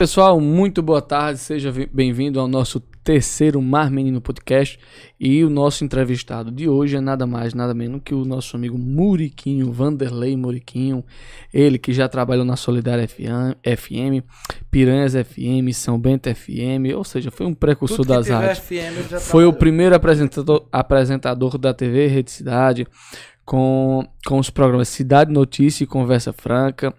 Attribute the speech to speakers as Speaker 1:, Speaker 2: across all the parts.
Speaker 1: pessoal, muito boa tarde, seja bem-vindo ao nosso terceiro Mar Menino Podcast. E o nosso entrevistado de hoje é nada mais, nada menos que o nosso amigo Muriquinho, Vanderlei Muriquinho, ele que já trabalhou na Solidária FM, Piranhas FM, São Bento FM, ou seja, foi um precursor das. FM, foi o primeiro apresentador, apresentador da TV Rede Cidade, com, com os programas Cidade Notícia e Conversa Franca,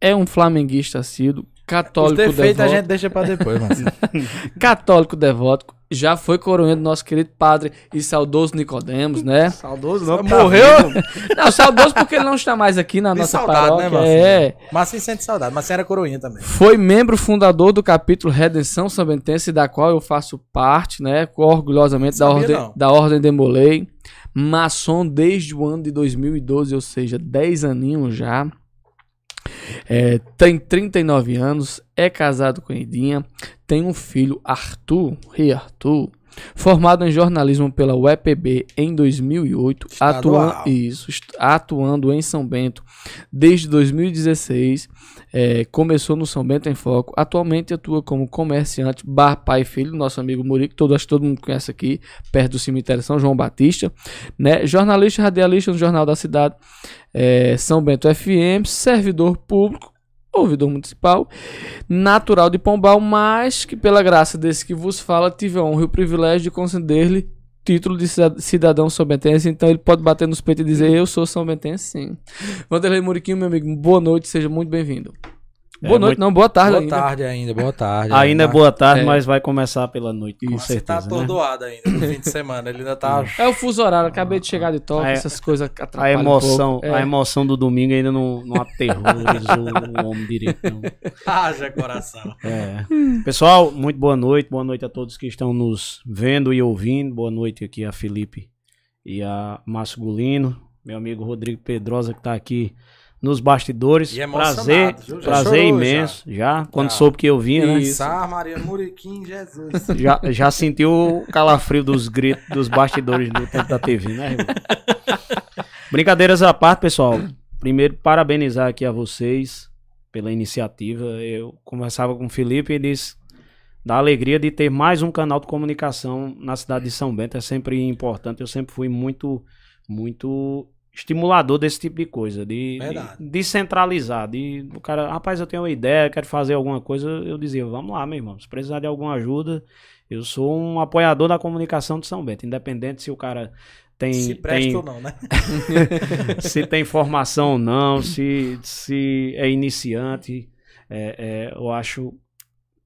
Speaker 1: é um flamenguista assíduo, católico Os devoto.
Speaker 2: a gente deixa pra depois, mas...
Speaker 1: católico devoto, já foi coroinha do nosso querido padre e saudoso Nicodemos, né?
Speaker 2: Saudoso não, morreu?
Speaker 1: não, saudoso porque ele não está mais aqui na nossa saudade, paróquia. Né,
Speaker 2: é. Mas sim sente saudade, mas era coroinha também.
Speaker 1: Foi membro fundador do capítulo Redenção Sambentense, da qual eu faço parte, né? Orgulhosamente da ordem, da ordem de Molei. Maçom desde o ano de 2012, ou seja, 10 aninhos já. É, tem 39 anos, é casado com Edinha, tem um filho, Arthur, rei Arthur, formado em jornalismo pela UEPB em 2008, atua isso, atuando em São Bento desde 2016 é, começou no São Bento em Foco. Atualmente atua como comerciante bar pai e filho, nosso amigo Murico, todo, acho que todo mundo conhece aqui, perto do cemitério São João Batista. Né? Jornalista radialista no Jornal da Cidade, é, São Bento FM, servidor público, ouvidor municipal, natural de Pombal, mas que pela graça desse que vos fala, tive a honra e o privilégio de conceder-lhe título de cidadão sobentense, então ele pode bater nos peitos e dizer eu sou sobentense, sim. Vanderlei Muriquinho, meu amigo, boa noite, seja muito bem-vindo. É, boa noite, muito... não, boa tarde
Speaker 2: boa
Speaker 1: ainda.
Speaker 2: Boa tarde ainda, boa tarde.
Speaker 3: Ainda é boa tarde, é. mas vai começar pela noite, com Isso, certeza.
Speaker 2: Você tá atordoado né? ainda no fim de semana, ele ainda tá...
Speaker 1: É o fuso horário, acabei de chegar de toque, essas coisas atrapalham
Speaker 3: a emoção, um A emoção do domingo ainda não, não aterrorizou o homem direito, não.
Speaker 2: Haja coração.
Speaker 3: É. Pessoal, muito boa noite, boa noite a todos que estão nos vendo e ouvindo, boa noite aqui a Felipe e a Márcio Gulino, meu amigo Rodrigo Pedrosa que tá aqui nos bastidores. E prazer, viu? prazer imenso. Já, já quando já. soube que eu vinha, né?
Speaker 2: Isso. Maria Muriquim, Jesus.
Speaker 3: Já, já sentiu o calafrio dos gritos dos bastidores do tempo da TV, né, irmão? Brincadeiras à parte, pessoal. Primeiro, parabenizar aqui a vocês pela iniciativa. Eu conversava com o Felipe e ele disse da alegria de ter mais um canal de comunicação na cidade de São Bento. É sempre importante. Eu sempre fui muito, muito estimulador desse tipo de coisa, de, de, de centralizar, de o cara, rapaz, eu tenho uma ideia, quero fazer alguma coisa, eu dizia, vamos lá, meu irmão, se precisar de alguma ajuda, eu sou um apoiador da comunicação de São Bento, independente se o cara tem
Speaker 2: se presta tem, ou não, né?
Speaker 3: se tem formação ou não, se se é iniciante, é, é, eu acho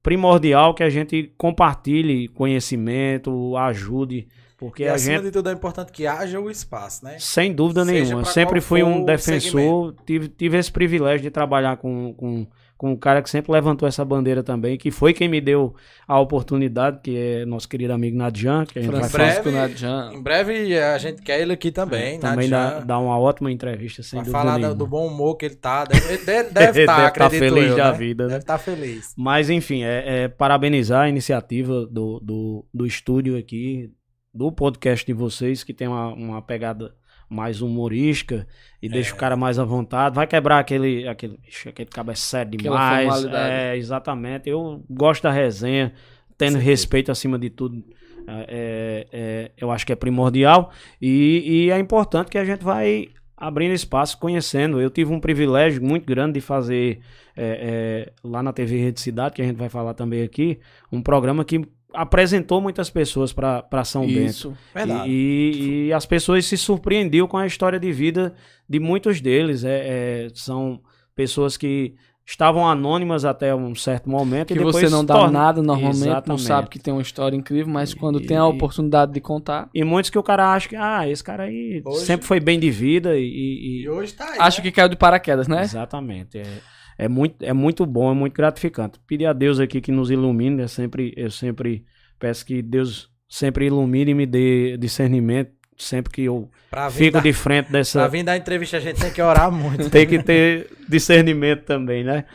Speaker 3: primordial que a gente compartilhe conhecimento, ajude porque e
Speaker 2: a acima
Speaker 3: gente...
Speaker 2: de tudo é importante que haja o espaço, né?
Speaker 3: Sem dúvida Seja nenhuma. Sempre fui um defensor, tive, tive esse privilégio de trabalhar com, com, com um cara que sempre levantou essa bandeira também, que foi quem me deu a oportunidade, que é nosso querido amigo Nadjan, que a gente
Speaker 2: Francisco vai Nadjan. Em breve a gente quer ele aqui também, é,
Speaker 3: Também dá, dá, uma ótima entrevista, sem vai dúvida
Speaker 2: falar
Speaker 3: nenhuma.
Speaker 2: do bom humor que ele tá, deve, deve, deve estar, tá, tá feliz eu,
Speaker 3: da
Speaker 2: né?
Speaker 3: vida, né?
Speaker 2: Deve estar tá feliz.
Speaker 3: Mas enfim, é, é parabenizar a iniciativa do, do, do estúdio aqui, do podcast de vocês, que tem uma, uma pegada mais humorística e é. deixa o cara mais à vontade. Vai quebrar aquele. aquele, aquele cabo é sério demais. É, exatamente. Eu gosto da resenha, tendo Sim. respeito acima de tudo. É, é, é, eu acho que é primordial e, e, é importante que a gente vai abrindo espaço, conhecendo. Eu tive um privilégio muito grande de fazer é, é, lá na TV Rede Cidade, que a gente vai falar também aqui, um programa que apresentou muitas pessoas para São Isso, Bento. Isso, verdade. E, e, as pessoas se surpreendiam com a história de vida de muitos deles. É, é, são pessoas que estavam anônimas até um certo momento.
Speaker 1: Que você não dá torna... nada normalmente, Exatamente. não sabe que tem uma história incrível, mas quando e, tem a oportunidade de contar.
Speaker 3: E muitos que o cara acha que, ah, esse cara aí hoje... sempre foi bem de vida e.
Speaker 2: E, e hoje tá aí.
Speaker 1: Acha né? que caiu de paraquedas, né?
Speaker 3: Exatamente. É é muito, é muito bom, é muito gratificante. Pedir a Deus aqui que nos ilumine, eu sempre, eu sempre peço que Deus sempre ilumine e me dê discernimento sempre que eu fico de frente dessa.
Speaker 2: Pra vir dar entrevista, a gente tem que orar muito.
Speaker 3: tem que ter discernimento também, né?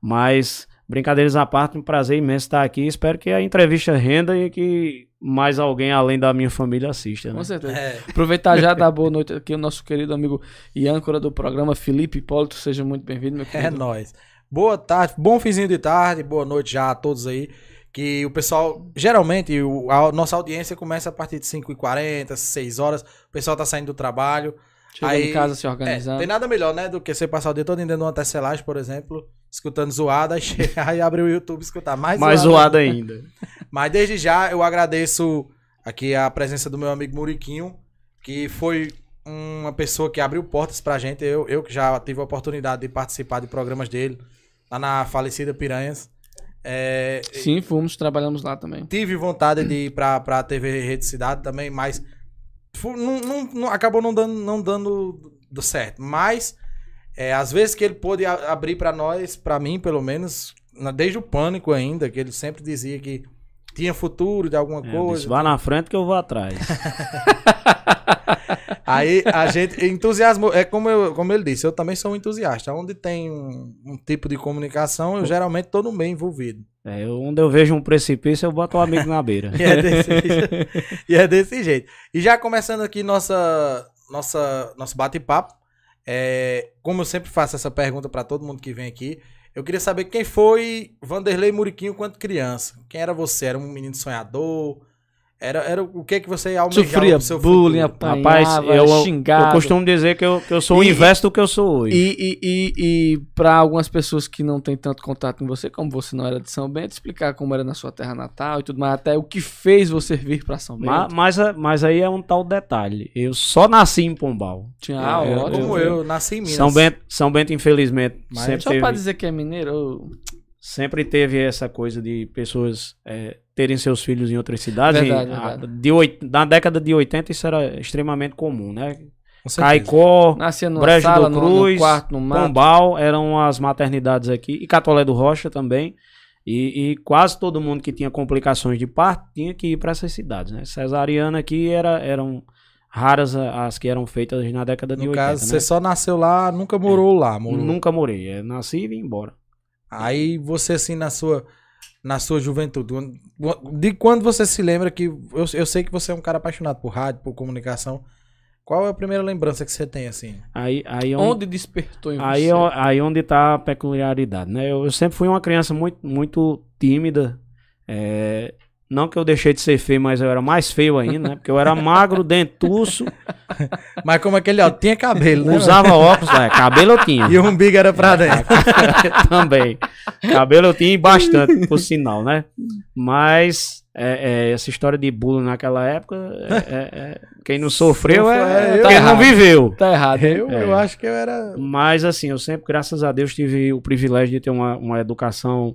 Speaker 3: Mas, brincadeiras à parte, um prazer imenso estar aqui. Espero que a entrevista renda e que mais alguém além da minha família assista. Né?
Speaker 1: Com certeza. É. Aproveitar já dar boa noite aqui o nosso querido amigo e âncora do programa, Felipe Hipólito. Seja muito bem-vindo, meu
Speaker 2: querido. É nóis. Boa tarde, bom finzinho de tarde, boa noite já a todos aí. Que o pessoal, geralmente, o, a nossa audiência começa a partir de 5h40, 6 horas. O pessoal tá saindo do trabalho.
Speaker 1: Chega aí, em casa se organizando.
Speaker 2: É, tem nada melhor, né, do que você passar o dia todo dentro de uma tecelagem, por exemplo, escutando zoada, aí, abre o YouTube e escutar mais,
Speaker 3: mais zoada, ainda. ainda.
Speaker 2: Mas desde já eu agradeço aqui a presença do meu amigo Muriquinho, que foi uma pessoa que abriu portas pra gente. Eu, eu que já tive a oportunidade de participar de programas dele, lá na falecida Piranhas. É,
Speaker 1: Sim, fomos, trabalhamos lá também.
Speaker 2: Tive vontade de ir pra, pra TV Rede Cidade também, mas não, não, não, acabou não dando, não dando certo. Mas, é, às vezes que ele pôde abrir para nós, para mim pelo menos, desde o pânico ainda, que ele sempre dizia que tinha futuro de alguma é, coisa. Disse,
Speaker 3: vá na frente que eu vou atrás.
Speaker 2: Aí a gente entusiasmo é como, eu, como ele disse, eu também sou um entusiasta. Onde tem um, um tipo de comunicação, eu geralmente estou no meio envolvido.
Speaker 3: É, onde eu vejo um precipício, eu boto o um amigo na beira.
Speaker 2: e, é desse, e é desse jeito. E já começando aqui nossa, nossa, nosso bate-papo, é, como eu sempre faço essa pergunta para todo mundo que vem aqui, eu queria saber quem foi Vanderlei Muriquinho quando criança. Quem era você? Era um menino sonhador? Era, era o que que você
Speaker 1: almejava Sofria seu bullying, apanhava, Rapaz,
Speaker 3: eu, xingava. Eu costumo dizer que eu, que eu sou e, o inverso do que eu sou hoje.
Speaker 1: E, e, e, e para algumas pessoas que não têm tanto contato com você, como você não era de São Bento, explicar como era na sua terra natal e tudo mais, até o que fez você vir para São Bento.
Speaker 3: Mas, mas, mas, aí é um tal detalhe. Eu só nasci em Pombal.
Speaker 2: Tinha, ah, eu, como eu, eu, nasci em Minas.
Speaker 3: São Bento, São Bento infelizmente,
Speaker 1: mas sempre só teve... para dizer que é mineiro...
Speaker 3: Sempre teve essa coisa de pessoas... É, terem seus filhos em outras cidades. Verdade, a, verdade. De, na década de 80 isso era extremamente comum, né? Caicó, Brejo sala, do Cruz, no, no quarto, no Pombal eram as maternidades aqui. E Catolé do Rocha também. E, e, quase todo mundo que tinha complicações de parto tinha que ir para essas cidades. Né? Cesariana aqui era, eram raras as que eram feitas na década no de 80. No caso,
Speaker 2: né? você só nasceu lá, nunca morou é, lá? Morou.
Speaker 3: Nunca morei. É, nasci e vim embora.
Speaker 2: Aí você, assim, na sua na sua juventude? De quando você se lembra que. Eu, eu sei que você é um cara apaixonado por rádio, por comunicação. Qual é a primeira lembrança que você tem, assim?
Speaker 3: Aí, aí
Speaker 1: onde, onde despertou em
Speaker 3: aí,
Speaker 1: você?
Speaker 3: Aí onde tá a peculiaridade, né? Eu, eu sempre fui uma criança muito, muito tímida. É, não que eu deixei de ser feio, mas eu era mais feio ainda, né? Porque eu era magro, dentuço.
Speaker 2: Mas como aquele, ó, tinha cabelo, né?
Speaker 3: Usava óculos, né? cabelo eu tinha.
Speaker 2: E o umbigo era pra dentro.
Speaker 3: Também. Cabelo eu tinha bastante, por sinal, né? Mas é, é, essa história de bullying naquela época, é, é, é quem não sofreu é, tá quem errado. não viveu.
Speaker 2: Tá errado. Eu, eu acho que eu era...
Speaker 3: Mas assim, eu sempre, graças a Deus, tive o privilégio de ter uma, uma educação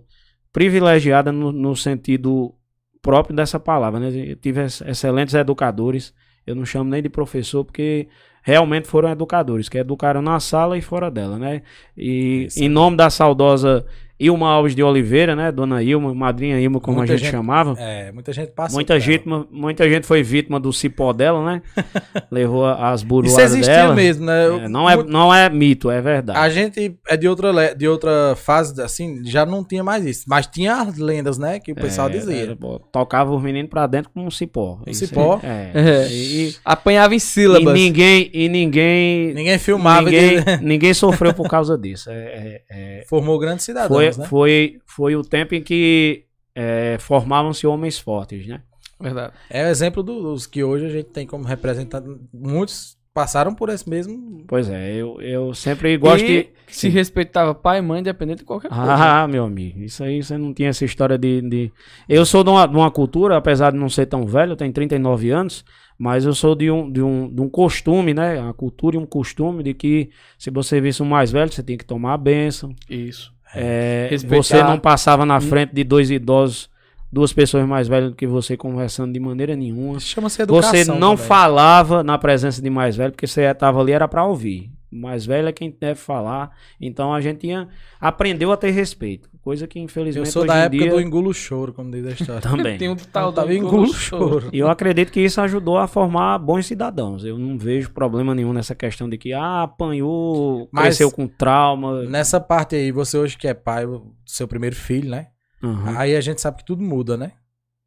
Speaker 3: privilegiada no, no sentido próprio dessa palavra, né? Eu tive excelentes educadores, eu não chamo nem de professor porque realmente foram educadores, que educaram na sala e fora dela, né? E em nome da saudosa Ilma Alves de Oliveira, né? Dona Ilma, madrinha Ilma, como muita a gente, gente, chamava.
Speaker 2: É, muita gente passou.
Speaker 3: Muita gente, muita gente foi vítima do cipó dela, né? Levou as buruadas Isso existia dela.
Speaker 2: mesmo, né?
Speaker 3: É, não, é, não é mito, é verdade.
Speaker 2: A gente é de outra, de outra fase, assim, já não tinha mais isso. Mas tinha as lendas, né? Que o pessoal é, dizia. Era,
Speaker 3: tocava os meninos pra dentro com um cipó.
Speaker 2: Um cipó?
Speaker 1: É. é. E, Apanhava em sílabas.
Speaker 3: E ninguém... E ninguém,
Speaker 2: ninguém filmava.
Speaker 3: Ninguém, de... ninguém sofreu por causa disso. É,
Speaker 2: é, Formou grandes
Speaker 3: foi,
Speaker 2: né?
Speaker 3: Foi, foi o tempo em que é, formavam-se homens fortes, né?
Speaker 2: Verdade. É o exemplo dos que hoje a gente tem como representante. Muitos passaram por esse mesmo.
Speaker 3: Pois é, eu, eu sempre gosto e de.
Speaker 1: Se respeitava pai e mãe, independente de qualquer coisa.
Speaker 3: Ah, meu amigo, isso aí você não tinha essa história de. de... Eu sou de uma, de uma cultura, apesar de não ser tão velho, eu tenho 39 anos, mas eu sou de um, de um, de um costume, né? A cultura e um costume de que se você visse um mais velho, você tem que tomar a benção.
Speaker 1: Isso.
Speaker 3: É, você não passava na frente de dois idosos, duas pessoas mais velhas do que você conversando de maneira nenhuma.
Speaker 2: Chama-se educação.
Speaker 3: Você não também. falava na presença de mais velho, porque você estava ali era para ouvir. Mais velho é quem deve falar. Então a gente tinha, aprendeu a ter respeito. Coisa que infelizmente.
Speaker 2: Eu sou da época dia... do engulo choro, como diz a história.
Speaker 3: Também.
Speaker 2: Tem um tal do engulo choro.
Speaker 3: E eu acredito que isso ajudou a formar bons cidadãos. Eu não vejo problema nenhum nessa questão de que, ah, apanhou, Mas cresceu com trauma.
Speaker 2: Nessa parte aí, você hoje que é pai, seu primeiro filho, né? Uhum. Aí a gente sabe que tudo muda, né?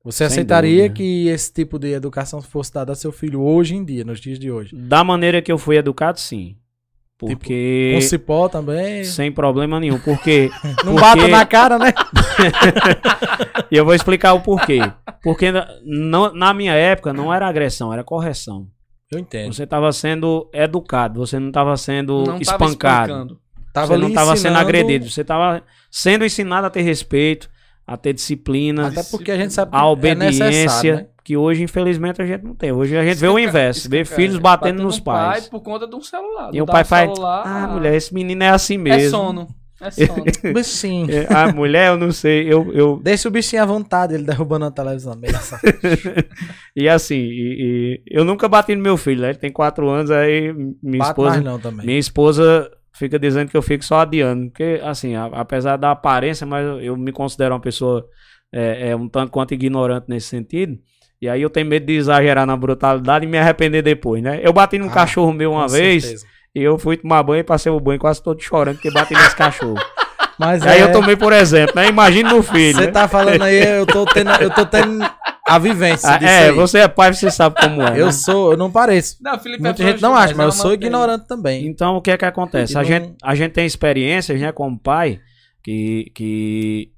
Speaker 2: Você Sem aceitaria dúvida. que esse tipo de educação fosse dada a seu filho hoje em dia, nos dias de hoje?
Speaker 3: Da maneira que eu fui educado, sim. Porque.
Speaker 2: Tipo, com cipó também.
Speaker 3: Sem problema nenhum. Porque.
Speaker 2: não
Speaker 3: porque...
Speaker 2: bata na cara, né?
Speaker 3: e eu vou explicar o porquê. Porque na, na minha época não era agressão, era correção.
Speaker 2: Eu entendo.
Speaker 3: Você estava sendo educado, você não estava sendo não espancado.
Speaker 2: Tava
Speaker 3: você não estava sendo agredido, você estava sendo ensinado a ter respeito, a ter disciplina.
Speaker 2: Até porque a gente sabe que
Speaker 3: a obediência. É né? Que hoje, infelizmente, a gente não tem. Hoje a gente vê o inverso, vê filhos batendo, batendo nos pais.
Speaker 1: pai por conta de um celular.
Speaker 3: E o pai faz. Celular, ah, mulher, esse menino é assim é mesmo. É
Speaker 1: sono. É sono.
Speaker 2: bichinho.
Speaker 3: É, a mulher, eu não sei. Eu, eu...
Speaker 2: Deixa o bichinho à vontade, ele derrubando a televisão.
Speaker 3: e assim, e, e, eu nunca bati no meu filho, né? Ele tem quatro anos, aí minha Bate esposa.
Speaker 2: não, também.
Speaker 3: Minha esposa fica dizendo que eu fico só adiando. Porque, assim, a, apesar da aparência, mas eu, eu me considero uma pessoa é, é, um tanto quanto ignorante nesse sentido. E aí eu tenho medo de exagerar na brutalidade e me arrepender depois, né? Eu bati num ah, cachorro meu uma vez. Certeza. E eu fui tomar banho e passei o banho quase todo chorando porque bati nesse cachorro. Mas aí é... eu tomei por exemplo, né? Imagina no filho.
Speaker 2: Você né? tá falando aí, eu tô tendo, eu tô tendo a vivência
Speaker 3: ah, É, aí. você é pai, você sabe como é.
Speaker 2: Eu né? sou, eu não pareço. Não, Felipe Muita é gente não acha, mas eu sou ignorante também.
Speaker 3: Então, o que é que acontece? A, não... gente, a gente tem experiências, né, como pai, que, que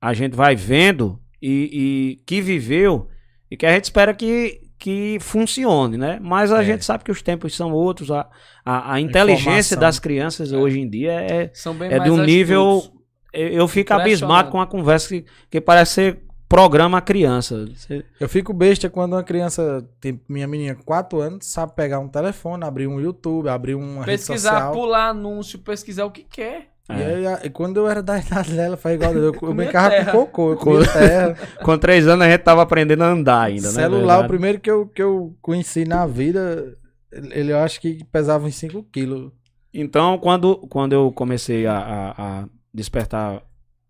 Speaker 3: a gente vai vendo e, e que viveu e que a gente espera que, que funcione, né? Mas a é. gente sabe que os tempos são outros. A, a, a inteligência das crianças é. hoje em dia é, é de um nível. Eu fico abismado com a conversa que, que parece ser programa a criança. Você...
Speaker 2: Eu fico besta quando uma criança, tem minha menina 4 anos, sabe pegar um telefone, abrir um YouTube, abrir uma
Speaker 1: Pesquisar, pular anúncio, pesquisar o que quer.
Speaker 2: É. E, aí, e quando eu era da idade dela, foi igual eu, eu brincava com cocô, eu comia terra.
Speaker 3: Com três anos a gente tava aprendendo a andar ainda, né?
Speaker 2: Celular, o primeiro que eu, que eu conheci na vida, ele eu acho que pesava uns 5 quilos.
Speaker 3: Então, quando, quando eu comecei a, a, a despertar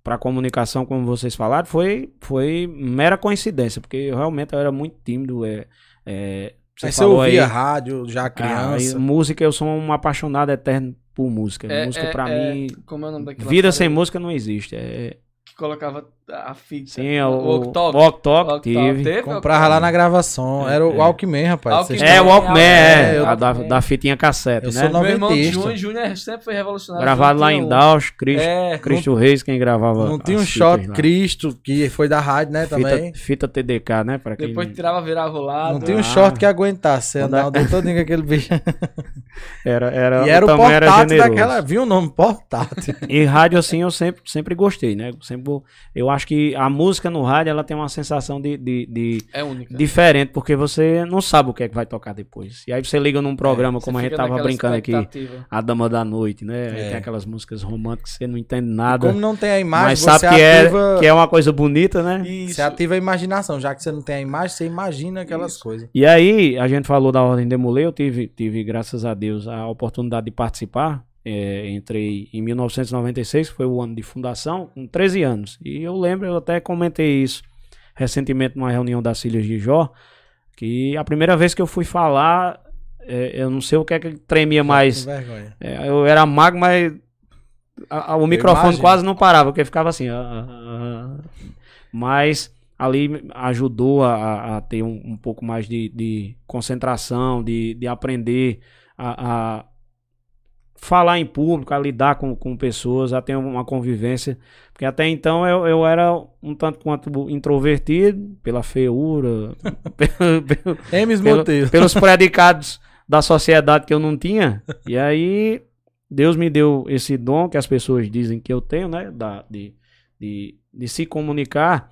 Speaker 3: para comunicação, como vocês falaram, foi, foi mera coincidência, porque eu realmente eu era muito tímido. É, é,
Speaker 2: você, Mas você ouvia aí, rádio já ah, criança?
Speaker 3: música, eu sou um apaixonado eterno por música. É, música é, para é, mim. Como é o nome daquela Vida sem música não existe. É,
Speaker 1: colocava a fita.
Speaker 3: Sim, é o, o Walk-Talk. Walk tive.
Speaker 2: teve. Comprava lá na gravação. Era o é. Walkman, rapaz.
Speaker 3: Walkman, é, o Walkman, é. é. A da, da fitinha cassete,
Speaker 2: eu
Speaker 3: né?
Speaker 2: sou Meu irmão
Speaker 1: Júnior, Júnior sempre foi revolucionário.
Speaker 3: Gravado lá em Dallas, Cristo, é, Cristo não, Reis, quem gravava
Speaker 2: Não tinha um shot lá. Cristo, que foi da rádio, né, também.
Speaker 3: Fita, fita TDK, né? Pra
Speaker 1: quem... Depois tirava, virava o lado.
Speaker 2: Não tinha um ah. short que aguentasse. Andava todo com aquele bicho.
Speaker 3: Era, era,
Speaker 2: e era o, o portátil daquela... Viu o nome? Portátil.
Speaker 3: E rádio, assim, eu sempre, sempre gostei, né? Sempre, eu acho que a música no rádio ela tem uma sensação de, de, de
Speaker 1: é única.
Speaker 3: diferente, porque você não sabe o que é que vai tocar depois. E aí você liga num programa, é, como a gente tava brincando aqui, A Dama da Noite, né? É. Tem aquelas músicas românticas que você não entende nada.
Speaker 2: E como não tem a imagem,
Speaker 3: mas sabe que, ativa... é, que é uma coisa bonita, né?
Speaker 2: Isso. Você ativa a imaginação, já que você não tem a imagem, você imagina aquelas Isso. coisas.
Speaker 3: E aí, a gente falou da Ordem Demolê, eu tive, tive, graças a Deus, a oportunidade de participar é, entrei em 1996, que foi o ano de fundação, com 13 anos. E eu lembro, eu até comentei isso recentemente numa reunião das Filhas de Jó, que a primeira vez que eu fui falar, é, eu não sei o que é que tremia mais. É, eu era mago, mas a, a, o eu microfone imagino. quase não parava, porque ficava assim. mas ali ajudou a, a ter um, um, pouco mais de, de concentração, de, de aprender a falar em público, a lidar com, com pessoas, a ter uma convivência. Porque até então eu, eu era um tanto quanto introvertido, pela feiura, pelo, pelo, pelo, pelos predicados da sociedade que eu não tinha. E aí Deus me deu esse dom que as pessoas dizem que eu tenho, né? Da, de, de, de se comunicar,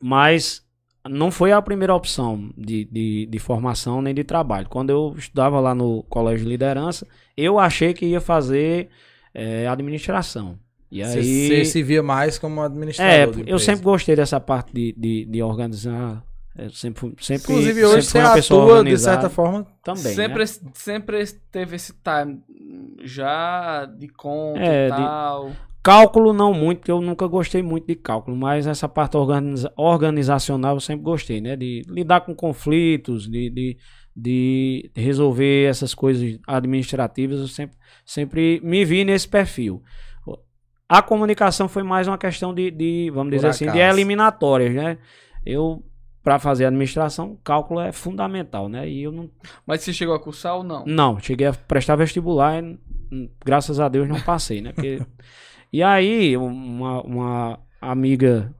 Speaker 3: mas não foi a primeira opção de, de, de, formação nem de trabalho. Quando eu estudava lá no colégio de liderança, eu achei que ia fazer é, administração. E aí
Speaker 2: você se via mais como administrador.
Speaker 3: É, eu sempre gostei dessa parte de, de, de organizar. Eu é, sempre, sempre,
Speaker 2: Inclusive hoje sempre você atua de certa forma
Speaker 3: também.
Speaker 1: Sempre, né? sempre teve esse time já de conta é, e tal. De,
Speaker 3: Cálculo não muito, porque eu nunca gostei muito de cálculo, mas essa parte organiza organizacional eu sempre gostei, né? De lidar com conflitos, de, de, de resolver essas coisas administrativas, eu sempre, sempre me vi nesse perfil. A comunicação foi mais uma questão de, de vamos Por dizer acaso. assim, de eliminatórias, né? Eu para fazer administração, cálculo é fundamental, né? E eu não.
Speaker 1: Mas você chegou a cursar ou não?
Speaker 3: Não, cheguei a prestar vestibular graças a Deus não passei, né? Porque... e aí, uma, uma amiga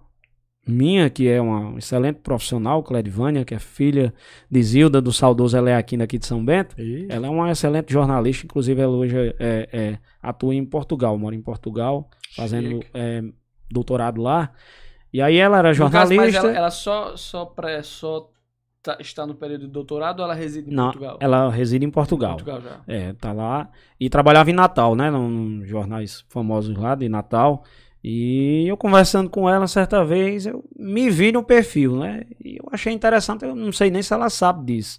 Speaker 3: minha, que é uma excelente profissional, Cledivânia, que é filha de Zilda, do saudoso Eleaquina aqui de São Bento. E? Ela é uma excelente jornalista, inclusive ela hoje é, é, é atua em Portugal, mora em Portugal, fazendo é, doutorado lá. E aí ela era jornalista. Caso,
Speaker 1: ela, ela, só, só, pré, só tá, está no período de doutorado ou ela reside em
Speaker 3: Não,
Speaker 1: Portugal?
Speaker 3: Ela reside em Portugal. Em Portugal já. É, tá lá. E trabalhava em Natal, né? Nos jornais famosos lá de Natal. E eu conversando com ela certa vez, eu me vi no perfil, né? E eu achei interessante, eu não sei nem se ela sabe disso.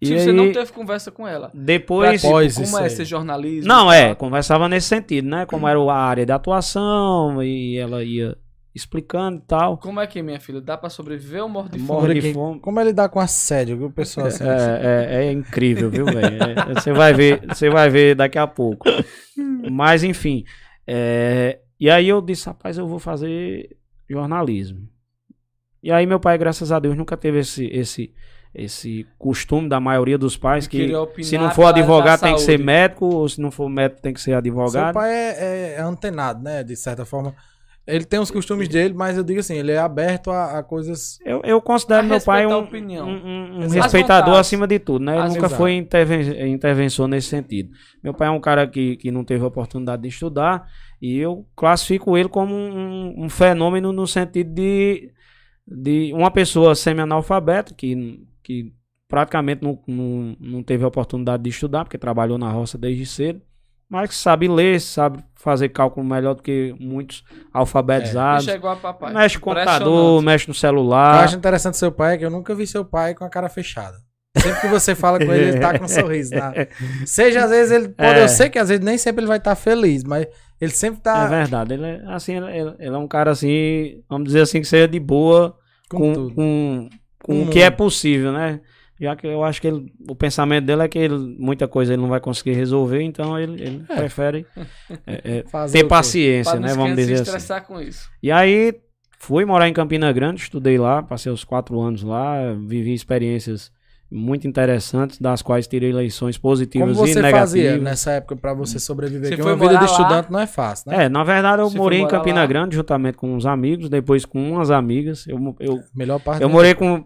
Speaker 1: E aí, você não teve conversa com ela.
Speaker 3: Depois.
Speaker 1: Pra, tipo, como é ser jornalismo?
Speaker 3: Não, é, conversava nesse sentido, né? Como era a área de atuação, e ela ia explicando e tal.
Speaker 1: Como é que, minha filha? Dá pra sobreviver ou morre de
Speaker 2: fome? Morre de fome. Como é lidar com assédio, viu, pessoal? Assim,
Speaker 3: é, é, é, incrível, viu, velho? É, você vai ver, você vai ver daqui a pouco. Mas, enfim. É, e aí eu disse, rapaz, eu vou fazer jornalismo. E aí meu pai, graças a Deus, nunca teve esse, esse, esse costume da maioria dos pais que se não for advogado tem que ser médico, ou se não for médico tem que ser advogado. Seu
Speaker 2: pai é, é, é antenado, né? De certa forma. Ele tem os costumes dele, mas eu digo assim, ele é aberto a, a coisas.
Speaker 3: Eu, eu considero a meu pai um, um, um, um respeitador acima de tudo, né? Ele nunca foi interven intervenção nesse sentido. Meu pai é um cara que, que não teve a oportunidade de estudar e eu classifico ele como um, um fenômeno no sentido de, de uma pessoa semi-analfabeta que, que praticamente não, não, não teve a oportunidade de estudar, porque trabalhou na roça desde cedo mas que sabe ler, sabe fazer cálculo melhor do que muitos alfabetizados. É,
Speaker 1: papai.
Speaker 3: Mexe no computador, mexe no celular.
Speaker 2: O que eu acho interessante seu pai é que eu nunca vi seu pai com a cara fechada. Sempre que você fala com ele, ele tá com um sorriso. Né? Seja às vezes ele pode, é. eu sei que às vezes nem sempre ele vai estar tá feliz, mas ele sempre tá.
Speaker 3: É verdade, ele é assim, ele, ele, é um cara assim, vamos dizer assim, que seja de boa com, com, com, com o que é possível, né? Já que eu acho que ele, o pensamento dele é que ele, muita coisa ele não vai conseguir resolver, então ele, ele é. prefere é, é, ter paciência, né? Vamos dizer se assim.
Speaker 1: com isso.
Speaker 3: E aí fui morar em Campina Grande, estudei lá, passei os quatro anos lá, vivi experiências muito interessantes, das quais tirei lições positivas Como e negativas. Você fazia
Speaker 2: nessa época para você sobreviver? Porque uma vida de estudante não é fácil, né?
Speaker 3: É, na verdade eu você morei em Campina lá? Grande juntamente com uns amigos, depois com umas amigas. Eu, eu,
Speaker 2: Melhor parte
Speaker 3: eu morei com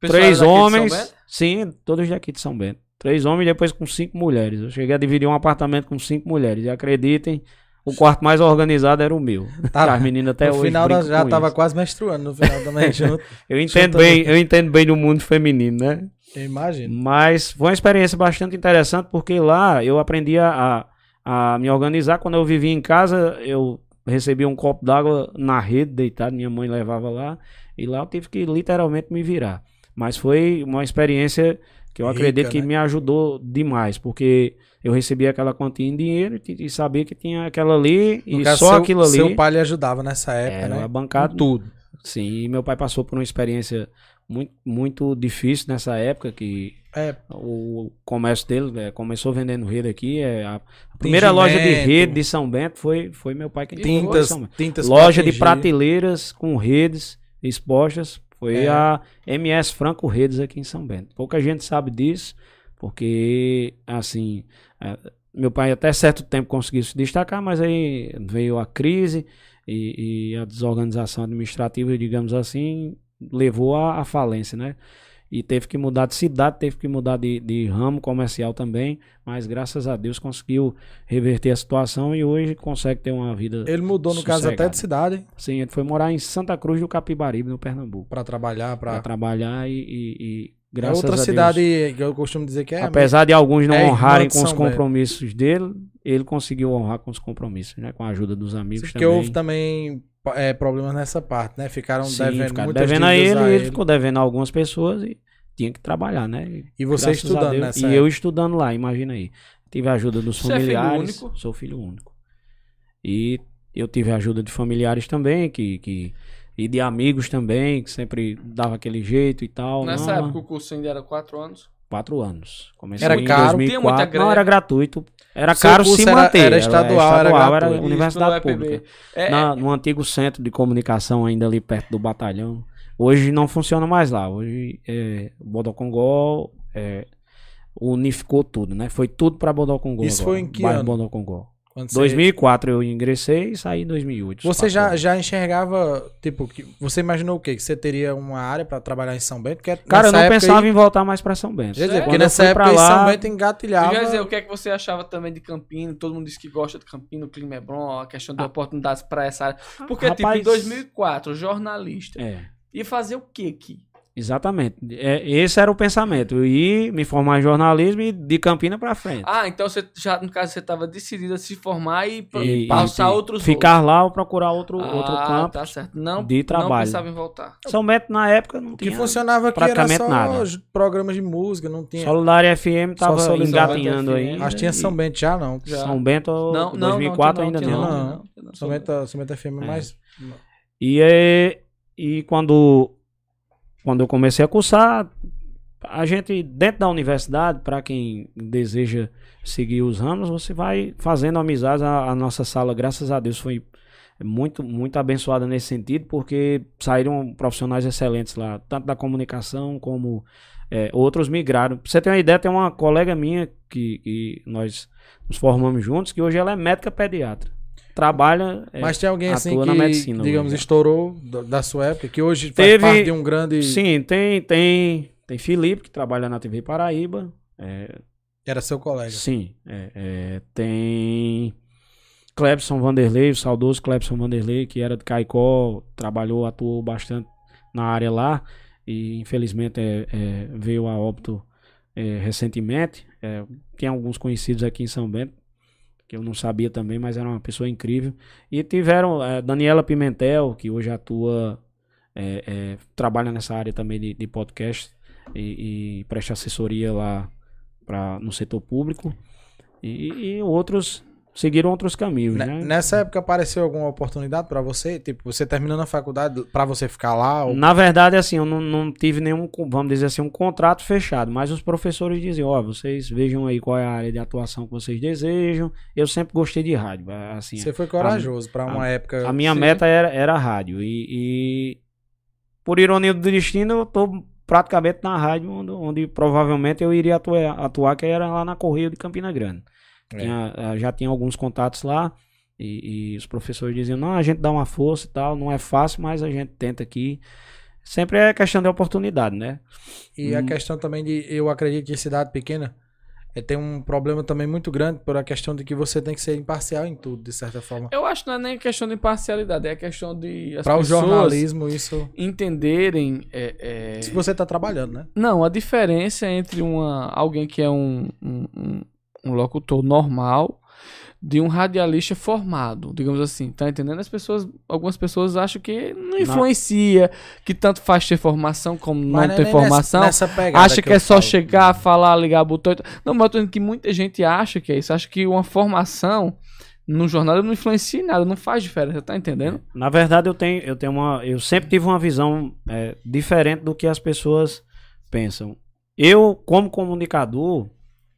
Speaker 3: três homens Sim, todos daqui de São Bento. Três homens e depois com cinco mulheres. Eu cheguei a dividir um apartamento com cinco mulheres. E acreditem, o quarto mais organizado era o meu.
Speaker 2: Tá, As meninas até no hoje. No final já tava isso. quase menstruando no final também junto.
Speaker 3: eu entendo bem, eu entendo bem do mundo feminino, né?
Speaker 2: Eu imagino.
Speaker 3: Mas foi uma experiência bastante interessante porque lá eu aprendi a, a me organizar. Quando eu vivia em casa, eu recebia um copo d'água na rede deitado, minha mãe levava lá. E lá eu tive que literalmente me virar. Mas foi uma experiência que eu Rica, acredito que né? me ajudou demais, porque eu recebia aquela quantia em dinheiro e, e sabia que tinha aquela ali no e caso, só seu, aquilo ali.
Speaker 2: Seu pai lhe ajudava nessa época,
Speaker 3: era
Speaker 2: né?
Speaker 3: bancado. tudo. Sim, e meu pai passou por uma experiência muito, muito difícil nessa época que é. o comércio dele é, começou vendendo rede aqui. É, a, primeira loja de rede de São Bento foi, foi meu pai que
Speaker 2: tintas, tintas
Speaker 3: Loja de prateleiras com redes expostas foi é. a MS Franco Redes aqui em São Bento. Pouca gente sabe disso, porque, assim, é, meu pai até certo tempo conseguiu se destacar, mas aí veio a crise e, e a desorganização administrativa, digamos assim, levou à falência, né? E teve que mudar de cidade, teve que mudar de, de ramo comercial também, mas graças a Deus conseguiu reverter a situação e hoje consegue ter uma vida.
Speaker 2: Ele mudou, no sossegada. caso, até de cidade.
Speaker 3: Sim, ele foi morar em Santa Cruz do Capibaribe, no Pernambuco.
Speaker 2: Para trabalhar, para
Speaker 3: trabalhar e, e, e
Speaker 2: é graças é outra cidade Deus, que eu costumo dizer que é.
Speaker 3: Apesar de alguns não é honrarem com os compromissos dele, ele conseguiu honrar com os compromissos, né? Com a ajuda dos amigos Sim,
Speaker 2: também. Porque houve também é, problemas nessa parte, né? Ficaram
Speaker 3: Sim, devendo ficaram devendo a ele, a ele, ele ficou devendo a algumas pessoas e tinha que trabalhar, né?
Speaker 2: E você estudando Deus, nessa
Speaker 3: E época. eu estudando lá, imagina aí. Tive a ajuda dos você familiares. É filho único? Sou filho único. E eu tive a ajuda de familiares também, que, que e de amigos também, que sempre dava aquele jeito e tal.
Speaker 1: Nessa não, época o curso ainda era quatro anos?
Speaker 3: Quatro anos.
Speaker 2: Comecei era em caro,
Speaker 3: 2004. Não, era gratuito. Era Seu caro se manter. Era,
Speaker 2: era estadual, era, estadual, era,
Speaker 3: era universidade pública. É, Na, no antigo centro de comunicação, ainda ali perto do batalhão. Hoje não funciona mais lá. Hoje é Bodocongó, é, unificou tudo, né? Foi tudo para Bodocongó.
Speaker 2: Isso agora, foi em que ano?
Speaker 3: Bodocongó. Quando 2004 você... eu ingressei e saí em 2008.
Speaker 2: Você já, já enxergava, tipo, que você imaginou o quê? Que você teria uma área para trabalhar em São Bento? Porque
Speaker 3: Cara, eu não pensava aí... em voltar mais para São Bento.
Speaker 2: Quer dizer, porque nessa época lá... São Bento engatilhava...
Speaker 1: Quer dizer, o que é que você achava também de Campino? Todo mundo diz que gosta de Campino, o clima é bom, a questão de ah. oportunidades para essa área. Porque, Rapaz... tipo, em 2004, jornalista, é. ia fazer o quê aqui?
Speaker 3: Exatamente. É, esse era o pensamento. Eu ir me formar em jornalismo e de Campina para frente.
Speaker 1: Ah, então você já, no caso, você estava decidido a se formar e, e passar e, outros
Speaker 3: Ficar voos. lá ou procurar outro, ah, outro campo
Speaker 1: tá certo. Não,
Speaker 3: de trabalho. Não
Speaker 1: pensava em voltar.
Speaker 3: São Bento, na época, não tinha
Speaker 2: que funcionava aqui praticamente era só nada. programas de música, não tinha...
Speaker 3: Solidária FM tava engatinhando aí.
Speaker 2: Acho que tinha São Bento já, não. Já.
Speaker 3: São Bento, não, 2004 não, ainda não.
Speaker 2: Não, não. não. São, Bento, São Bento FM é mais...
Speaker 3: E, é, e quando quando eu comecei a cursar, a gente, dentro da universidade, para quem deseja seguir os ramos, você vai fazendo amizades. A, a, nossa sala, graças a Deus, foi muito, muito abençoada nesse sentido, porque saíram profissionais excelentes lá, tanto da comunicação como é, outros migraram. Pra você ter uma ideia, tem uma colega minha que, que nós nos formamos juntos, que hoje ela é médica pediatra trabalha.
Speaker 2: É, Mas tem alguém assim que, medicina, digamos, estourou da sua época, que hoje Teve, faz parte de um grande.
Speaker 3: Sim, tem, tem, tem Felipe, que trabalha na TV Paraíba. É,
Speaker 2: Era seu colega.
Speaker 3: Sim. É, é, tem Clebson Vanderlei, o saudoso Clebson Vanderlei, que era de Caicó, trabalhou, atuou bastante na área lá. E infelizmente é, é, veio a óbito recentemente. tem alguns conhecidos aqui em São Bento que eu não sabia também, mas era uma pessoa incrível. E tiveram é, Daniela Pimentel, que hoje atua, é, é, trabalha nessa área também de, de podcast e, e, presta assessoria lá pra, no setor público. E, e outros seguiram outros caminhos, né?
Speaker 2: Nessa época apareceu alguma oportunidade para você? Tipo, você terminando a faculdade para você ficar lá? Ou...
Speaker 3: Na verdade, assim, eu não, não, tive nenhum, vamos dizer assim, um contrato fechado, mas os professores diziam, ó, oh, vocês vejam aí qual é a área de atuação que vocês desejam. Eu sempre gostei de rádio, assim.
Speaker 2: Você foi corajoso para uma
Speaker 3: a,
Speaker 2: época.
Speaker 3: A minha Sim. meta era, era rádio e, e, por ironia do destino, eu tô praticamente na rádio onde, onde provavelmente eu iria atuar, atuar, que era lá na Correio de Campina Grande. É. Tinha, eh, já tinha alguns contatos lá. E, e, os professores diziam: não, a gente dá uma força e tal, não é fácil, mas a gente tenta aqui. Sempre é questão de oportunidade, né?
Speaker 2: E hum. a questão também de, eu acredito que cidade pequena é, tem um problema também muito grande por a questão de que você tem que ser imparcial em tudo, de certa forma.
Speaker 1: Eu acho que não é nem questão de imparcialidade, é questão de
Speaker 2: para o jornalismo isso
Speaker 1: entenderem. É,
Speaker 2: é... Se você está trabalhando, né?
Speaker 1: Não, a diferença entre uma alguém que é um, um, um locutor normal de um radialista formado, digamos assim, tá entendendo? As pessoas, algumas pessoas acham que não influencia, que tanto faz ter formação como mas não é ter formação. Nessa, nessa acha que, que é só falo. chegar, falar, ligar botão. Não, mas eu tô dizendo que muita gente acha que é isso, acha que uma formação no jornal não influencia em nada, não faz diferença, tá entendendo?
Speaker 3: Na verdade, eu tenho, eu tenho uma, eu sempre tive uma visão é, diferente do que as pessoas pensam. Eu, como comunicador,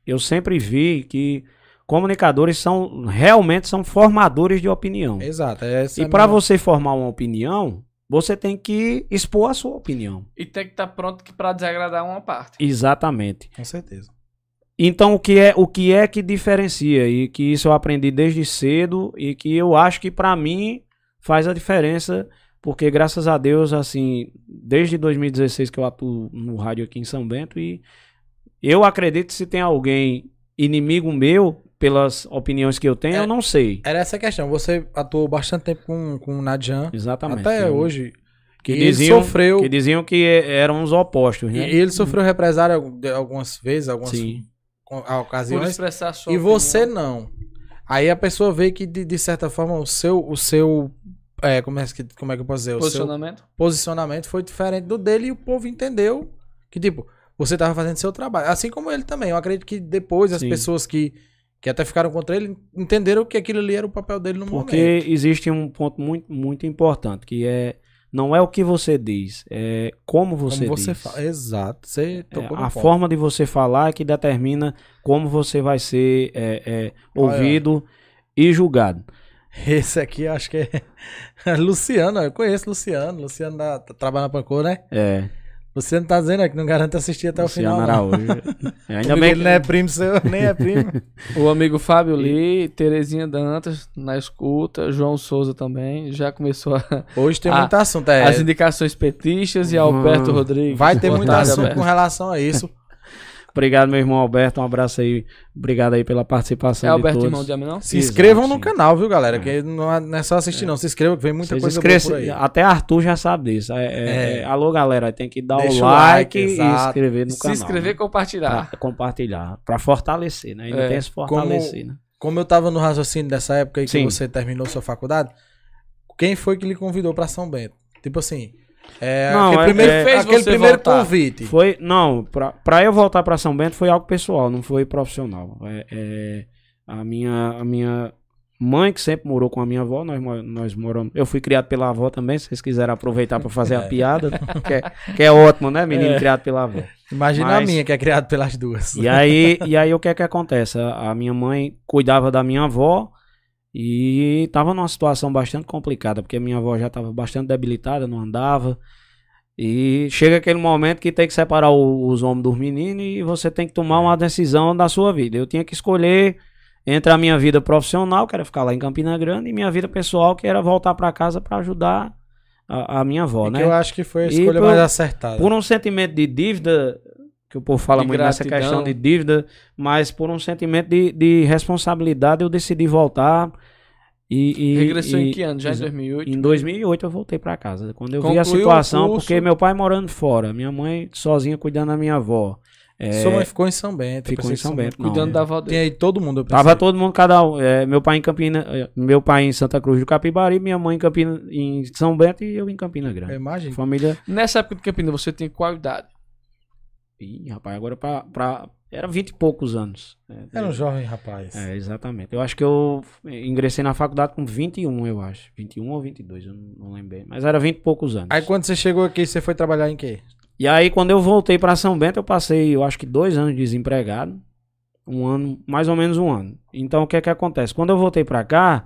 Speaker 3: eu sempre vi que comunicadores são realmente são formadores de opinião.
Speaker 2: Exato.
Speaker 3: e para minha... você formar uma opinião, você tem que expor a sua opinião.
Speaker 1: E tem que estar tá pronto para desagradar uma parte.
Speaker 3: Exatamente.
Speaker 2: Com certeza.
Speaker 3: Então o que é o que é que diferencia e que isso eu aprendi desde cedo e que eu acho que para mim faz a diferença porque graças a Deus assim desde 2016 que eu atuo no rádio aqui em São Bento e eu acredito que se tem alguém inimigo meu, pelas opiniões que eu tenho, é, eu não sei.
Speaker 2: Era essa a questão. Você atuou bastante tempo com, com o Nadian.
Speaker 3: Exatamente.
Speaker 2: Até hoje.
Speaker 3: Que diziam, sofreu, que diziam que eram os opostos, né?
Speaker 2: E ele sofreu represália algumas vezes, algumas Sim. ocasiões. e você não. Aí a pessoa vê que, de, de certa forma, o seu. O seu é, como, é que, como é que eu posso dizer?
Speaker 1: Posicionamento.
Speaker 2: O seu posicionamento foi diferente do dele e o povo entendeu que, tipo, você estava fazendo seu trabalho. Assim como ele também. Eu acredito que depois as Sim. pessoas que, que até ficaram contra ele entenderam que aquilo ali era o papel dele no
Speaker 3: Porque
Speaker 2: momento.
Speaker 3: Porque existe um ponto muito, muito importante, que é não é o que você diz, é como você, como você diz.
Speaker 2: Fala. Exato. Você
Speaker 3: é, a ponto. forma de você falar é que determina como você vai ser é, é, ouvido e julgado.
Speaker 2: Esse aqui acho que é Luciano, eu conheço Luciano. Luciano da, trabalha na Pancor, né?
Speaker 3: É.
Speaker 2: Você não tá dizendo é que não garante assistir até
Speaker 3: Luciano
Speaker 2: o final.
Speaker 3: Araújo. Ainda bem que
Speaker 2: ele não é primo seu, nem é primo.
Speaker 1: o amigo Fábio Lee, Terezinha Dantas na escuta, João Souza também, já começou a...
Speaker 2: Hoje tem
Speaker 1: a,
Speaker 2: muito assunto. É,
Speaker 1: as indicações petistas e Alberto hum, Rodrigues.
Speaker 2: Vai ter muito assunto com relação a isso.
Speaker 3: Obrigado, meu irmão Alberto. Um abraço aí. Obrigado aí pela participação.
Speaker 1: É Alberto, irmão de não?
Speaker 2: Se inscrevam no canal, viu, galera? É. Que não é só assistir, é. não. Se inscrevam, que vem muita Vocês coisa boa por aí.
Speaker 3: Até Arthur já sabe disso. É, é, é. alô, galera. Tem que dar Deixa o like, like e inscrever no
Speaker 1: Se
Speaker 3: canal.
Speaker 1: Se inscrever e
Speaker 3: né?
Speaker 1: compartilhar.
Speaker 3: Pra compartilhar. Pra fortalecer, né? Ainda tem esse fortalecer,
Speaker 2: como,
Speaker 3: né?
Speaker 2: Como eu tava no raciocínio dessa época aí que Sim. você terminou sua faculdade, quem foi que lhe convidou pra São Bento? Tipo assim, é,
Speaker 3: não,
Speaker 2: aquele
Speaker 3: é,
Speaker 2: primeiro,
Speaker 3: é,
Speaker 2: fez aquele primeiro convite.
Speaker 3: Foi, não, pra, pra eu voltar pra São Bento foi algo pessoal, não foi profissional. É, é, a, minha, a minha mãe, que sempre morou com a minha avó, nós, nós moramos. Eu fui criado pela avó também, se vocês quiserem aproveitar pra fazer a é. piada, que é, que é ótimo, né? Menino é. criado pela avó.
Speaker 2: Imagina Mas, a minha, que é criado pelas duas.
Speaker 3: E aí, e aí o que é que acontece? A, a minha mãe cuidava da minha avó. E estava numa situação bastante complicada, porque minha avó já estava bastante debilitada, não andava. E chega aquele momento que tem que separar o, os homens dos meninos e você tem que tomar uma decisão da sua vida. Eu tinha que escolher entre a minha vida profissional, que era ficar lá em Campina Grande, e minha vida pessoal, que era voltar para casa para ajudar a, a, minha avó, e né?
Speaker 2: eu acho que foi a escolha por, mais acertada.
Speaker 3: Por um sentimento de dívida, que o povo fala de muito gratidão. nessa questão de dívida, mas por um sentimento de, de responsabilidade eu decidi voltar. E, e,
Speaker 1: Regressou
Speaker 3: e,
Speaker 1: em que ano? Já em 2008?
Speaker 3: Em 2008 eu voltei para casa. Quando eu Concluiu vi a situação, porque meu pai morando fora, minha mãe sozinha cuidando da minha avó.
Speaker 2: É, Sua mãe ficou em São Bento.
Speaker 3: Ficou em São Bento.
Speaker 1: Não, cuidando
Speaker 3: é.
Speaker 1: da avó dele.
Speaker 2: Tem aí todo mundo.
Speaker 3: Tava todo mundo, cada um. É, meu pai em Campina, é, meu pai em Santa Cruz do Capibari, minha mãe em Campina, em São Bento e eu em Campina Grande.
Speaker 2: Imagina.
Speaker 3: Família.
Speaker 1: Nessa época de Campina, você tem qual idade?
Speaker 3: Ih, rapaz, agora pra, pra era vinte e poucos anos.
Speaker 2: Era um jovem rapaz.
Speaker 3: É, exatamente. Eu acho que eu ingressei na faculdade com 21, eu acho. 21 ou 22, eu não, não lembro bem. Mas era vinte e poucos anos.
Speaker 2: Aí quando você chegou aqui, você foi trabalhar em quê?
Speaker 3: E aí quando eu voltei para São Bento, eu passei, eu acho que dois anos desempregado. Um ano, mais ou menos um ano. Então o que é que acontece? Quando eu voltei para cá,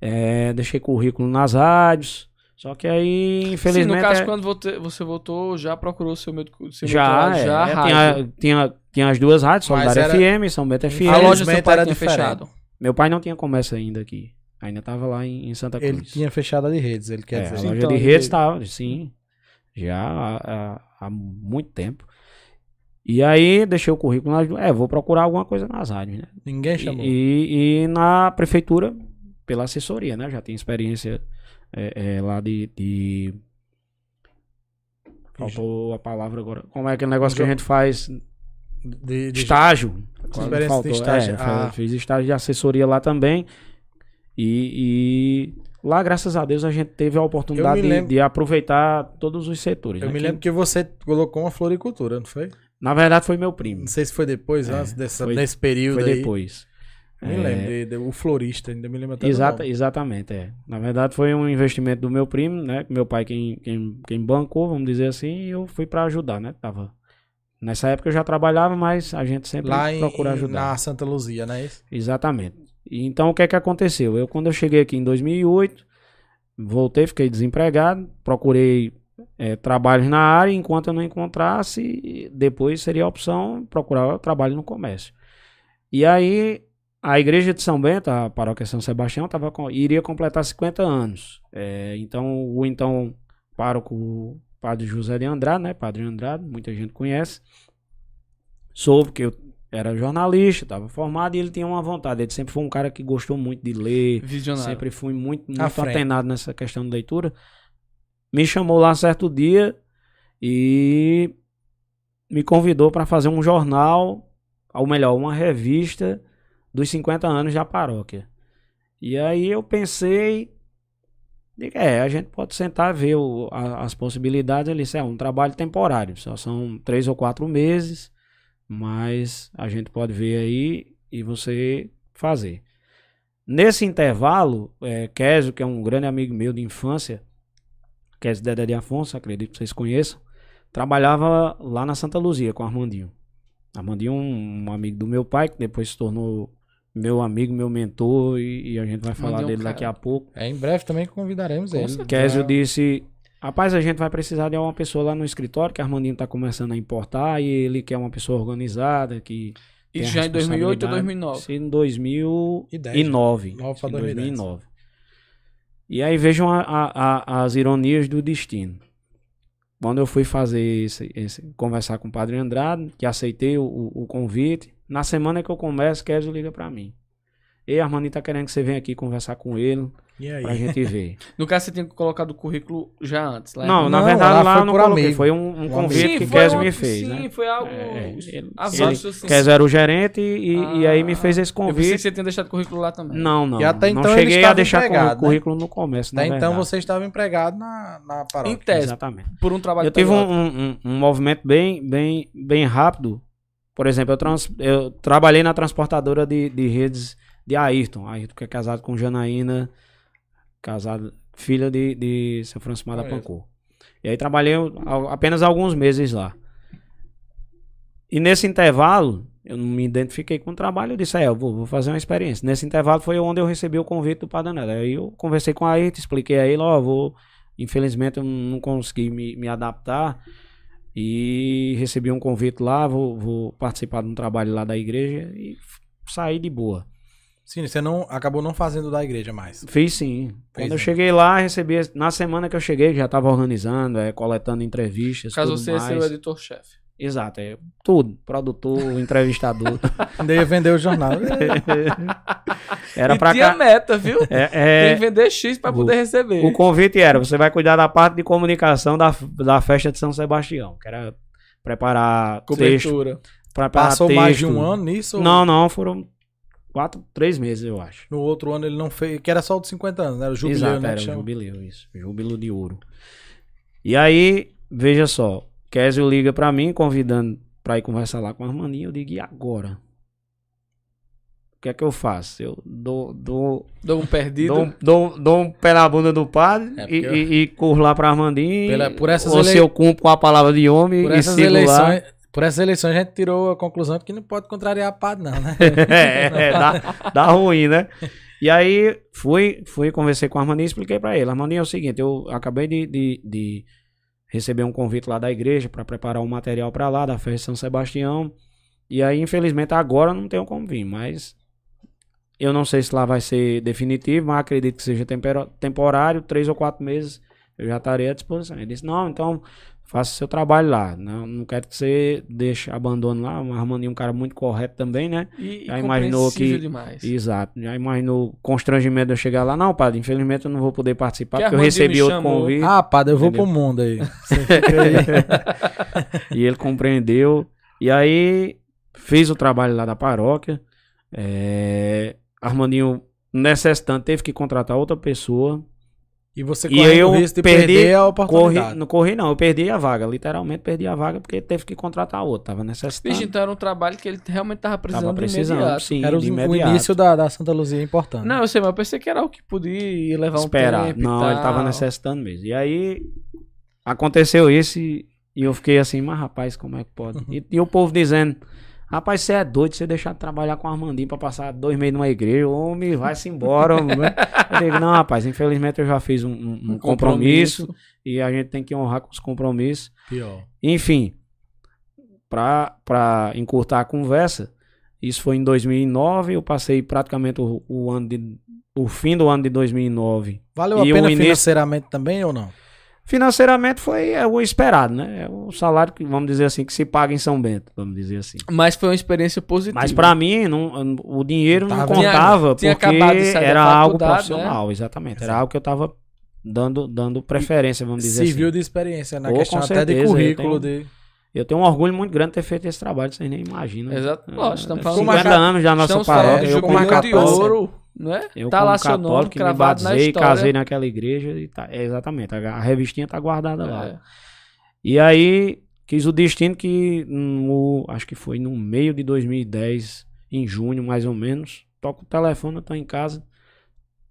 Speaker 3: é, deixei currículo nas rádios. Só que aí, infelizmente. Sim, no
Speaker 1: caso,
Speaker 3: é...
Speaker 1: quando você voltou, já procurou seu médico? Seu
Speaker 3: já, é, já é, tinha, tinha, tinha as duas rádios, Solidária era... FM, São Bento FM.
Speaker 1: A loja seu pai tinha fechado.
Speaker 3: Meu pai não tinha comércio ainda aqui. Ainda tava lá em, em Santa Cruz.
Speaker 2: Ele tinha fechado a de redes, ele quer
Speaker 3: é,
Speaker 2: dizer.
Speaker 3: A loja então, de redes estava, ele... sim. Já há, há, há, muito tempo. E aí deixei o currículo nas. É, vou procurar alguma coisa nas rádios, né?
Speaker 2: Ninguém chamou.
Speaker 3: E, e, na prefeitura, pela assessoria, né? Já tinha experiência é, é, lá de, de... Faltou a palavra agora. Como é aquele negócio que a gente faz? De, de estágio.
Speaker 2: Faltou. De estágio. É,
Speaker 3: ah. Fiz estágio de assessoria lá também. E, e, lá, graças a Deus, a gente teve a oportunidade lembro... de, de, aproveitar todos os setores.
Speaker 2: Eu
Speaker 3: né?
Speaker 2: me lembro que você colocou uma floricultura, não foi?
Speaker 3: Na verdade, foi meu primo.
Speaker 2: Não sei se foi depois, é, antes dessa, foi, nesse período.
Speaker 3: Foi
Speaker 2: aí.
Speaker 3: depois.
Speaker 2: Me é... lembro, de, o florista, ainda me lembro até
Speaker 3: Exata, Exatamente, é. Na verdade foi um investimento do meu primo, né? Meu pai quem, quem, quem bancou, vamos dizer assim, e eu fui para ajudar, né? Tava... Nessa época eu já trabalhava, mas a gente sempre
Speaker 2: Lá
Speaker 3: procura
Speaker 2: em,
Speaker 3: ajudar.
Speaker 2: na Santa Luzia, não é isso?
Speaker 3: Exatamente. E então o que é que aconteceu? Eu quando eu cheguei aqui em 2008, voltei, fiquei desempregado, procurei é, trabalhos na área, enquanto eu não encontrasse, depois seria a opção procurar trabalho no comércio. E aí a igreja de São Bento, a paróquia São Sebastião, tava com, iria completar 50 anos. É, então, o então pároco padre José de Andrade, né? Padre Andrade, muita gente conhece. Soube que eu era jornalista, estava formado e ele tinha uma vontade. Ele sempre foi um cara que gostou muito de ler.
Speaker 1: Visionário.
Speaker 3: Sempre fui muito, muito antenado nessa questão de leitura. Me chamou lá certo dia e me convidou para fazer um jornal, ou melhor, uma revista dos 50 anos da paróquia. E aí eu pensei, é, a gente pode sentar ver o, a, as possibilidades ali. Isso é um trabalho temporário, só são três ou quatro meses, mas a gente pode ver aí e você fazer. Nesse intervalo, é, que é um grande amigo meu de infância, Kézio Dedé de Afonso, acredito que vocês conheçam, trabalhava lá na Santa Luzia com Armandinho. Armandinho, um amigo do meu pai, que depois se tornou meu amigo, meu mentor, e, e a gente vai falar dele daqui a pouco.
Speaker 2: É, em breve também convidaremos ele.
Speaker 3: Kézio disse, Rapaz, a gente vai precisar de uma pessoa lá no escritório, que a Armandinho tá começando a importar, e ele quer uma pessoa organizada, que.
Speaker 1: Isso já em 2008 ou 2009? Isso
Speaker 3: em 2009. 9 para 2009. E aí vejam a, a, a, as ironias do destino. Quando eu fui fazer esse, esse, conversar com o Padre Andrade, que aceitei o, o convite, na semana que eu começo, Kézio liga para mim. Ei, Armandinho tá querendo que você venha aqui conversar com ele. E aí? Pra gente ver.
Speaker 1: no caso, você tinha colocado o currículo já antes.
Speaker 3: Lá não, na verdade, lá, lá eu não coloquei. Amigo. Foi um, um convite sim, que Kes me fez.
Speaker 1: Sim,
Speaker 3: né?
Speaker 1: foi algo. É,
Speaker 3: ele, avanço, assim. Kes era o gerente e, ah, e aí me fez esse convite. Eu pensei
Speaker 1: que você tinha deixado o currículo lá também.
Speaker 3: Não, não.
Speaker 2: E até
Speaker 3: não
Speaker 2: então
Speaker 3: cheguei a deixar o né? currículo no começo.
Speaker 2: Até então você estava empregado na, na paróquia.
Speaker 1: Em tese. Exatamente. Por um trabalho
Speaker 3: Eu tive um, um, um, movimento bem, bem, bem rápido. Por exemplo, eu, trans, eu trabalhei na transportadora de, de redes de Ayrton. Ayrton que é casado com Janaína, casado, filha de, de São Francisco da Pancô. E aí trabalhei apenas alguns meses lá. E nesse intervalo, eu não me identifiquei com o trabalho, eu disse, é, eu vou, vou fazer uma experiência. Nesse intervalo foi onde eu recebi o convite do Padre Neto. Aí eu conversei com a Ayrton, expliquei a ele, ó, oh, vou... Infelizmente eu não consegui me, me adaptar e recebi um convite lá, vou, vou participar de um trabalho lá da igreja e saí de boa.
Speaker 2: Sim, você não acabou não fazendo da igreja mais.
Speaker 3: Fiz sim. Fez Quando eu cheguei lá, recebi. Na semana que eu cheguei, já estava organizando, é, coletando entrevistas.
Speaker 1: Caso você mais. seja o editor-chefe.
Speaker 3: Exato, é tudo. Produtor, entrevistador.
Speaker 2: Ainda ia vender o jornal.
Speaker 1: era para tinha cá... meta, viu? É, é... Tem que vender X para poder receber.
Speaker 3: O convite era: você vai cuidar da parte de comunicação da, da festa de São Sebastião, que era preparar
Speaker 1: cobertura. Texto,
Speaker 2: preparar Passou texto. mais de um ano nisso?
Speaker 3: Não, não, foram quatro, três meses, eu acho.
Speaker 2: No outro ano ele não fez, que era só o de 50 anos, né? Era o
Speaker 3: jubileu, Exato, né? Era o jubileu, isso. Júbilo de ouro. E aí, veja só, Kézio liga pra mim, convidando pra ir conversar lá com a Armaninha. Eu digo, e agora? O que é que eu faço? Eu dou. Dou,
Speaker 1: dou um perdido.
Speaker 3: Dou, dou, dou um pé na bunda do padre é e, eu... e, e, corro lá pra Armandinho. Pela, por essas ou ele... se eu cumpro com a palavra de homem
Speaker 2: por
Speaker 3: e
Speaker 2: essas eleições, lá. Por essas eleições a gente tirou a conclusão de que não pode contrariar a PAD, não, né?
Speaker 3: é, é dá, dá ruim, né? E aí fui, fui conversei com a Armandinho e expliquei para ele. Armandinho é o seguinte, eu acabei de, de, de receber um convite lá da igreja para preparar um material para lá, da de São Sebastião. E aí, infelizmente, agora não tenho como vir, mas eu não sei se lá vai ser definitivo, mas acredito que seja temporário, três ou quatro meses eu já estarei à disposição. Ele disse, não, então faça seu trabalho lá. Não, não quero que você deixe, abandone lá. O Armandinho é um cara muito correto também, né?
Speaker 1: E, já imaginou que. Demais.
Speaker 3: Exato. Já imaginou constrangimento de eu chegar lá. Não, padre, infelizmente eu não vou poder participar, que porque eu recebi outro convite.
Speaker 2: Ah, padre, eu vou Entendeu? pro mundo aí.
Speaker 3: aí. e ele compreendeu. E aí fez o trabalho lá da paróquia. É, Armandinho, necessitante, teve que contratar outra pessoa
Speaker 2: e você correu o risco de perdi, perder a oportunidade.
Speaker 3: Corri, não corri não, eu perdi a vaga. Literalmente perdi a vaga porque teve que contratar outro. Tava necessitando.
Speaker 1: Vixe, então era um trabalho que ele realmente tava precisando, tava precisando
Speaker 3: Sim,
Speaker 2: era o, o início da, da Santa Luzia importante.
Speaker 1: Não, eu sei, mas eu pensei que era o que podia levar
Speaker 3: Esperar.
Speaker 1: um tempo
Speaker 3: Não, ele tava necessitando mesmo. E aí aconteceu isso e, e eu fiquei assim, mas rapaz, como é que pode? Uhum. E, e o povo dizendo... Rapaz, você é doido você deixar de trabalhar com o Armandinho pra passar dois meses numa igreja. Homem, vai-se embora. eu digo, não, rapaz, infelizmente eu já fiz um, um, um compromisso, compromisso, e a gente tem que honrar com os compromissos.
Speaker 2: Pior.
Speaker 3: Enfim, pra, pra encurtar a conversa, isso foi em 2009. Eu passei praticamente o, o ano de, o fim do ano de 2009.
Speaker 2: Valeu a pena início... financeiramente também ou não?
Speaker 3: Financeiramente foi é, o esperado, né? É o salário que, vamos dizer assim, que se paga em São Bento, vamos dizer assim.
Speaker 1: Mas foi uma experiência positiva.
Speaker 3: Mas para mim, não, o dinheiro não, não contava, tinha, porque tinha era algo né? profissional, né? exatamente. Era algo que eu tava dando, dando preferência, vamos dizer
Speaker 2: Civil
Speaker 3: assim.
Speaker 2: de experiência, na questão até de currículo.
Speaker 3: Eu tenho, de... eu tenho um orgulho muito grande de ter feito esse trabalho, vocês nem imaginam.
Speaker 1: Exato. Lógico, estamos
Speaker 3: falando 50 anos já na nossa paróquia.
Speaker 1: Eu como de ouro não é?
Speaker 3: Eu, tá lá seu nome cravado na história. casei naquela igreja e tá, é, exatamente, a, a, revistinha tá guardada é. lá. E aí quis o destino que no, acho que foi no meio de 2010, em junho mais ou menos, toco o telefone, eu tô em casa,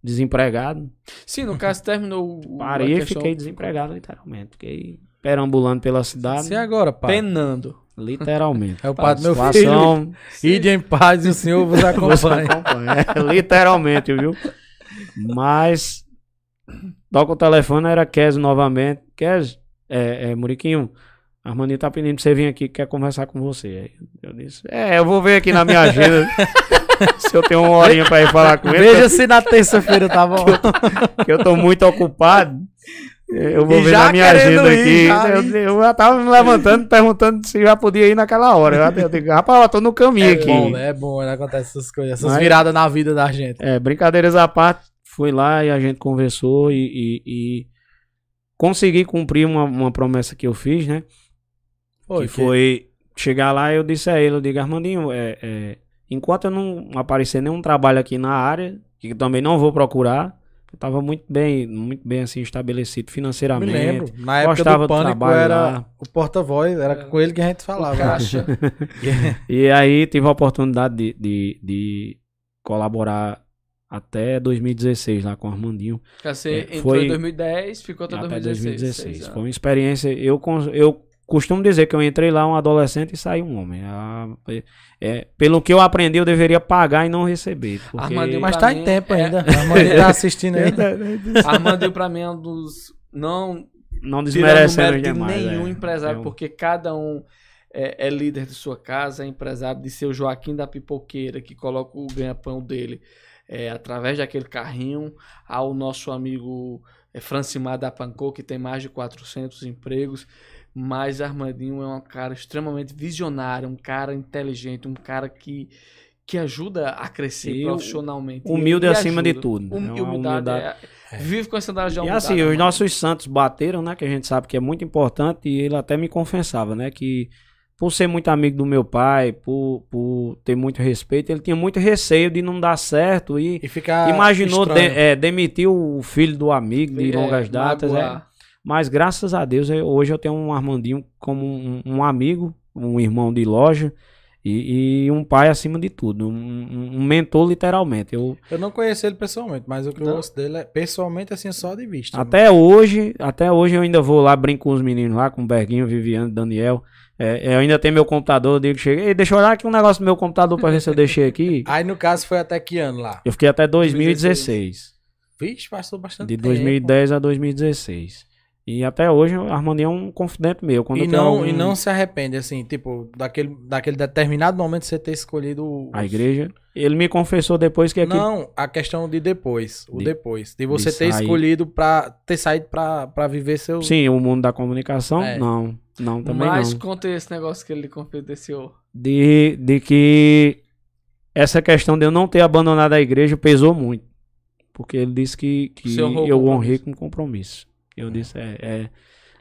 Speaker 3: desempregado.
Speaker 1: Sim, no caso terminou
Speaker 3: Parei e fiquei desempregado literalmente, fiquei perambulando pela cidade.
Speaker 2: E agora, pai?
Speaker 1: Penando.
Speaker 3: Literalmente.
Speaker 2: É o padre, meu filho. Ide em paz e o Senhor vos acompanha.
Speaker 3: É, literalmente, viu? Mas toca o telefone, era Kes novamente. Kes, é, é, Muriquinho, Armandinho tá pedindo pra você vir aqui, quer conversar com você. Eu disse, é, eu vou ver aqui na minha agenda se eu tenho uma horinha pra ir falar com ele.
Speaker 1: Veja se na terça-feira tá bom.
Speaker 3: que eu tô muito ocupado. Eu vou e ver na minha agenda ir, aqui. Já eu, eu, já tava me levantando, perguntando se já podia ir naquela hora. Eu, eu digo, rapaz, eu tô no caminho
Speaker 2: é
Speaker 3: aqui.
Speaker 2: Bom, né? É bom, né? Acontece essas coisas, essas Mas, viradas na vida da gente.
Speaker 3: É, brincadeiras à parte, fui lá e a gente conversou e, e, e consegui cumprir uma, uma promessa que eu fiz, né? Foi, que, que foi chegar lá e eu disse a ele, eu digo, Armandinho, é, é, enquanto eu não aparecer nenhum trabalho aqui na área, que também não vou procurar, eu tava muito bem, muito bem assim estabelecido financeiramente. Me lembro.
Speaker 2: Na época do Pânico era lá. o porta-voz, era é. com ele que a gente falava. Caixa.
Speaker 3: e aí tive a oportunidade de, de, de, colaborar até 2016 lá com o Armandinho.
Speaker 1: Você é, entrou foi, em 2010, ficou até, até 2016. 2016.
Speaker 3: Foi uma experiência, eu, eu costumo dizer que eu entrei lá um adolescente e saí um homem. Ah, é, pelo que eu aprendi, eu deveria pagar e não receber. Porque...
Speaker 2: Armandinho Mas tá em tempo é... ainda. Armandinho tá assistindo aí.
Speaker 1: Armandinho pra mim é um dos. Não,
Speaker 3: não desmerecendo
Speaker 1: de nenhum é, empresário, é um... porque cada um é, é, líder de sua casa, é empresário de seu Joaquim da Pipoqueira, que coloca o ganha-pão dele é, através daquele carrinho, ao nosso amigo é, Francimar da Pancô, que tem mais de 400 empregos. Mas Armandinho é um cara extremamente visionário, um cara inteligente, um cara que, que ajuda a crescer e profissionalmente.
Speaker 3: Humilde acima de tudo.
Speaker 1: Hum, humildade, humildade. É, vive com essa idade de
Speaker 3: humildade. E assim, os nossos santos bateram, né? Que a gente sabe que é muito importante. E ele até me confessava, né? Que por ser muito amigo do meu pai, por, por ter muito respeito, ele tinha muito receio de não dar certo e,
Speaker 2: e ficar
Speaker 3: imaginou de, é, demitir o filho do amigo de é, longas datas. É, mas graças a Deus, eu, hoje eu tenho um Armandinho como um, um amigo, um irmão de loja. E, e, um pai acima de tudo, um, um, mentor literalmente. Eu,
Speaker 2: eu não conheci ele pessoalmente, mas o que eu gosto dele é pessoalmente assim só de vista.
Speaker 3: Até mano. hoje, até hoje eu ainda vou lá brinco com os meninos lá, com o Berguinho, Viviane, Daniel. É, eu ainda tenho meu computador, eu digo, cheguei, deixa eu olhar aqui um negócio do meu computador pra ver se eu deixei aqui.
Speaker 2: Aí no caso foi até que ano lá?
Speaker 3: Eu fiquei até 2016.
Speaker 2: Vixe, passou bastante
Speaker 3: De tempo. 2010 a 2016. E até hoje a Harmonia é um confidente meu.
Speaker 2: Quando e, não, algum... e não se arrepende, assim, tipo, daquele, daquele determinado momento você ter escolhido...
Speaker 3: A igreja. Ele me confessou depois que... Aquilo...
Speaker 2: Não, a questão de depois, o de, depois. De você de ter sair... escolhido pra... Ter saído pra, pra viver seu...
Speaker 3: Sim, o mundo da comunicação, é. não. Não, também Mas
Speaker 1: não. conta esse negócio que ele confidenciou.
Speaker 3: De, de que essa questão de eu não ter abandonado a igreja pesou muito. Porque ele disse que, que eu honrei com compromisso. Eu disse, é, é,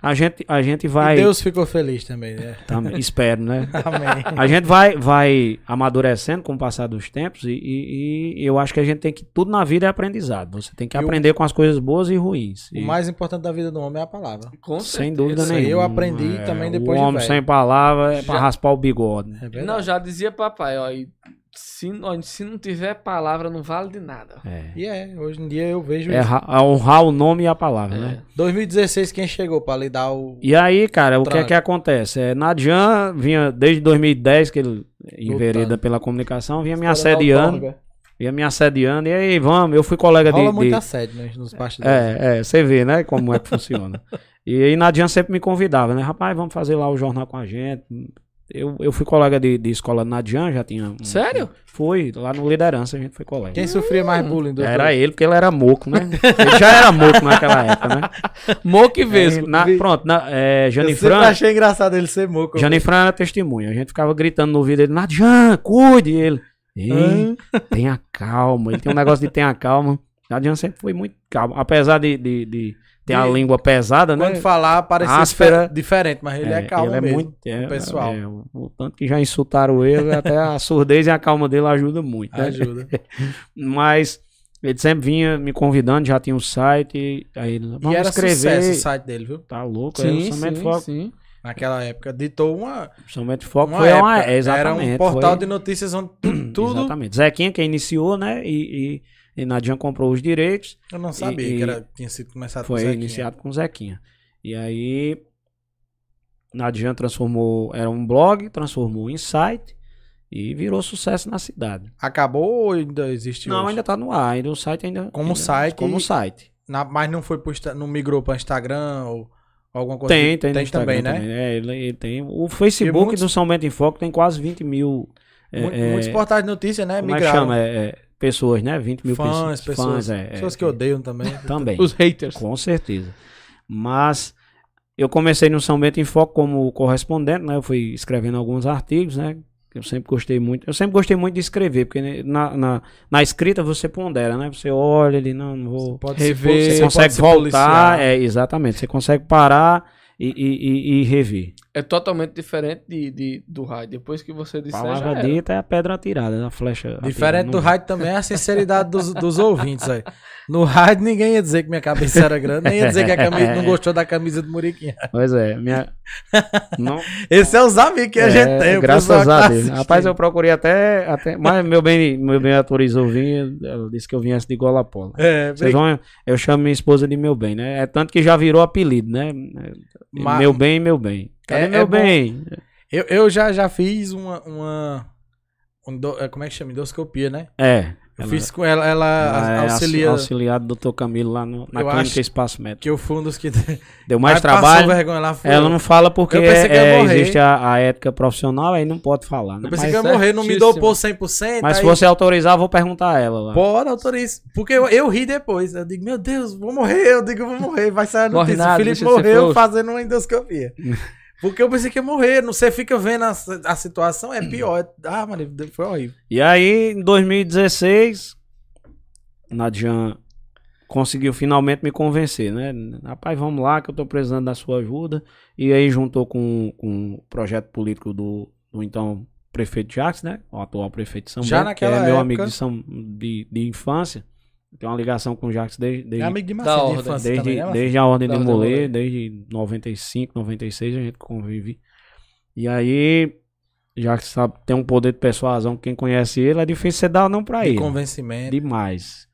Speaker 3: a gente, a gente vai.
Speaker 2: E Deus ficou feliz também, né?
Speaker 3: Também, espero, né? Amém. A gente vai, vai amadurecendo com o passar dos tempos e, e, e, eu acho que a gente tem que. Tudo na vida é aprendizado. Você tem que e aprender o, com as coisas boas e ruins.
Speaker 2: O mais importante da vida do homem é a palavra.
Speaker 3: Com sem dúvida nenhuma.
Speaker 2: Eu aprendi é, também depois
Speaker 3: o homem sem palavra é já, pra raspar o bigode.
Speaker 1: É não, já dizia papai, ó, se, se não tiver palavra, não vale de nada.
Speaker 2: É. E é, hoje em dia eu vejo
Speaker 3: é, isso. É honrar o nome e a palavra, é. né?
Speaker 2: 2016, quem chegou para lhe dar o.
Speaker 3: E aí, cara, o, que é que acontece? É, Nadian vinha desde 2010, que ele envereda pela comunicação, vinha me assediando. Vinha me assediando, e aí, vamos, eu fui colega Rola de.
Speaker 2: muito
Speaker 3: de...
Speaker 2: assédio né, nos bastidores.
Speaker 3: É, é, você vê, né, como é que funciona. E aí Nadian sempre me convidava, né? Rapaz, vamos fazer lá o jornal com a gente. Eu, eu fui colega de, de escola na Dian, já tinha. Um,
Speaker 1: Sério?
Speaker 3: Fui, lá no Liderança a gente foi colega.
Speaker 2: Quem sofria mais bullying do
Speaker 3: Era ele, porque ele era moco, né? ele já era moco naquela época, né?
Speaker 1: moco e vesgo.
Speaker 3: É, na, pronto, na, é, Janifran. Eu
Speaker 2: achei engraçado ele ser moco.
Speaker 3: Janifran era testemunha. A gente ficava gritando no ouvido dele, Nadian, cuide! ele. Ei, tenha calma. Ele tem um negócio de tenha calma. Nadian sempre foi muito calmo. Apesar de, de, de tem a língua pesada,
Speaker 2: né?
Speaker 3: Quando
Speaker 2: falar parece Áspera, diferente, mas ele é, é calmo ele é mesmo.
Speaker 3: Muito, é, pessoal. É, o tanto que já insultaram ele, até a surdez e a calma dele ajuda muito. Né?
Speaker 2: Ajuda.
Speaker 3: mas ele sempre vinha me convidando, já tinha um site, aí ele,
Speaker 2: vamos e era escrever. sucesso o site dele, viu?
Speaker 3: Tá louco,
Speaker 2: sim, sim, foco. sim. Naquela época, ditou uma.
Speaker 3: Somente Foco uma foi época, uma.
Speaker 2: Exatamente. Era um portal foi... de notícias onde tudo.
Speaker 3: Exatamente. Zequinha que iniciou, né? E, e e Nadian comprou os direitos.
Speaker 2: Eu não sabia e, que era, tinha sido começado
Speaker 3: foi com. Foi iniciado com Zequinha. E aí, Nadian transformou, era um blog, transformou em site e virou sucesso na cidade.
Speaker 2: Acabou ou ainda existe
Speaker 3: Não, hoje? ainda está no ar, ainda o site ainda...
Speaker 2: Como
Speaker 3: ainda,
Speaker 2: site?
Speaker 3: Como site.
Speaker 2: Na, mas não foi pro, não migrou para Instagram ou alguma coisa?
Speaker 3: Tem, tem, tem também, né? Também. É, ele, ele, tem. O Facebook muitos, do São Bento em Foco tem quase 20 mil.
Speaker 2: É, muitos portais de notícia, né?
Speaker 3: Como migraram. é que chama? É, é, pessoas, né? 20 mil
Speaker 2: fãs, pessoas. Fãs, é,
Speaker 3: pessoas
Speaker 2: que odeiam também.
Speaker 3: Também.
Speaker 1: Os haters.
Speaker 3: Com certeza. Mas eu comecei no São Bento em Foco como correspondente, né? Eu fui escrevendo alguns artigos, né? Eu sempre gostei muito. Eu sempre gostei muito de escrever, porque na, na, na escrita você pondera, né? Você olha ali, não, não vou. Você
Speaker 1: pode rever,
Speaker 3: você, consegue voltar. É, exatamente. Você consegue parar e, e, e, e rever.
Speaker 1: É totalmente diferente de, de, do rádio. Depois que você disser.
Speaker 3: Palavra dita é a pedra atirada, a flecha.
Speaker 2: Diferente atirada, do rádio também é a sinceridade dos, dos ouvintes aí. No rádio ninguém ia dizer que minha cabeça era grande, nem ia dizer que a camisa não gostou da camisa do Muriquinha.
Speaker 3: Pois é, minha.
Speaker 2: Não... Esse é os amigos que a é, gente tem.
Speaker 3: Graças a Deus. Rapaz, eu procurei até. até mas meu bem, meu bem autorizou vir. Ela disse que eu viesse de Golapola. É, Vocês vão, eu chamo minha esposa de meu bem, né? É tanto que já virou apelido, né? Mas... Meu bem, meu bem. Cadê é, meu é bem?
Speaker 2: Eu, eu já, já fiz uma. uma um do, é, como é que chama? Endoscopia, né?
Speaker 3: É.
Speaker 2: Eu ela, fiz com ela, ela, ela
Speaker 3: é auxilia. auxiliado do Dr. Camilo lá no, na clínica Espaço Médico.
Speaker 2: Que eu fui um dos que.
Speaker 3: Deu mais trabalho. Vergonha lá, foi ela não fala porque é, existe a, a, ética profissional, aí não pode falar. Né?
Speaker 2: Eu pensei Mas que ia morrer, não me dopou 100%.
Speaker 3: Mas aí... se você autorizar, eu vou perguntar a ela lá.
Speaker 2: Pode, autorize. Porque eu, eu ri depois. Eu digo, meu Deus, vou morrer. Eu digo, vou morrer. Vai sair a notícia. Nada, o Felipe morreu fazendo uma endoscopia. Porque eu pensei que ia morrer. Você fica vendo a, a situação, é pior. Ah, mano, foi horrível.
Speaker 3: E aí, em 2016, Nadian conseguiu finalmente me convencer, né? Rapaz, vamos lá que eu tô precisando da sua ajuda. E aí juntou com, com o projeto político do, do então prefeito Jacques, né? O atual prefeito de São
Speaker 2: Já
Speaker 3: Bento,
Speaker 2: naquela
Speaker 3: que é
Speaker 2: meu
Speaker 3: amigo de, São, de, de infância. Tem uma ligação com o Jacques desde, desde,
Speaker 2: é amigo de, Marcelo, de infância
Speaker 3: desde,
Speaker 2: também, né,
Speaker 3: desde a Ordem de Molê, desde 95, 96 a gente convive. E aí, já que sabe, tem um poder de persuasão, quem conhece ele, é difícil você dar não pra de ele.
Speaker 2: convencimento.
Speaker 3: Demais.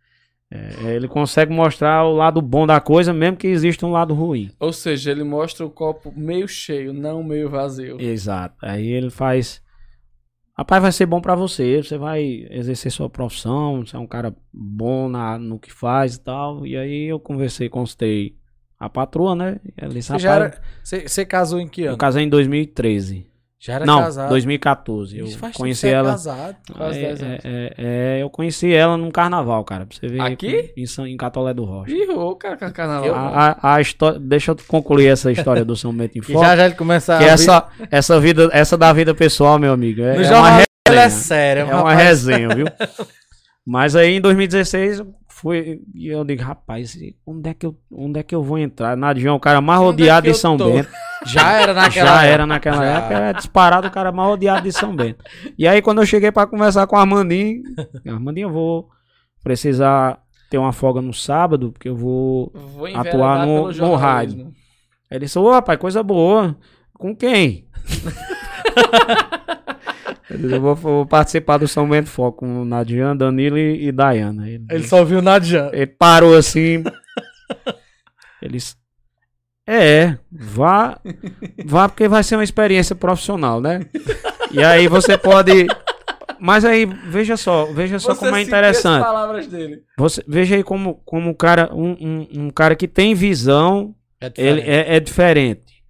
Speaker 3: É, ele consegue mostrar o lado bom da coisa, mesmo que exista um lado ruim.
Speaker 1: Ou seja, ele mostra o copo meio cheio, não meio vazio.
Speaker 3: Exato. Aí ele faz. Rapaz, vai ser bom para você. Você vai exercer sua profissão. Você é um cara bom na, no que faz e tal. E aí eu conversei, consultei a patroa, né?
Speaker 2: Ela disse, você, já era, você, você casou em que ano?
Speaker 3: Eu casei em 2013.
Speaker 2: Já era
Speaker 3: não,
Speaker 2: casado.
Speaker 3: 2014. Eu conheci ela.
Speaker 2: Casado.
Speaker 3: Quase é, 10 anos. É, é, eu conheci ela num carnaval, cara. Pra você ver.
Speaker 1: Aqui?
Speaker 3: Em, em Catolé do Rocha.
Speaker 1: Ih, ô, cara, carnaval.
Speaker 3: A, a, a história, deixa eu concluir essa história do São Bento em Foco.
Speaker 2: já já ele começa
Speaker 3: que a essa, essa vida, essa da vida pessoal, meu amigo. É,
Speaker 2: no é uma é sério.
Speaker 3: É uma resenha, viu? Mas aí em 2016 fui e eu digo, rapaz, onde é que eu, onde é que eu vou entrar? Nadião, é o cara mais rodeado é de São tô? Bento.
Speaker 2: Já era naquela
Speaker 3: Já era naquela Já. época, era disparado o cara mais rodeado de São Bento. E aí quando eu cheguei para conversar com a Armandinho, Armandinho, eu vou precisar ter uma folga no sábado, porque eu vou, vou atuar no, no rádio. Ele disse, ô rapaz, coisa boa. Com quem? Eu vou, vou, participar do São Bento Foco com Nadian, Danilo e, e Dayana.
Speaker 2: Ele, ele só viu Nadian.
Speaker 3: Ele parou assim. Eles. É, vá, vá porque vai ser uma experiência profissional, né? E aí você pode. Mas aí, veja só, veja só você como é interessante. As
Speaker 1: palavras dele.
Speaker 3: Você, veja aí como, como um cara, um, um, um cara que tem visão, é ele é, é diferente.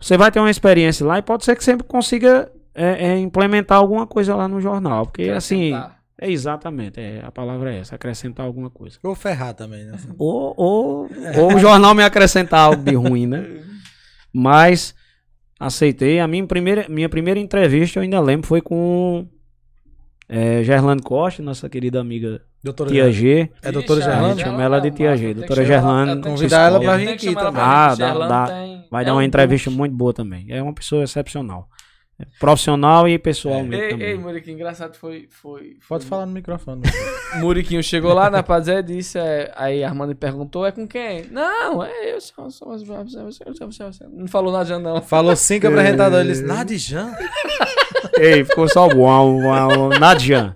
Speaker 3: Você vai ter uma experiência lá e pode ser que sempre consiga é, é, implementar alguma coisa lá no jornal. Porque assim. É exatamente, é, a palavra é essa, acrescentar alguma coisa.
Speaker 2: Ou ferrar também, né?
Speaker 3: Ou, ou, ou o jornal me acrescentar algo de ruim, né? Mas aceitei. A minha primeira, minha primeira entrevista, eu ainda lembro, foi com é, Gerlane Costa, nossa querida amiga doutora Tia G.
Speaker 2: É doutora Gerlane?
Speaker 3: Chama ela de Tia G. Doutora Gerlane.
Speaker 2: Convidar ela pra vir aqui também.
Speaker 3: Ah, dá, dá, vai dar uma entrevista muito boa também. É uma pessoa excepcional. Profissional e pessoalmente.
Speaker 1: É.
Speaker 3: Ei,
Speaker 1: ei, Muriquinho, engraçado foi. foi,
Speaker 2: foi... Pode falar no microfone.
Speaker 1: Muriquinho chegou lá na Pazé disse. É, aí Armando perguntou: é com quem? Não, é eu, sou, sou, Não falou Nadian, não.
Speaker 2: Falou cinco apresentadores. Ele disse: Nadian?
Speaker 3: Ei, ficou só o Nadian.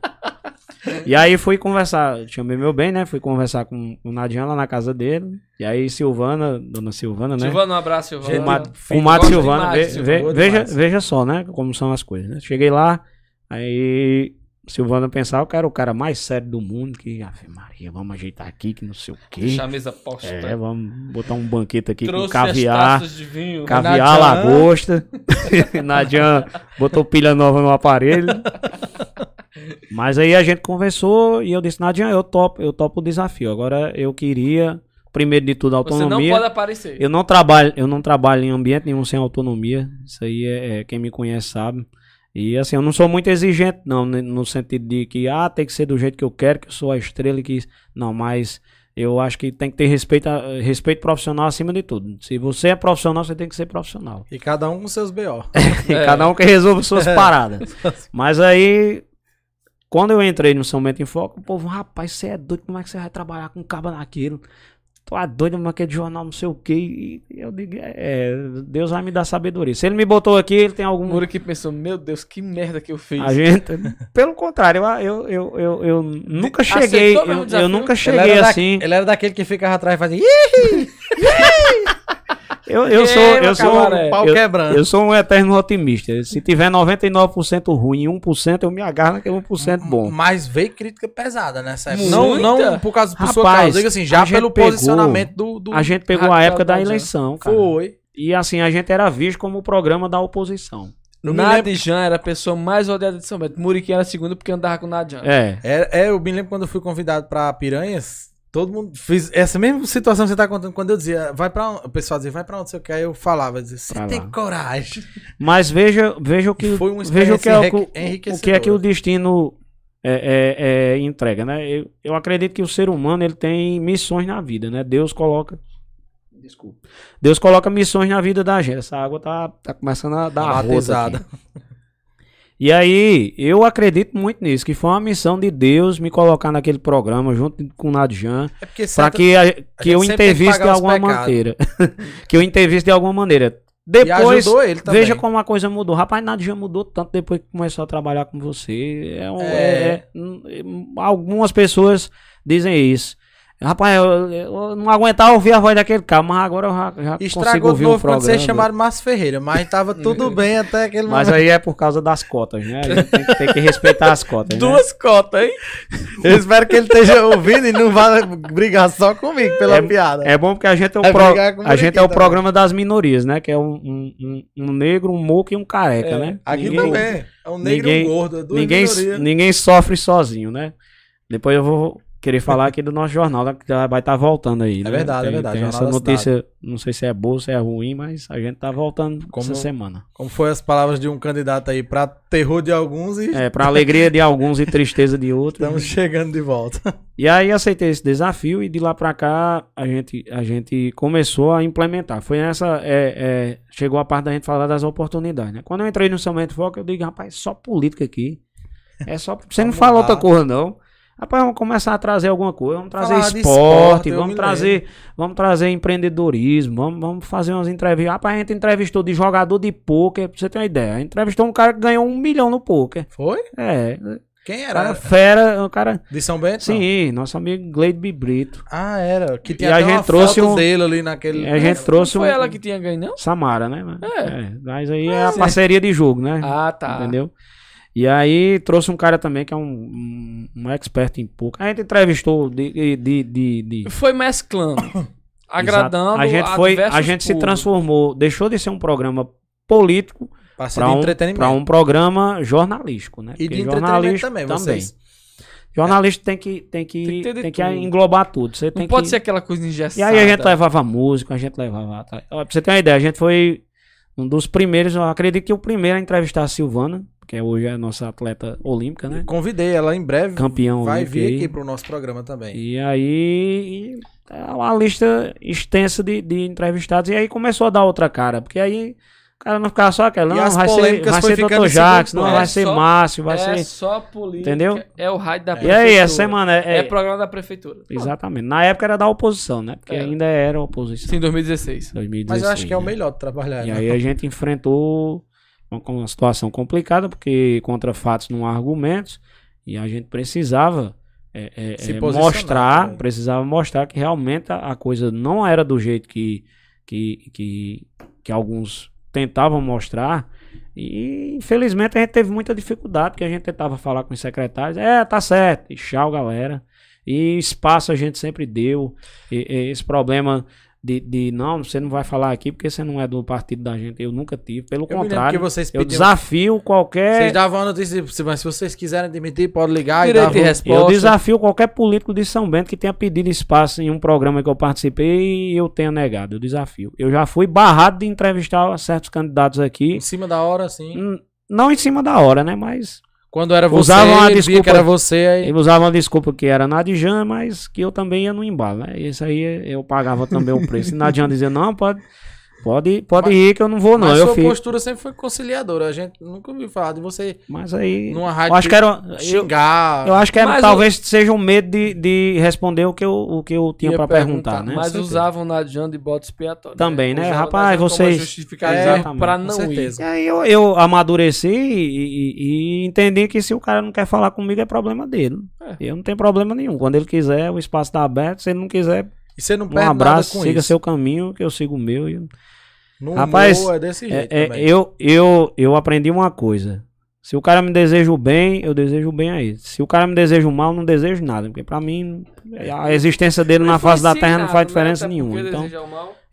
Speaker 3: E aí fui conversar, chamei meu bem, né? Fui conversar com o Nadian lá na casa dele. E aí Silvana, dona Silvana, né?
Speaker 1: Silvana, um abraço,
Speaker 3: Silvana. Fumado Silvana, ve, ve, veja, veja só, né? Como são as coisas, né? Cheguei lá, aí Silvana pensava que era o cara mais sério do mundo, que, Ave Maria, vamos ajeitar aqui, que não sei o quê.
Speaker 1: Deixar a mesa posta.
Speaker 3: É, vamos botar um banquete aqui
Speaker 1: Trouxe
Speaker 3: com caviar,
Speaker 1: as taças de vinho.
Speaker 3: caviar,
Speaker 2: Nadian.
Speaker 3: lagosta. Nadian botou pilha nova no aparelho. Mas aí a gente conversou e eu disse, Nadian, eu topo, eu topo o desafio. Agora eu queria, primeiro de tudo,
Speaker 1: Você não
Speaker 3: autonomia.
Speaker 1: pode aparecer.
Speaker 3: Eu não trabalho, eu não trabalho em ambiente nenhum sem autonomia. Isso aí é, é- quem me conhece sabe. E assim, eu não sou muito exigente, não, no sentido de que ah, tem que ser do jeito que eu quero, que eu sou a estrela e que não, mas eu acho que tem que ter respeito, a- respeito profissional acima de tudo. Se você é profissional, você tem que ser profissional.
Speaker 2: E cada um com seus BO.
Speaker 1: É.
Speaker 3: Cada um que resolve suas paradas. Mas aí, quando eu entrei no São Bento em Foco, o povo, rapaz, você é doido, como é que você vai trabalhar com caba naquilo? Tu é doido, mas aquele jornal não sei o quê. E eu digo, é, Deus vai me dar sabedoria. Se ele me botou aqui, ele tem
Speaker 1: O
Speaker 3: algum.
Speaker 1: Muro que pensou, meu Deus, que merda que eu fiz.
Speaker 3: A gente, pelo contrário, eu, eu, eu, eu, eu nunca
Speaker 1: Aceitou
Speaker 3: cheguei. Eu, nunca
Speaker 2: Ele
Speaker 3: cheguei assim.
Speaker 2: ele era daquele que ficava atrás e fazia. "Ih,
Speaker 3: Eu, eu sou, eu sou, eu,
Speaker 2: quebrando.
Speaker 3: eu sou um eterno otimista. Se tiver 99% ruim e 1%, eu me agarro naquele 1% bom.
Speaker 2: Mas veio crítica pesada nessa época. Não, não por causa sua
Speaker 3: Rapaz,
Speaker 2: causa. Digo assim, já
Speaker 3: a
Speaker 2: pelo
Speaker 3: pegou-
Speaker 2: posicionamento do. do...
Speaker 3: A gente pegou a época da eleição, cara.
Speaker 2: Foi.
Speaker 3: E assim, a gente era visto como o programa da oposição.
Speaker 1: Nadijan era a pessoa mais odiada de São Bento. Muriquim era segundo porque andava com Nadijan.
Speaker 3: É.
Speaker 2: É, é, eu me lembro quando eu fui convidado pra Piranhas, todo mundo fez essa mesma situação que você tá contando. Quando eu dizia, vai pra onde? O pessoal dizia, vai pra onde você quer? Eu falava, dizia, você tem
Speaker 3: lá.
Speaker 2: coragem.
Speaker 3: Mas veja, veja o que,
Speaker 2: Foi uma
Speaker 3: veja o que é o, o que é que o destino é, é- é, entrega, né? Eu, eu acredito que o ser humano ele tem missões na vida, né? Deus coloca Desculpa. Deus coloca missões na vida da gente. Essa água tá, tá começando a dar
Speaker 2: Tá
Speaker 3: roda
Speaker 2: batizada.
Speaker 3: aqui. E aí, eu acredito muito nisso, que foi uma missão de Deus me colocar naquele programa junto com o Nadjan,
Speaker 2: É
Speaker 3: para que, a- que
Speaker 2: gente
Speaker 3: eu intervisse de alguma maneira. que eu intervisse de alguma maneira. Depois, veja como a coisa mudou. Rapaz, Nadjan mudou tanto depois que começou a trabalhar com você. É um-
Speaker 2: É.
Speaker 3: é- é- algumas pessoas dizem isso. Rapaz, eu, eu não aguentava ouvir a voz daquele cara, mas agora eu já, já consigo
Speaker 2: Estragou de
Speaker 3: o
Speaker 2: novo quando vocês chamaram Márcio Ferreira, mas tava tudo bem até aquele
Speaker 3: Mas
Speaker 2: momento.
Speaker 3: aí é por causa das cotas, né? A gente tem, que- tem que respeitar as cotas. né?
Speaker 1: Duas cotas, hein?
Speaker 2: Eu espero que ele esteja ouvindo e não vá brigar só comigo pela piada.
Speaker 3: É bom porque a gente é o, pro- a gente é o programa das minorias, né? Que é um, um, um- negro, um moco e um careca,
Speaker 1: É,
Speaker 3: né?
Speaker 2: Aqui
Speaker 3: Ninguém-
Speaker 2: também. É um negro e
Speaker 3: ninguém-
Speaker 2: um gordo. é duas
Speaker 3: Ninguém,
Speaker 2: minorias.
Speaker 3: ninguém sofre sozinho, né? Depois eu vou querer falar aqui do nosso jornal, que já vai estar voltando aí. né?
Speaker 2: verdade, é
Speaker 3: Tem-
Speaker 2: verdade,
Speaker 3: Tem essa notícia, não sei se é boa, se é ruim, mas a gente tá voltando
Speaker 2: Como-
Speaker 3: essa semana.
Speaker 2: Como foi as palavras de um candidato aí pra terror de alguns e
Speaker 3: É, pra alegria de alguns e tristeza de outros.
Speaker 2: estamos chegando de volta.
Speaker 3: E aí aceitei esse desafio e de lá pra cá a gente, a gente começou a implementar. Foi nessa. é, é, chegou a parte da gente falar das oportunidades. Né? Quando eu entrei no Somente Foco, eu digo, rapaz, só política aqui. É só. Você não
Speaker 2: Vamos
Speaker 3: fala outra coisa, não. Rapaz, vamos começar a trazer alguma coisa. Vamos trazer esporte,
Speaker 2: esporte,
Speaker 3: vamos trazer, vamos trazer empreendedorismo, vamos, vamos fazer umas entrevistas. Rapaz, a gente entrevistou de jogador de pôquer, pra você ter uma ideia. A gente entrevistou um cara que ganhou um milhão no pôquer.
Speaker 2: Foi?
Speaker 3: É,
Speaker 2: Quem
Speaker 3: um cara
Speaker 2: era?
Speaker 3: fera, um cara.
Speaker 2: De São Bento? não?
Speaker 3: Sim, nosso amigo Gleide Bibrito.
Speaker 2: Ah, era. Que
Speaker 3: E
Speaker 2: tinha
Speaker 3: a
Speaker 2: até
Speaker 3: gente
Speaker 2: uma
Speaker 3: trouxe
Speaker 2: foto
Speaker 3: um-
Speaker 2: dele ali naquele...
Speaker 3: E a gente trouxe
Speaker 1: Foi
Speaker 3: um.
Speaker 1: ela que tinha ganho, não?
Speaker 3: Samara, né?
Speaker 1: É.
Speaker 3: Mas aí é a parceria de jogo, né?
Speaker 1: Ah, tá.
Speaker 3: Entendeu? E aí trouxe um cara também que é um, um, um expert em pouco. A gente entrevistou de. de, de, de- de-
Speaker 1: Foi mesclando. agradando
Speaker 3: a gente foi, a gente se transformou, deixou de ser um programa político para
Speaker 2: de
Speaker 3: um,
Speaker 2: entretenimento.
Speaker 3: pra um programa jornalístico, né?
Speaker 2: E de
Speaker 3: Porque
Speaker 2: entretenimento também, vocês.
Speaker 3: Jornalista tem que tem que
Speaker 1: Tem que de
Speaker 3: tem que
Speaker 1: tudo.
Speaker 3: englobar tudo. Você
Speaker 1: Não pode
Speaker 3: que...
Speaker 1: ser aquela coisa engessada.
Speaker 3: E aí a gente levava música, a gente levava. Ó, Pra você ter uma ideia, a gente foi um dos primeiros, eu acredito que o primeiro a entrevistar a Silvana, que hoje é a nossa atleta olímpica, né?
Speaker 2: Convidei ela em breve.
Speaker 3: Campeão
Speaker 2: Vai vir aqui pro nosso programa também.
Speaker 3: E aí é uma lista extensa de, de entrevistados. E aí começou a dar outra cara, porque aí o cara não ficava só aquela, não, vai ser, vai ser Dr.
Speaker 2: segundo
Speaker 3: não,
Speaker 1: plano.
Speaker 3: vai
Speaker 1: É
Speaker 3: ser
Speaker 1: só-
Speaker 3: Márcio, vai
Speaker 1: é
Speaker 3: ser.
Speaker 1: só política.
Speaker 3: Entendeu?
Speaker 1: É o raio da
Speaker 3: E aí, essa
Speaker 1: prefeitura.
Speaker 3: semana é.
Speaker 1: É,
Speaker 3: é-
Speaker 1: programa da prefeitura.
Speaker 3: Exatamente. Na época era da oposição, né? Porque
Speaker 1: É.
Speaker 3: ainda era oposição.
Speaker 1: Sim, 2016.
Speaker 3: 2016,
Speaker 2: Mas eu acho que é o
Speaker 3: né?
Speaker 2: melhor de trabalhar.
Speaker 3: E
Speaker 2: né?
Speaker 3: aí a gente enfrentou com uma situação complicada, porque contra fatos não há argumentos, e a gente precisava é, é, é, mostrar,
Speaker 2: né?
Speaker 3: precisava mostrar que realmente a, a coisa não era do jeito que, que, que, que alguns tentavam mostrar, E infelizmente a gente teve muita dificuldade, porque a gente tentava falar com os secretários, é, tá certo, e tchau, galera. E espaço a gente sempre deu. E, e esse problema de, de, não, você não vai falar aqui porque você não é do partido da gente. Eu nunca tive. Pelo eu contrário,
Speaker 2: vocês
Speaker 3: eu desafio qualquer.
Speaker 2: Vocês davam a notícia, mas se vocês quiserem demitir, pode ligar
Speaker 3: Direito e dar de resposta. Eu desafio qualquer político de São Bento que tenha pedido espaço em um programa que eu participei e eu tenha negado. Eu desafio. Eu já fui barrado de entrevistar certos candidatos aqui.
Speaker 2: Em cima da hora, sim.
Speaker 3: Não em cima da hora, né? Mas
Speaker 2: quando era você,
Speaker 3: usavam uma desculpa,
Speaker 2: que era você aí.
Speaker 3: Usavam uma desculpa que era Nadijan, mas que eu também ia no embalo, né? Isso aí eu pagava também o preço. E Nadijan dizia, não, pode, Pode, pode mas, ir que eu não vou, não. Mas
Speaker 2: eu
Speaker 3: sua
Speaker 2: fico... postura sempre foi conciliadora. A gente nunca ouviu falar de você.
Speaker 3: Mas aí.
Speaker 2: Numa rádio.
Speaker 3: acho que era.
Speaker 2: Xingar.
Speaker 3: Eu, eu acho que era, talvez eu... seja um medo de, de responder o que eu, o que eu tinha para perguntar, perguntar, né?
Speaker 1: Mas usavam na Jana de bota expiatório.
Speaker 3: Também, né? né? Rapaz, vocês.
Speaker 1: Justificativa para não ir.
Speaker 3: E aí eu, eu amadureci e, e, e, entendi que se o cara não quer falar comigo é problema dele. É. Eu não tenho problema nenhum. Quando ele quiser, o espaço tá aberto. Se ele não quiser.
Speaker 2: E você não
Speaker 3: um abraço, siga isso. seu caminho, que eu sigo o meu. E... No Rapaz, é desse jeito é, é, eu, eu, eu aprendi uma coisa. Se o cara me deseja o bem, eu desejo o bem a ele. Se o cara me deseja o mal, não desejo nada. Porque pra mim, a existência dele na face da terra não faz né? diferença nenhuma. Então,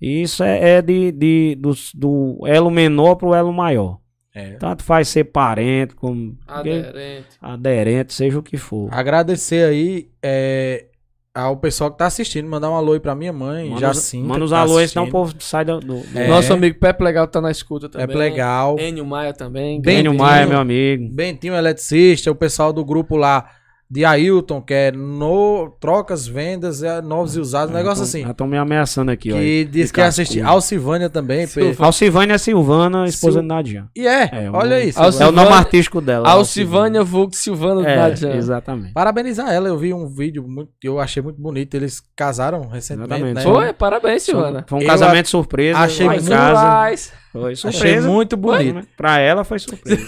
Speaker 3: isso é, é de, de, do, do elo menor pro elo maior. É. Tanto faz ser parente, como
Speaker 1: aderente.
Speaker 3: aderente, seja o que for.
Speaker 2: Agradecer aí é, ao pessoal que tá assistindo, mandar um alô aí pra minha mãe,
Speaker 3: manda,
Speaker 2: Jacinta.
Speaker 3: Manda os tá alô aí, senão o povo sai do. do...
Speaker 1: É. Nosso amigo Pepe Legal tá na escuta também.
Speaker 2: Pepe Legal.
Speaker 1: Enio Maia também.
Speaker 3: Enio Maia, meu amigo.
Speaker 2: Bentinho Eletricista, o pessoal do grupo lá de Ailton, que é no trocas, vendas, é, novos e usados, um negócio assim.
Speaker 3: Já estão me ameaçando aqui,
Speaker 2: ó. Que diz que quer assistir. Alcivânia também.
Speaker 3: Silva. Alcivânia Silvana, esposa Sil... de Nadia.
Speaker 2: E é, é olha isso.
Speaker 3: É o nome artístico dela.
Speaker 1: Alcivânia Vulgo Silvana
Speaker 3: é, Nadia. Exatamente.
Speaker 2: Parabenizar ela, eu vi um vídeo muito, eu achei muito bonito. Eles casaram recentemente. Né?
Speaker 1: Foi, parabéns, Silvana.
Speaker 3: Foi um eu casamento surpresa.
Speaker 2: Achei
Speaker 3: muito
Speaker 2: casa.
Speaker 3: Foi surpresa.
Speaker 2: Achei muito bonito. Foi,
Speaker 3: pra ela foi surpresa.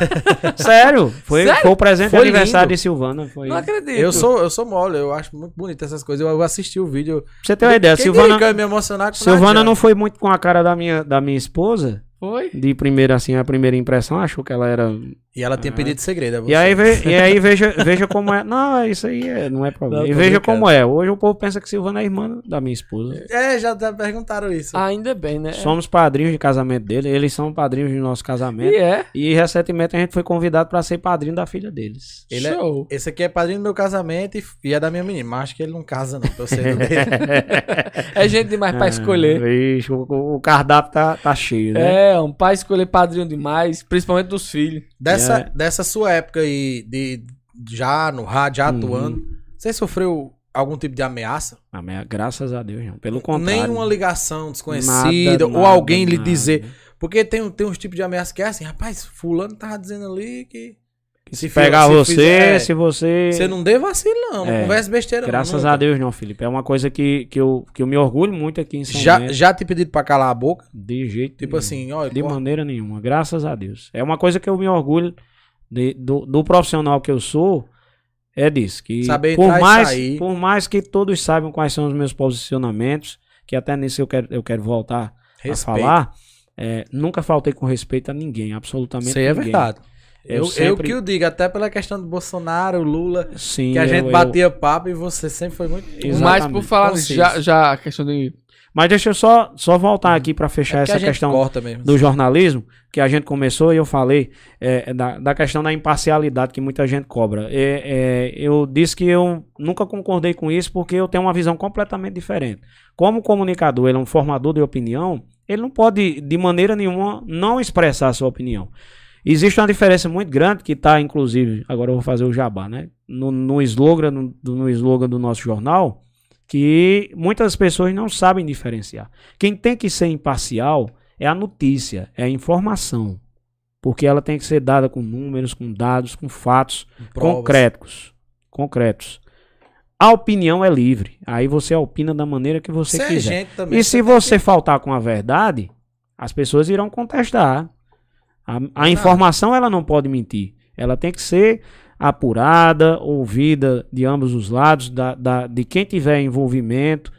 Speaker 3: Sério? Foi, Sério? foi o presente foi de aniversário lindo. de Silvana. Foi...
Speaker 2: Não acredito. Eu sou, eu sou mole, eu acho muito bonito essas coisas. Eu, assisti o vídeo. Pra
Speaker 3: você ter uma ideia, Silvana.
Speaker 2: me emocionar com
Speaker 3: Silvana não foi muito com a cara da minha, da minha esposa.
Speaker 1: Foi?
Speaker 3: De primeira, assim, a primeira impressão, achou que ela era.
Speaker 2: E ela tinha ah. pedido segredo.
Speaker 3: E aí, ve, e aí veja, veja como é. Não, isso aí é, não é problema. Não, e veja como é. Hoje o povo pensa que Silvana é irmã da minha esposa.
Speaker 2: É, já perguntaram isso.
Speaker 1: ainda bem, né?
Speaker 3: Somos padrinhos de casamento dele. Eles são padrinhos do nosso casamento.
Speaker 1: E é.
Speaker 3: E recentemente a gente foi convidado para ser padrinho da filha deles.
Speaker 2: Ele é- Show. É, esse aqui é padrinho do meu casamento e, e é da minha menina. Mas acho que ele não casa, não. Pra você
Speaker 1: é gente demais pra ah, escolher.
Speaker 3: Vixe, o, o, cardápio tá, tá cheio, né?
Speaker 1: É, um pai escolher padrinho demais, principalmente dos filhos.
Speaker 2: Dessa, é. dessa sua época aí, de, já no rádio, já uhum. atuando, você sofreu algum tipo de ameaça?
Speaker 3: Ameaça, graças a Deus, não. Pelo contrário.
Speaker 2: Nenhuma ligação desconhecida nada, ou nada, alguém nada. lhe dizer. Porque tem, tem uns tipos de ameaça que é assim, rapaz, fulano tava dizendo ali que
Speaker 3: se pegar você, fizer, se você.
Speaker 2: Você não dê vacilo, não. É, não converse besteira,
Speaker 3: Graças não, a Deus, não, Felipe. É uma coisa que, que, eu, que eu me orgulho muito aqui em São
Speaker 2: já. Já te pedido pra calar a boca?
Speaker 3: De jeito
Speaker 2: Tipo
Speaker 3: nenhum.
Speaker 2: assim, olha.
Speaker 3: De maneira nenhuma. Graças a Deus. É uma coisa que eu me orgulho de, do, do profissional que eu sou. É disso. Que
Speaker 2: Saber
Speaker 3: por mais, sair. por mais que todos saibam quais são os meus posicionamentos, que até nisso eu quero, eu quero voltar Respeito. a falar. É, nunca faltei com respeito a ninguém, absolutamente Isso aí
Speaker 2: é verdade. Eu, eu, sempre... eu que o digo, até pela questão do Bolsonaro, Lula,
Speaker 3: Sim,
Speaker 2: que a gente batia papo e você sempre foi muito.
Speaker 1: Exatamente. Mas por falar já, já a questão de.
Speaker 3: Mas deixa eu só, só voltar aqui para fechar é essa que questão do jornalismo, que a gente começou e eu falei é, da, da questão da imparcialidade que muita gente cobra. É, é, eu disse que eu nunca concordei com isso porque eu tenho uma visão completamente diferente. Como comunicador, ele é um formador de opinião, ele não pode, de maneira nenhuma, não expressar a sua opinião. Existe uma diferença muito grande que está, inclusive, agora eu vou fazer o jabá, né? No, no, slogan, no, no slogan do nosso jornal, que muitas pessoas não sabem diferenciar. Quem tem que ser imparcial é a notícia, é a informação. Porque ela tem que ser dada com números, com dados, com fatos concretos. Concretos. A opinião é livre. Aí você opina da maneira que você, você é quiser. É e se você faltar com a verdade, as pessoas irão contestar. A, a informação ela não pode mentir. Ela tem que ser apurada, ouvida de ambos os lados, da, da, de quem tiver envolvimento.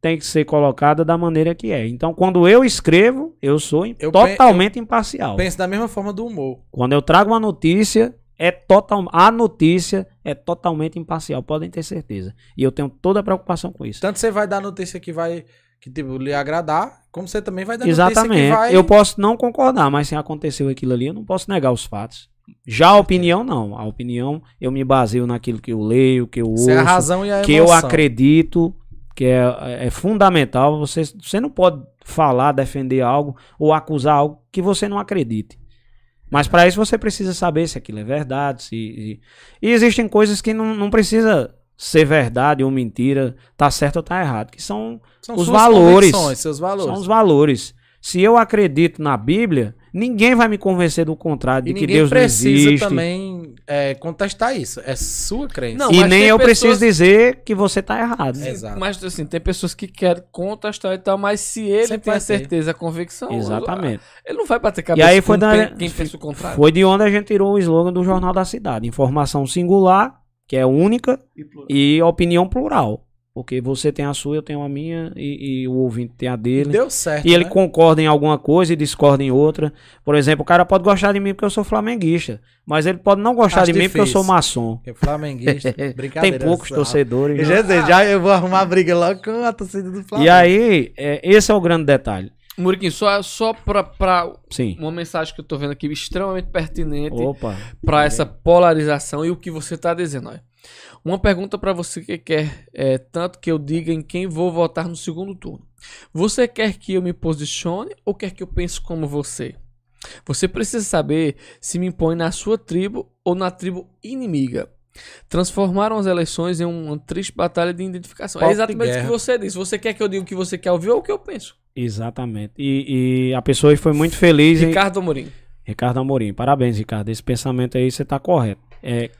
Speaker 3: tem que ser colocada da maneira que é. Então, quando eu escrevo, eu sou eu totalmente eu imparcial.
Speaker 2: Penso da mesma forma do humor.
Speaker 3: Quando eu trago uma notícia, é total, a notícia é totalmente imparcial, podem ter certeza. E eu tenho toda a preocupação com isso.
Speaker 2: Tanto você vai dar notícia que vai que tipo, lhe agradar, como você também vai dar
Speaker 3: Exatamente.
Speaker 2: vai...
Speaker 3: Eu posso não concordar, mas se aconteceu aquilo ali, eu não posso negar os fatos. Já a opinião, não. A opinião, eu me baseio naquilo que eu leio, que eu ouço,
Speaker 2: é a razão e a
Speaker 3: que eu acredito, que é, é fundamental. Você, você não pode falar, defender algo ou acusar algo que você não acredite. Mas para isso você precisa saber se aquilo é verdade. Se, se... E existem coisas que não, não precisa ser verdade ou mentira, tá certo ou tá errado, que são, são os valores.
Speaker 2: Seus valores.
Speaker 3: São os valores. Se eu acredito na Bíblia, ninguém vai me convencer do contrário, de que Deus não existe. precisa
Speaker 2: também é, contestar isso. É sua crença.
Speaker 3: Não, e nem eu pessoas... preciso dizer que você está errado.
Speaker 1: Exato. Mas assim, tem pessoas que querem contestar e tal, mas se ele Sempre tem a certeza, a convicção,
Speaker 3: Exatamente.
Speaker 1: ele não vai bater cabeça
Speaker 3: e aí foi da, quem pensa o contrário. Foi de onde a gente tirou o slogan do Jornal da Cidade. Informação singular, que é única, e, e opinião plural. Porque você tem a sua, eu tenho a minha e, e o ouvinte tem a dele.
Speaker 2: Deu certo.
Speaker 3: E ele né? concorda em alguma coisa e discorda em outra. Por exemplo, o cara pode gostar de mim porque eu sou flamenguista. Mas ele pode não gostar Acho de difícil. mim porque eu sou maçom.
Speaker 2: Porque flamenguista, brincadeira.
Speaker 3: tem poucos torcedores.
Speaker 2: Já, né? já eu vou arrumar briga logo com a torcida do Flamengo.
Speaker 3: E aí, é, esse é o grande detalhe.
Speaker 1: Muriquinho, só, só pra, pra Sim. uma mensagem que eu tô vendo aqui extremamente pertinente para essa polarização e o que você tá dizendo. Olha. Uma pergunta para você que quer é, tanto que eu diga em quem vou votar no segundo turno. Você quer que eu me posicione ou quer que eu pense como você? Você precisa saber se me impõe na sua tribo ou na tribo inimiga. Transformaram as eleições em uma triste batalha de identificação. é exatamente o que você disse. Você quer que eu diga o que você quer ouvir ou o que eu penso?
Speaker 3: Exatamente. E, e a pessoa foi muito feliz.
Speaker 1: Ricardo em... Amorim.
Speaker 3: Ricardo Amorim. Parabéns, Ricardo. Esse pensamento aí você está correto. É,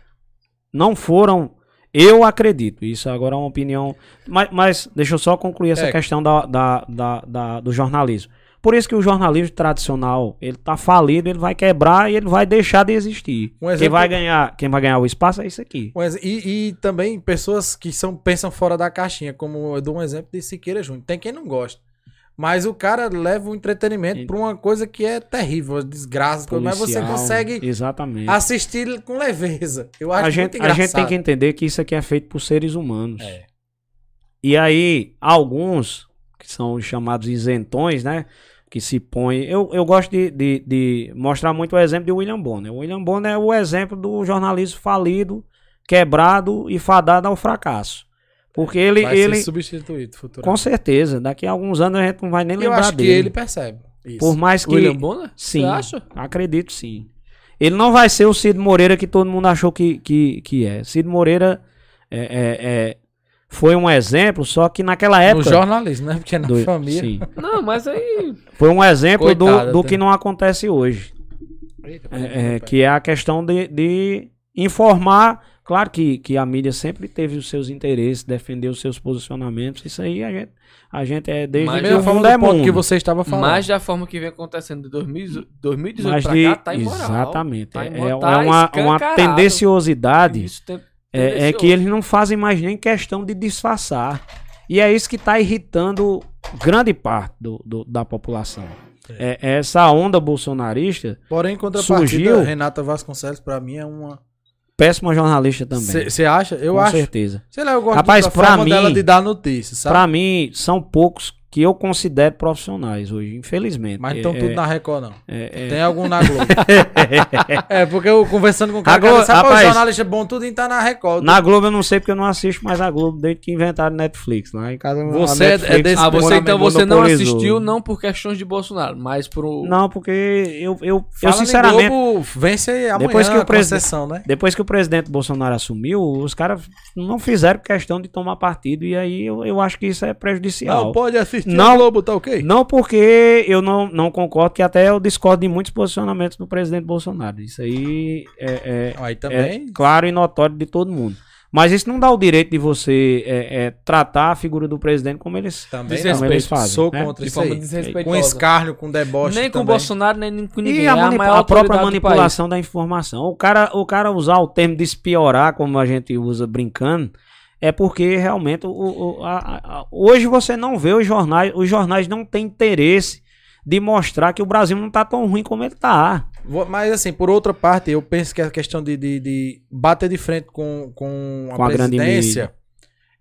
Speaker 3: não foram eu acredito, isso agora é uma opinião. Mas, mas deixa eu só concluir essa é. questão da, da, da, da, do jornalismo. Por isso que o jornalismo tradicional, ele tá falido, ele vai quebrar e ele vai deixar de existir. Um exemplo... quem, vai ganhar, quem vai ganhar o espaço é isso aqui.
Speaker 2: Um e, e, também pessoas que são, pensam fora da caixinha, como eu dou um exemplo de Siqueira Júnior. Tem quem não gosta. Mas o cara leva o entretenimento para uma coisa que é terrível, desgraça, Policial, mas você consegue
Speaker 3: exatamente.
Speaker 2: assistir com leveza. Eu acho
Speaker 3: a gente, A gente tem que entender que isso aqui é feito por seres humanos. É. E aí, alguns, que são os chamados isentões, né? Que se põem. Eu, eu gosto de, de, de mostrar muito o exemplo de William Bonner. O William Bonner é o exemplo do jornalismo falido, quebrado e fadado ao fracasso. Porque ele.
Speaker 2: Vai
Speaker 3: ele,
Speaker 2: ser substituído futuramente.
Speaker 3: Com certeza. Daqui a alguns anos a gente não vai nem lembrar dele. Eu acho
Speaker 2: que ele percebe.
Speaker 3: Isso. Por mais que.
Speaker 1: William Bonner?
Speaker 3: Sim. Você acha? Acredito sim. Ele não vai ser o Cid Moreira que todo mundo achou que, que, que é. Cid Moreira é, é, é foi um exemplo, só que naquela época.
Speaker 2: No jornalismo, né? Porque é na do, família. Sim.
Speaker 1: Não, mas aí.
Speaker 3: Foi um exemplo Coitada, do, do que não acontece hoje. Eita, é, é que é a questão de, de informar Claro que, que a mídia sempre teve os seus interesses, defendeu os seus posicionamentos. Isso aí a gente, a gente é desde
Speaker 2: Mas que o mundo é mundo. que você estava falando.
Speaker 1: Mas da forma que vem acontecendo de 2018 Mas de, cá, tá imoral.
Speaker 3: Exatamente. Tá é, é, tá uma, uma tendenciosidade tem, é, é, que eles não fazem mais nem questão de disfarçar. E é isso que está irritando grande parte do, do da população. É. é. essa onda bolsonarista.
Speaker 2: Porém, contrapartida, surgiu... Renata Vasconcelos, para mim, é uma
Speaker 3: péssima jornalista também.
Speaker 2: Você acha? Eu
Speaker 3: Com
Speaker 2: acho.
Speaker 3: Com certeza.
Speaker 2: Sei lá, eu gosto
Speaker 3: Rapaz, pra mim, dela
Speaker 2: de dar notícias, sabe?
Speaker 3: Pra mim, são poucos que eu considero profissionais hoje, infelizmente.
Speaker 2: Mas estão é, tudo na Record, não. É, é... Tem algum na Globo. é, porque eu conversando com o cara, Globo, sabe rapaz, jornalista bom, tudo em tá na Record.
Speaker 3: Na Globo eu não sei porque eu não assisto mais a Globo desde que inventaram Netflix. Lá em casa
Speaker 1: você é Netflix, é desse Ah, você então você não assistiu não por questões de Bolsonaro, mas pro...
Speaker 3: Não, porque eu, eu, eu sinceramente... Globo
Speaker 2: vence amanhã depois que o presidente, né?
Speaker 3: Depois que o presidente Bolsonaro assumiu, os caras não fizeram questão de tomar partido e aí eu, eu acho que isso é prejudicial.
Speaker 2: Não pode assistir não, Globo, tá ok?
Speaker 3: Não porque eu não, não concordo, que até eu discordo de muitos posicionamentos do presidente Bolsonaro. Isso aí é, é, aí também... é claro e notório de todo mundo. Mas isso não dá o direito de você é, é, tratar a figura do presidente como eles,
Speaker 2: Também como eles fazem. Sou né? contra de isso aí. Com escárnio, com deboche
Speaker 1: Nem com o Bolsonaro, nem com ninguém.
Speaker 3: E a, é a, a própria manipulação da informação. O cara, o cara usar o termo de espiorar, como a gente usa brincando, é porque realmente o, o a, a, hoje você não vê os jornais, os jornais não têm interesse de mostrar que o Brasil não está tão ruim como ele está.
Speaker 2: Mas assim, por outra parte, eu penso que a questão de, de, de bater de frente com, com a com presidência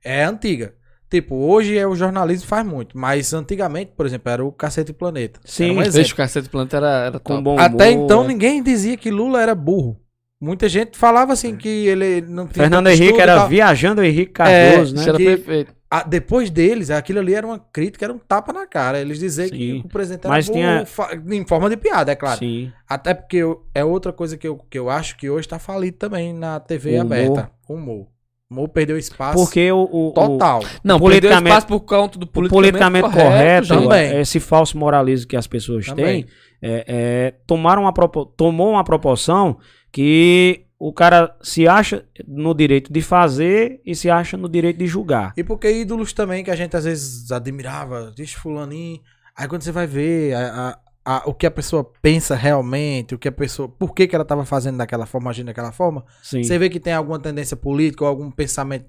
Speaker 2: a é antiga. Tipo, hoje é o jornalismo faz muito, mas antigamente, por exemplo, era o Cacete Planeta.
Speaker 1: Sim, um deixa o Cacete Planeta era, era
Speaker 2: com bom Até então ninguém dizia que Lula era burro. Muita gente falava assim é. que ele não
Speaker 3: tinha Fernando Henrique era viajando Henrique Cardoso, é, né?
Speaker 2: Era perfeito. A, depois deles, aquilo ali era uma crítica, era um tapa na cara. Eles diziam que o presidente
Speaker 3: Mas tinha...
Speaker 2: em forma de piada, é claro. Sim. Até porque eu, é outra coisa que eu, que eu acho que hoje está falido também na TV o aberta. Humor. Humor. Mo perdeu espaço.
Speaker 3: Porque o. o
Speaker 2: total.
Speaker 3: O, não, politicamente, espaço por conta do politicamente, politicamente correto, correto também. esse falso moralismo que as pessoas também. têm, é, é, tomaram uma, tomou uma proporção que o cara se acha no direito de fazer e se acha no direito de julgar.
Speaker 2: E porque ídolos também que a gente às vezes admirava, diz fulaninho. Aí quando você vai ver a, a, o que a pessoa pensa realmente, o que a pessoa. Por que, que ela estava fazendo daquela forma, agindo daquela forma, Sim. você vê que tem alguma tendência política ou algum pensamento.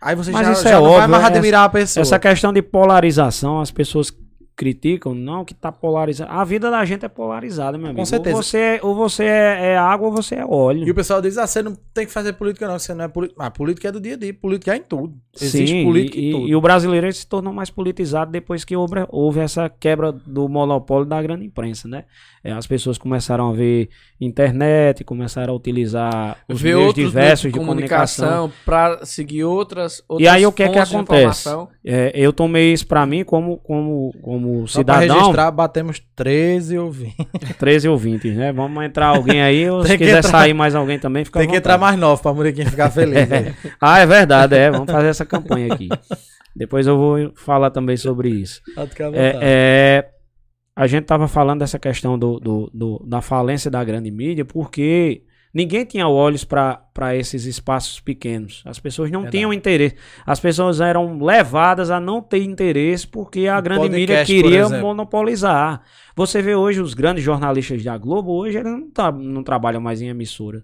Speaker 2: Aí você
Speaker 3: Mas já, isso já é não óbvio, vai mais admirar essa, a pessoa. Essa questão de polarização, as pessoas criticam, não, que tá polarizado. A vida da gente é polarizada, meu amigo. Com certeza. Ou você, é, ou você é, é, água ou você é óleo.
Speaker 2: E o pessoal diz, ah, você não tem que fazer política não, você não é política. Ah, política é do dia a dia, política é em tudo. Existe
Speaker 3: Sim, política e, em tudo. E o brasileiro se tornou mais politizado depois que houve, houve essa quebra do monopólio da grande imprensa, né? É, as pessoas começaram a ver internet, começaram a utilizar
Speaker 1: os ver meios diversos de, comunicação, para seguir outras, outras
Speaker 3: E aí o que é que acontece? É, eu tomei isso para mim como como como Só cidadão. Pra registrar,
Speaker 2: batemos 13 ou 20.
Speaker 3: 13 ou 20, né? Vamos entrar alguém aí, ou se quiser entrar... sair mais alguém também, fica
Speaker 2: Tem que entrar mais novo para Muriquinho ficar feliz.
Speaker 3: é. Ah, é verdade, é. Vamos fazer essa campanha aqui. Depois eu vou falar também sobre isso. É, é, a gente estava falando dessa questão do, do, do, da falência da grande mídia, porque ninguém tinha olhos para esses espaços pequenos. As pessoas não Verdade. tinham interesse. As pessoas eram levadas a não ter interesse porque a o grande mídia queria monopolizar. Você vê hoje os grandes jornalistas da Globo, hoje eles não, tá, não trabalham mais em emissora.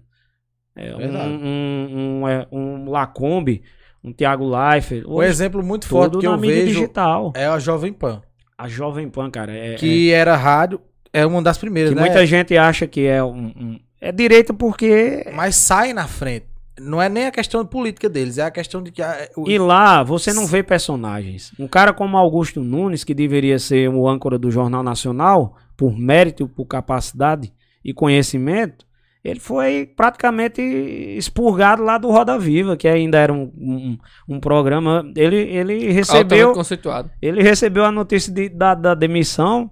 Speaker 3: É, um, um, um, é, um Lacombe, um Thiago Leifert.
Speaker 2: Um exemplo muito forte que eu vejo digital. é a Jovem Pan.
Speaker 3: A Jovem Pan, cara. É,
Speaker 2: que é... era rádio, é uma das primeiras, que
Speaker 3: né? Muita gente acha que é um, um, É direito porque.
Speaker 2: Mas sai na frente. Não é nem a questão política deles, é a questão de que. A,
Speaker 3: o... E lá você não vê personagens. Um cara como Augusto Nunes, que deveria ser o âncora do Jornal Nacional, por mérito, por capacidade e conhecimento, ele foi praticamente expurgado lá do Roda Viva, que ainda era um, um, um programa. Ele, ele recebeu.
Speaker 1: conceituado.
Speaker 3: Ele recebeu a notícia de, da, da demissão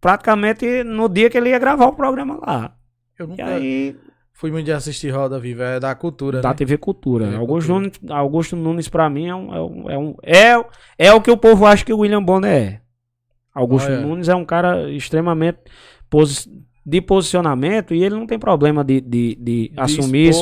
Speaker 3: praticamente no dia que ele ia gravar o programa lá.
Speaker 2: Eu nunca e aí, fui muito de assistir Roda Viva, é da cultura.
Speaker 3: Da né? TV Cultura. Augusto, Cultura. Nunes, Augusto Nunes, pra mim, é, um, é, um, é, um, é, é o que o povo acha que o William Bonner é. Augusto Nunes é um cara extremamente de posicionamento e ele não tem problema de, de, de, de assumir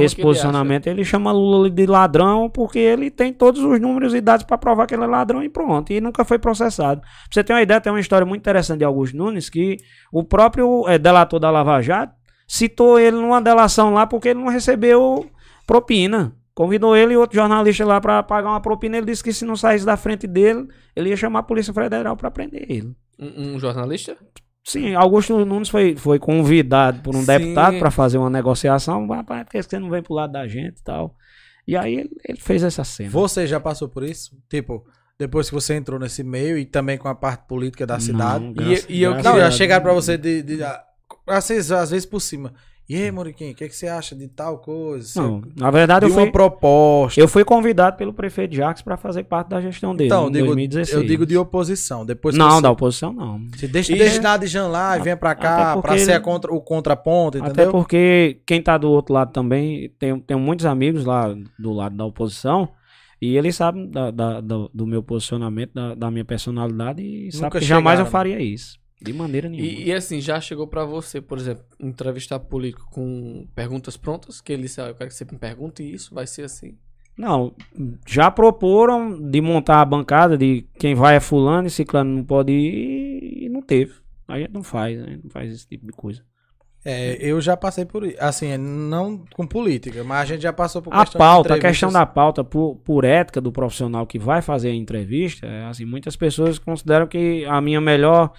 Speaker 3: esse posicionamento. Ele, ele, chama Lula de ladrão porque ele tem todos os números e dados para provar que ele é ladrão e pronto. E nunca foi processado. Pra você ter uma ideia, tem uma história muito interessante de Augusto Nunes que o próprio é, delator da Lava Jato citou ele numa delação lá porque ele não recebeu propina. Convidou ele e outro jornalista lá para pagar uma propina. Ele disse que se não saísse da frente dele, ele ia chamar a Polícia Federal para prender ele.
Speaker 1: Um, um jornalista?
Speaker 3: Sim, Augusto Nunes foi, foi convidado por um Sim. deputado para fazer uma negociação. Rapaz, por que você não vem pro lado da gente e tal? E aí ele, ele, fez essa cena.
Speaker 2: Você já passou por isso? Tipo, depois que você entrou nesse meio e também com a parte política da cidade. Não,
Speaker 1: graças, e, e eu
Speaker 2: não, já chegaram para você de, de, de, às, vezes, às vezes por cima. E aí, Moriquinho, o que, que, você acha de tal coisa?
Speaker 3: Não, na verdade, eu fui,
Speaker 2: uma proposta.
Speaker 3: Eu fui convidado pelo prefeito Jacques para fazer parte da gestão dele então, em digo, 2016.
Speaker 2: Eu digo de oposição. Depois
Speaker 3: não, você... da oposição não.
Speaker 2: Você deixa, e deixa de Jean lá e vem para cá para ser contra, o contraponto, entendeu?
Speaker 3: Até porque quem tá do outro lado também, tem, tem muitos amigos lá do lado da oposição. E eles sabem da, da, do, do, meu posicionamento, da, da minha personalidade e sabem que jamais eu faria isso. De maneira nenhuma.
Speaker 1: E, e assim, já chegou para você, por exemplo, entrevistar político com perguntas prontas? Que ele disse, ah, eu quero que você me pergunte isso, vai ser assim.
Speaker 3: Não, já proporam de montar a bancada de quem vai é fulano e ciclano não pode ir e não teve. A gente não faz, a gente não faz esse tipo de coisa.
Speaker 2: É, eu já passei por assim, não com política, mas a gente já passou por
Speaker 3: a pauta, a questão da pauta por, por ética do profissional que vai fazer a entrevista, é, assim, muitas pessoas consideram que a minha melhor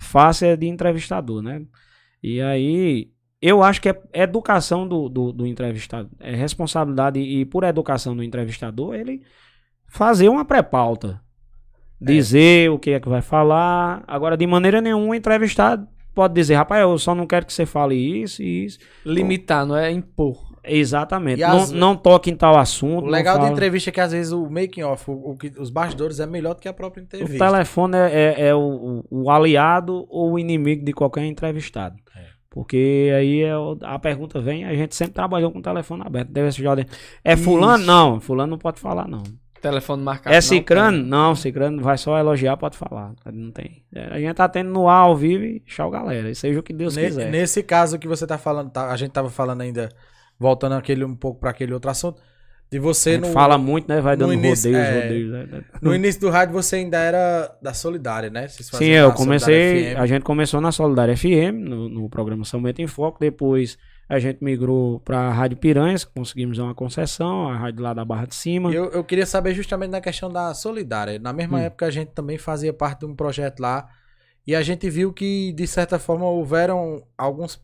Speaker 3: face é de entrevistador, né? E aí eu acho que é educação do, do, do entrevistado, é responsabilidade e por educação do entrevistador ele fazer uma pré-pauta, é. dizer é. o que é que vai falar. Agora, de maneira nenhuma, o entrevistado pode dizer, rapaz, eu só não quero que você fale isso e isso.
Speaker 1: Limitar, não é impor.
Speaker 3: Exatamente. Não, as... não toque em tal assunto.
Speaker 2: O legal da entrevista é que às vezes o making off, o, o, os bastidores é melhor do que a própria entrevista.
Speaker 3: O telefone é, é, é o, o, aliado ou o inimigo de qualquer entrevistado. É. Porque aí é, a pergunta vem, a gente sempre trabalhou com o telefone aberto. Deve ser É fulano? Isso. Não, fulano não pode falar, não.
Speaker 1: Telefone marcado.
Speaker 3: É Cicrano? Não, não, Cicrano vai só elogiar, pode falar. Não tem. É, a gente tá tendo no ar ao vivo e tchau, galera. Seja o que Deus quiser.
Speaker 2: Nesse caso que você tá falando, tá, a gente tava falando ainda, voltando aquele, um pouco para aquele outro assunto, de você.
Speaker 3: No, fala muito, né? Vai dando início, rodeios, é, rodeios. Né?
Speaker 2: No início do rádio você ainda era da Solidária, né?
Speaker 3: Sim, eu comecei. A gente começou na Solidária FM, no, no programa São Bento em Foco. Depois a gente migrou para a Rádio Piranhas, conseguimos uma concessão, a rádio lá da Barra de Cima.
Speaker 2: Eu, eu queria saber justamente na questão da Solidária. Na mesma hum. época a gente também fazia parte de um projeto lá e a gente viu que, de certa forma, houveram alguns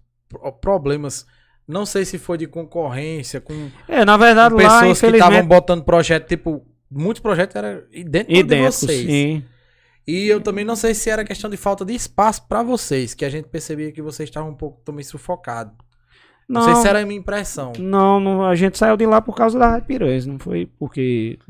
Speaker 2: problemas. Não sei se foi de concorrência com.
Speaker 3: É, na verdade,
Speaker 2: com pessoas lá, infelizmente... que estavam botando projeto, tipo, muitos projetos eram idênticos, idênticos de vocês. Sim. E eu também não sei se era questão de falta de espaço para vocês, que a gente percebia que vocês estavam um pouco também sufocados. Não, não sei se era a minha impressão.
Speaker 3: Não, não, a gente saiu de lá por causa da Rádio Piranhas, não foi porque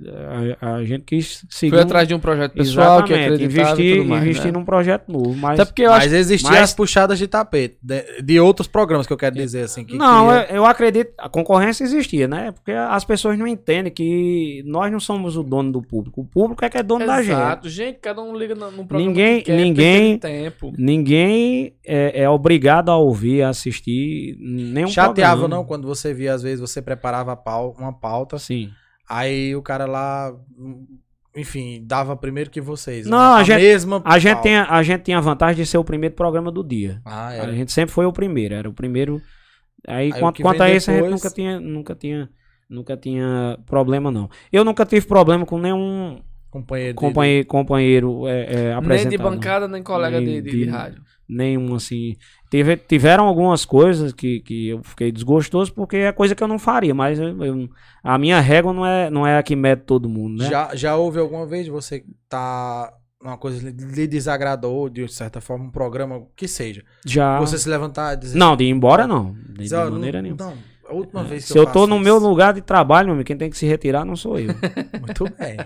Speaker 3: a, a gente quis
Speaker 1: seguir. Foi atrás de um projeto pessoal que acreditava
Speaker 3: investir, mais, investir né? num projeto novo. Mas,
Speaker 2: Até porque eu mas existiam mas... as puxadas de tapete, de, de, outros programas que eu quero dizer assim. Que
Speaker 3: não, queria... eu, eu acredito, a concorrência existia, né? Porque as pessoas não entendem que nós não somos o dono do público. O público é que é dono Exato. da gente. Exato,
Speaker 1: gente, cada um liga no, no programa
Speaker 3: ninguém,
Speaker 1: que quer,
Speaker 3: ninguém, tempo. Ninguém é, é obrigado a ouvir, a assistir, nem
Speaker 2: um Chateava programa. não quando você via, às vezes, você preparava uma pauta.
Speaker 3: Sim.
Speaker 2: Aí o cara lá, enfim, dava primeiro que vocês.
Speaker 3: Não, né? a, a, gente, mesma a gente, tem, a gente tinha a vantagem de ser o primeiro programa do dia. Ah, A gente sempre foi o primeiro, era o primeiro. Aí, Aí quanto, quanto a isso, depois... a gente nunca tinha, nunca tinha, nunca tinha problema, não. Eu nunca tive problema com nenhum companheiro, companheiro, companheiro é, é,
Speaker 1: Nem de bancada, nem colega nem de, de, de rádio
Speaker 3: nenhum assim. Teve, tiveram algumas coisas que, que eu fiquei desgostoso porque é coisa que eu não faria, mas eu, eu, a minha régua não é, não é a que mede todo mundo, né?
Speaker 2: Já, já houve alguma vez você tá uma coisa lhe desagradou de certa forma um programa que seja?
Speaker 3: Já.
Speaker 2: Você se levantar e
Speaker 3: dizer Não, de ir embora não, de, de maneira não, nenhuma.
Speaker 2: Não. A última é. vez
Speaker 3: que Se eu, eu tô no isso. meu lugar de trabalho, meu amigo, quem tem que se retirar não sou eu.
Speaker 2: Muito bem.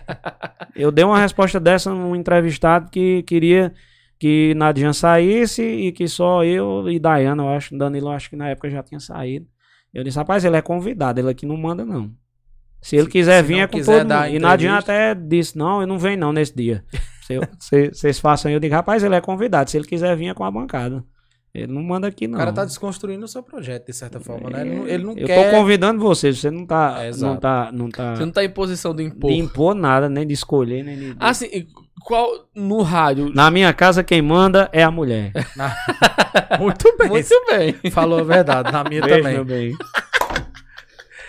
Speaker 3: Eu dei uma resposta dessa num entrevistado que queria que Nadian saísse e que só eu e Dayana, eu acho, Danilo, eu acho que na época já tinha saído. Eu disse, rapaz, ele é convidado, ele aqui não manda não. Se ele se, quiser se vir, é com todo mundo. E Nadian até disse, não, eu não venho não nesse dia. Vocês façam, eu digo, rapaz, ele é convidado, se ele quiser vir é com a bancada. Ele não manda aqui, não. O
Speaker 2: cara tá desconstruindo o seu projeto, de certa forma, né? Ele não, ele não
Speaker 3: eu
Speaker 2: quer...
Speaker 3: tô convidando você, você não tá, é, não tá, não tá...
Speaker 1: Você não tá em posição de impor.
Speaker 3: De impor nada, nem de escolher, nem de...
Speaker 1: Ah, sim, qual, no rádio...
Speaker 3: Na minha casa, quem manda é a mulher.
Speaker 2: Na... Muito bem.
Speaker 1: Muito bem.
Speaker 2: Falou a verdade, na minha Beijo, também. Bem.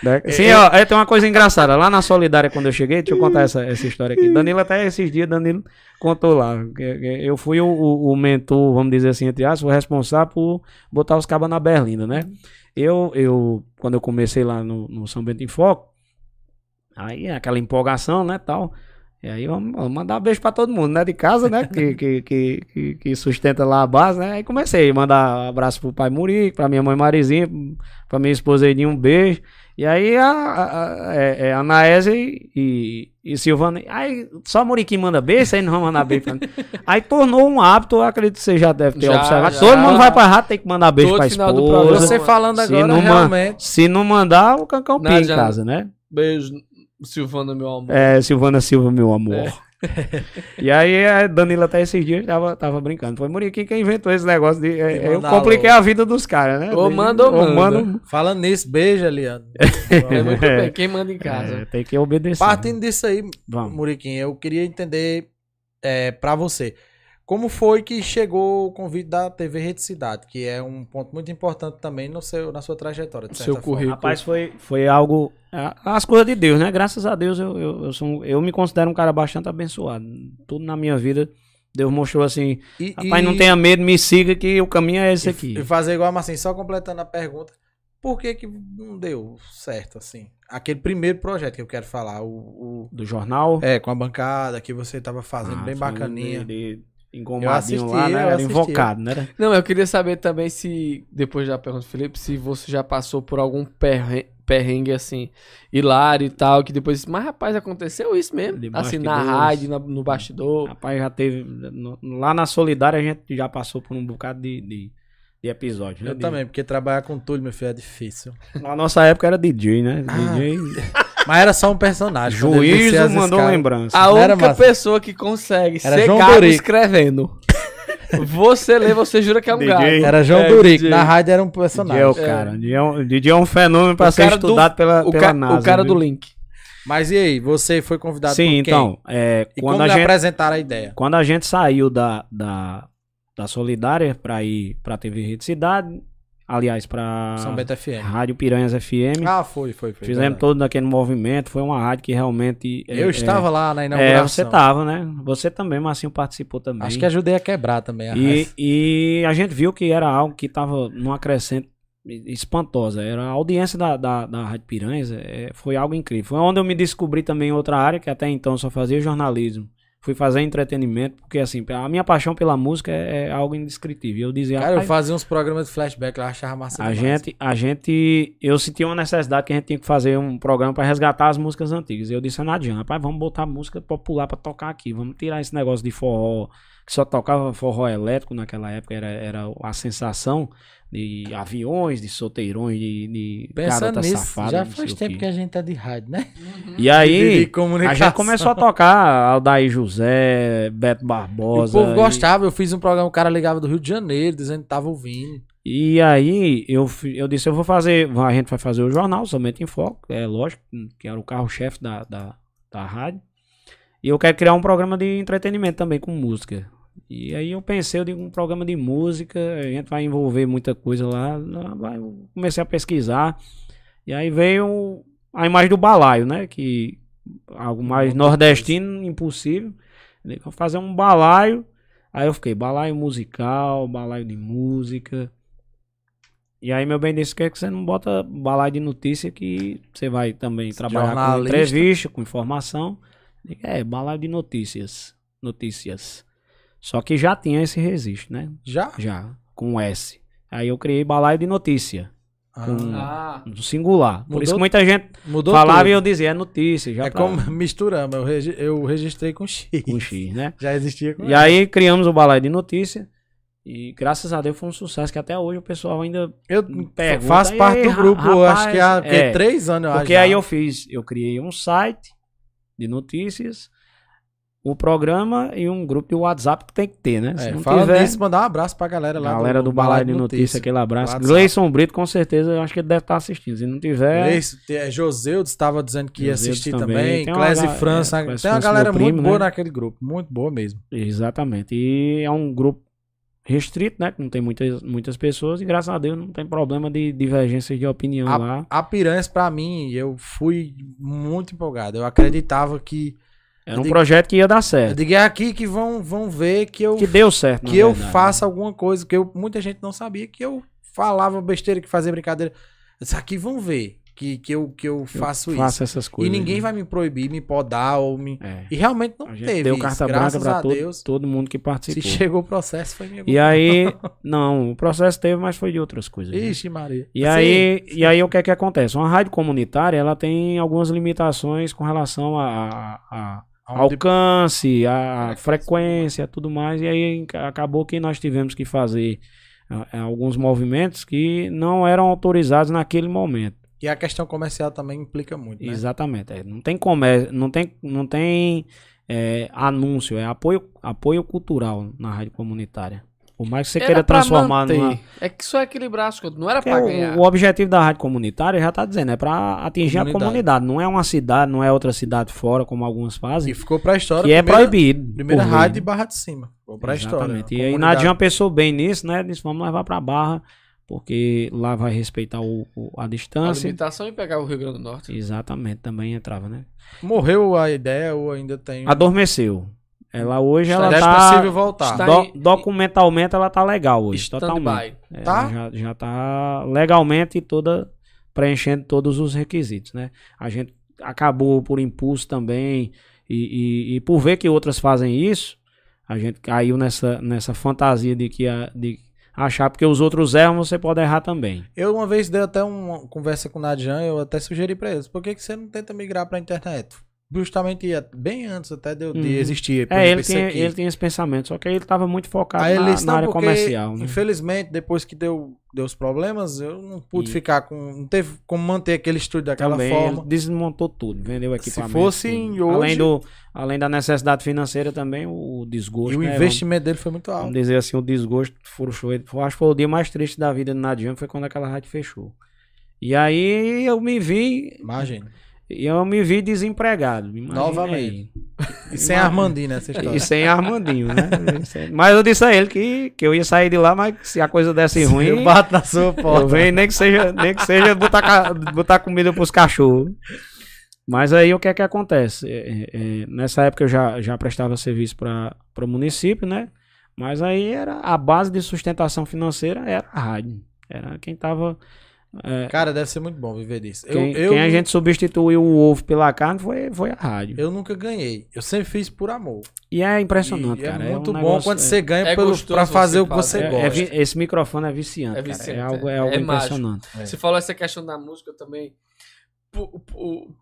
Speaker 3: Né? Sim, é, ó, é, tem uma coisa engraçada. Lá na Solidária, quando eu cheguei, deixa eu contar essa, essa história aqui. Danilo, até esses dias, Danilo contou lá. Eu fui o, o, mentor, vamos dizer assim, entre aspas, o responsável por botar os cabas na berlinda, né? Eu, eu, quando eu comecei lá no, no São Bento em Foco, aí aquela empolgação, né, tal. E aí vamos, vamos mandar um beijo pra todo mundo, né? De casa, né? que, que, que, que, sustenta lá a base, né? Aí comecei a mandar um abraço pro pai Murico, pra minha mãe Marizinha, pra minha esposa Edinho, um beijo. E aí a, a, a, é, é a Naese e, e Silvana. Aí só Muriquim manda beijo, aí não vamos mandar beijo. aí tornou um hábito, eu acredito que você já deve ter já, observado. Já. Todo mundo vai pra rato, tem que mandar beijo Todo pra esposa.
Speaker 2: Você falando agora, se realmente.
Speaker 3: Se não mandar, o cancão pia em casa, né?
Speaker 1: Beijo, Silvana, meu amor.
Speaker 3: É, Silvana Silva, meu amor. É. e aí a Danila até esses dias tava, tava brincando. Foi Muriquim quem inventou esse negócio de. É, eu compliquei a vida dos caras, né?
Speaker 1: Ou manda ou manda. manda.
Speaker 2: Falando nisso, beijo, Eliano.
Speaker 1: é muito bem, quem manda em casa. É,
Speaker 3: tem que obedecer.
Speaker 2: Partindo disso aí, Vamos. Muriquim, eu queria entender é, pra você. Como foi que chegou o convite da TV Rede Cidade, que é um ponto muito importante também no seu, na sua trajetória, de
Speaker 3: seu currículo. Rapaz, foi, foi algo. As coisas de Deus, né? Graças a Deus eu, eu, eu, sou, eu me considero um cara bastante abençoado. Tudo na minha vida. Deus mostrou assim, e, rapaz, e... não tenha medo, me siga que o caminho é esse aqui.
Speaker 2: E fazer igual, mas assim, só completando a pergunta, por que que não deu certo, assim? Aquele primeiro projeto que eu quero falar, o... o...
Speaker 3: Do jornal?
Speaker 2: É, com a bancada que você tava fazendo, ah, bem bacaninha. De,
Speaker 3: de engomadinho lá, né? Era invocado, né?
Speaker 1: Não, eu queria saber também se, depois da pergunta do Felipe, se você já passou por algum perrengue, assim, hilário e tal, que depois, mas rapaz, aconteceu isso mesmo, assim, na rádio, no, no bastidor.
Speaker 3: Rapaz, já teve, no, lá na Solidária a gente já passou por um bocado de, de, de episódio.
Speaker 2: Né? Eu também, porque trabalhar com tudo, meu filho, é difícil.
Speaker 3: Na nossa época era DJ, né? Ah. DJ...
Speaker 2: Mas era só um personagem.
Speaker 3: Juízo mandou escalas. lembrança.
Speaker 1: A única pessoa que consegue era ser gago escrevendo. Você lê, você jura que é um gago.
Speaker 2: Era João é, Durico. Na rádio era um personagem.
Speaker 3: DJ é o cara. É. DJ é um fenômeno para ser estudado do, pela,
Speaker 1: o
Speaker 3: pela ca, NASA.
Speaker 1: O cara viu? do link.
Speaker 2: Mas e aí, você foi convidado
Speaker 3: Sim, por quem? então. É,
Speaker 2: e quando como a gente, apresentaram a ideia?
Speaker 3: Quando a gente saiu da, da, da Solidária para ir para a TV Rede Cidade, aliás, para
Speaker 2: São Bento FM.
Speaker 3: Rádio Piranhas FM.
Speaker 2: Ah, foi, foi, foi.
Speaker 3: Fizemos verdade. todo naquele movimento, foi uma rádio que realmente...
Speaker 2: Eu é, estava é, lá na inauguração. É,
Speaker 3: você estava, né? Você também, Marcinho, participou também.
Speaker 2: Acho que ajudei a quebrar também a
Speaker 3: e, e a gente viu que era algo que estava numa crescente espantosa. Era a audiência da, da, da Rádio Piranhas, é, foi algo incrível. Foi onde eu me descobri também em outra área, que até então só fazia jornalismo fui fazer entretenimento, porque assim, a minha paixão pela música é, é algo indescritível. Eu dizia,
Speaker 2: Cara, eu fazia uns programas de flashback lá, achava massa
Speaker 3: a gente, a gente, eu sentia uma necessidade que a gente tinha que fazer um programa para resgatar as músicas antigas. E eu disse, não adianta, rapaz, vamos botar música popular para tocar aqui, vamos tirar esse negócio de forró, que só tocava forró elétrico naquela época, era, era a sensação de aviões, de solteirões, de, de
Speaker 2: Pensando nisso, safada, já faz tempo que. que a gente tá de rádio, né?
Speaker 3: Uhum. E aí, a gente começou a tocar Aldair José, Beto Barbosa.
Speaker 2: E o povo e... gostava, eu fiz um programa, o cara ligava do Rio de Janeiro, dizendo que tava ouvindo.
Speaker 3: E aí, eu, eu disse, eu vou fazer, a gente vai fazer o jornal, somente em foco, é lógico, que era o carro-chefe da, da, da rádio. E eu quero criar um programa de entretenimento também com música. E aí eu pensei, eu digo, um programa de música, a gente vai envolver muita coisa lá. Eu comecei a pesquisar. E aí veio a imagem do balaio, né? Que algo mais nordestino, impossível. Vou fazer um balaio. Aí eu fiquei, balaio musical, balaio de música. E aí meu bem disse, que, é que você não bota balaio de notícia que você vai também trabalhar com entrevista, com informação. É, balaio de notícias. Notícias. Só que já tinha esse registro, né?
Speaker 2: Já?
Speaker 3: Já, com S. Aí eu criei balaio de notícia. Ah. Com ah. um singular. Por isso que muita gente mudou falava tudo. e eu dizia, é notícia. Já
Speaker 2: é pra... como misturamos, eu, regi eu registrei com X.
Speaker 3: Com X, né?
Speaker 2: já existia com
Speaker 3: E aí criamos o balaio de notícia. E graças a Deus foi um sucesso que até hoje o pessoal ainda
Speaker 2: eu pergunta, faço parte do grupo, rapaz, acho que há é, três anos.
Speaker 3: Eu porque aí eu fiz, eu criei um site de notícias o programa e um grupo de WhatsApp que tem que ter, né?
Speaker 2: Se é, não fala tiver, nisso, mandar um abraço pra galera lá
Speaker 3: galera do, do Balai de Notícia, Notícia, aquele abraço. Gleison Brito, com certeza, eu acho que ele deve estar assistindo. Se não tiver...
Speaker 2: Gleison, é, Joseudo estava dizendo que ia assistir também. também. Clésia França. É, tem uma galera primo, muito boa né? naquele grupo. Muito boa mesmo.
Speaker 3: Exatamente. E é um grupo restrito, né? Que não tem muitas, muitas pessoas e graças a Deus não tem problema de divergência de opinião
Speaker 2: a,
Speaker 3: lá.
Speaker 2: A Piranhas, pra mim, eu fui muito empolgado. Eu acreditava que
Speaker 3: era um digo, projeto que ia dar certo. Eu
Speaker 2: digo, é aqui que vão, vão ver que eu.
Speaker 3: Que deu certo,
Speaker 2: Que eu verdade, faça né? alguma coisa, que eu, muita gente não sabia que eu falava besteira, que fazia brincadeira. Isso aqui vão ver que, que, eu, que eu faço eu isso.
Speaker 3: Faço essas coisas.
Speaker 2: E ninguém
Speaker 3: né?
Speaker 2: vai me proibir, me podar ou me. É. E realmente não teve.
Speaker 3: Deu carta
Speaker 2: isso,
Speaker 3: branca pra todo, Deus, todo mundo que participou.
Speaker 2: Se chegou o processo, foi
Speaker 3: minha E aí, não, o processo teve, mas foi de outras coisas.
Speaker 2: Né? Ixi, né? Maria.
Speaker 3: E sim, aí, sim. e aí o que é que acontece? Uma rádio comunitária, ela tem algumas limitações com relação a, a, a alcance, a frequência, tudo mais. E aí acabou que nós tivemos que fazer alguns movimentos que não eram autorizados naquele momento.
Speaker 2: E a questão comercial também implica muito, né?
Speaker 3: Exatamente. É, não tem comércio, não tem, não tem é, anúncio, é apoio, apoio cultural na rádio comunitária. Por mais que você Era queira transformar numa...
Speaker 1: É que só equilibrar as coisas, não era para ganhar.
Speaker 3: O, objetivo da rádio comunitária já tá dizendo, é para atingir comunidade. a comunidade. Não é uma cidade, não é outra cidade fora, como alguns fazem.
Speaker 2: E ficou pra história.
Speaker 3: Que é primeira, é proibido.
Speaker 2: Primeira rádio de Barra de Cima. Ficou pra
Speaker 3: Exatamente. história. E aí Nadian pensou bem nisso, né? Disse, vamos levar pra Barra porque lá vai respeitar o, o, a distância. A
Speaker 1: limitação e pegar o Rio Grande do Norte.
Speaker 3: Exatamente, também entrava, né?
Speaker 2: Morreu a ideia ou ainda tem?
Speaker 3: Adormeceu. Ela hoje ela tá possível voltar. Do, documentalmente ela tá legal hoje, totalmente. É, tá? Já, já tá legalmente toda preenchendo todos os requisitos, né? A gente acabou por impulso também e, e, e por ver que outras fazem isso, a gente caiu nessa, nessa fantasia de que a, de achar porque os outros erram, você pode errar também.
Speaker 2: Eu uma vez dei até uma conversa com o Nadian, eu até sugeri para eles, por que, que você não tenta migrar para a internet? Justamente bem antes até de, de uhum. existir.
Speaker 3: É, ele tinha, ele tinha esse pensamento, só que ele estava muito focado na, na, área comercial. Né?
Speaker 2: Infelizmente, depois que deu, deu os problemas, eu não pude e... ficar com. Não teve como manter aquele estúdio daquela Também, forma. Ele
Speaker 3: desmontou tudo, vendeu equipamento.
Speaker 2: Se fosse
Speaker 3: hoje.
Speaker 2: Além,
Speaker 3: do, além da necessidade financeira também, o desgosto.
Speaker 2: E o né, investimento vamos, dele foi muito alto.
Speaker 3: Vamos dizer assim, o desgosto frouxou. Acho que foi o dia mais triste da vida do Nadian, foi quando aquela rádio fechou. E aí eu me vi.
Speaker 2: Imagina
Speaker 3: eu me vi desempregado.
Speaker 2: Novamente. E sem Armandinho nessa história.
Speaker 3: E sem Armandinho, né? mas eu disse a ele que, que eu ia sair de lá, mas se a coisa desse ruim. Eu
Speaker 2: bato na sua porta.
Speaker 3: Eu venho, nem que seja, nem que seja botar, botar comida pros cachorros. Mas aí o que é que acontece? É, é, nessa época eu já, já prestava serviço para o município, né? Mas aí era a base de sustentação financeira era a rádio. Era quem estava
Speaker 2: é, Cara, deve ser muito bom viver disso.
Speaker 3: Quem,
Speaker 2: eu,
Speaker 3: eu, quem a gente substituiu o ovo pela carne foi, foi a rádio.
Speaker 2: Eu nunca ganhei. Eu sempre fiz por amor.
Speaker 3: E é impressionante, e cara.
Speaker 2: É muito é um bom negócio, quando é, você ganha é pelo, pra fazer o que você é,
Speaker 3: gosta. esse microfone é viciante, é, viciante, é algo, é algo impressionante.
Speaker 1: Você falou essa questão da música também. O, o,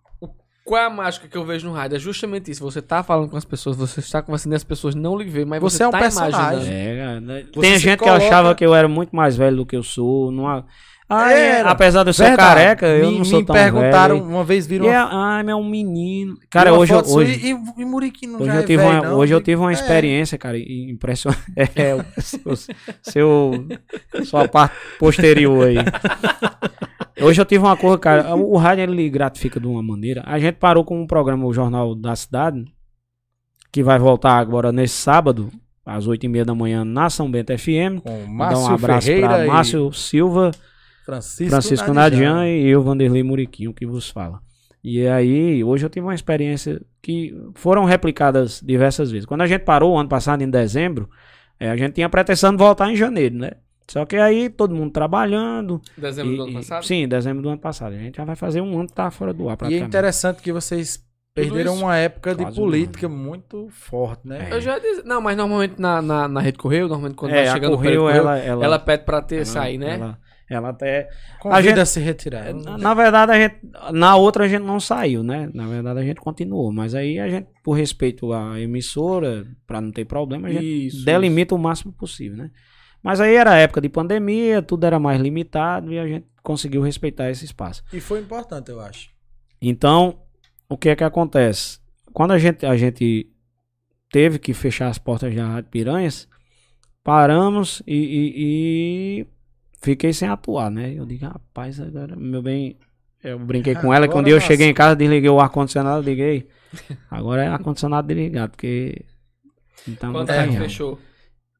Speaker 1: qual é a mágica que eu vejo no rádio? É justamente isso. Você tá falando com as pessoas, você está conversando e as pessoas não lhe veem, mas você, você é um tá personagem.
Speaker 3: É, né? Tem gente coloca... que achava que eu era muito mais velho do que eu sou. Não, ah, é, apesar de eu ser Verdade. careca, eu me, não sou me tão
Speaker 2: perguntaram,
Speaker 3: velho.
Speaker 2: uma vez viram...
Speaker 3: É, ah, é um menino. Cara, hoje... Eu, hoje
Speaker 2: e, e Muriqui não
Speaker 3: hoje
Speaker 2: já
Speaker 3: eu é tive
Speaker 2: velho,
Speaker 3: uma,
Speaker 2: não,
Speaker 3: Hoje eu tive uma é. experiência, cara, impressionante. É, o seu, sua parte posterior aí. Hoje eu tive uma coisa, cara, o rádio ele gratifica de uma maneira. A gente parou com um programa, o Jornal da Cidade, que vai voltar agora nesse sábado, às oito e meia da manhã, na São Bento FM.
Speaker 2: Com Márcio Dá um abraço Ferreira pra
Speaker 3: Márcio Silva
Speaker 2: Francisco,
Speaker 3: Francisco Nadian e eu, Vanderlei Muriquinho, que vos fala. E aí, hoje eu tive uma experiência que foram replicadas diversas vezes. Quando a gente parou ano passado, em dezembro, é, a gente tinha pretensão de voltar em janeiro, né? Só que aí todo mundo trabalhando.
Speaker 1: Dezembro e, do ano passado?
Speaker 3: Sim, dezembro do ano passado. A gente já vai fazer um ano que tá fora do ar.
Speaker 2: E é interessante que vocês perderam uma época de política um muito forte, né?
Speaker 1: É. Eu já disse, não, mas normalmente na, na, na Rede Correio, normalmente quando é, vai chegando Correio, Correio, ela, ela, ela pede pra ter ela, sair, né? Ela,
Speaker 3: ela até.
Speaker 2: Convida a, gente, a se retirar.
Speaker 3: Na, na, verdade, a gente. Na outra a gente não saiu, né? Na verdade, a gente continuou. Mas aí a gente, por respeito à emissora, para não ter problema, a gente isso, delimita isso. o máximo possível, né? Mas aí era época de pandemia, tudo era mais limitado e a gente conseguiu respeitar esse espaço.
Speaker 2: E foi importante, eu acho.
Speaker 3: Então, o que é que acontece? Quando a gente, a gente teve que fechar as portas da Rádio Piranhas, paramos e, e, e fiquei sem atuar, né? Eu digo, rapaz, agora, meu bem. Eu brinquei com ela. Quando eu cheguei em casa, desliguei o ar-condicionado, liguei. Agora é ar-condicionado desligado, porque.
Speaker 1: Então, Quando a gente fechou.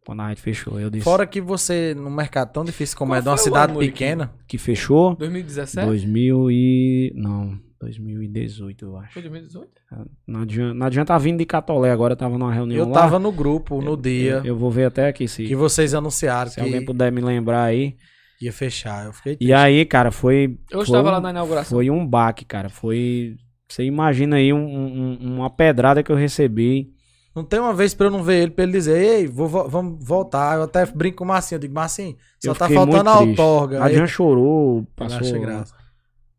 Speaker 3: Quando a rádio fechou, eu disse.
Speaker 2: Fora que você, num mercado tão difícil como Qual é, de uma cidade pequena.
Speaker 3: Que fechou.
Speaker 1: 2017?
Speaker 3: 2000 e. Não. 2018, eu acho.
Speaker 1: Foi 2018?
Speaker 3: Não adianta, não adianta vindo de Catolé, agora eu tava numa reunião
Speaker 2: Eu
Speaker 3: lá.
Speaker 2: tava no grupo, no dia.
Speaker 3: Eu, eu, vou ver até aqui se...
Speaker 2: Que vocês anunciaram
Speaker 3: Se
Speaker 2: que
Speaker 3: alguém puder me lembrar aí.
Speaker 2: Ia fechar, eu fiquei
Speaker 3: triste. E aí, cara, foi...
Speaker 1: Eu estava lá na inauguração.
Speaker 3: Foi um baque, cara, foi... Você imagina aí um, um, uma pedrada que eu recebi.
Speaker 2: Não tem uma vez pra eu não ver ele, pra ele dizer, ei, vou, vamos voltar. Eu até brinco com o Marcinho, eu digo, Marcinho, só tá faltando a outorga.
Speaker 3: A Jean chorou, passou...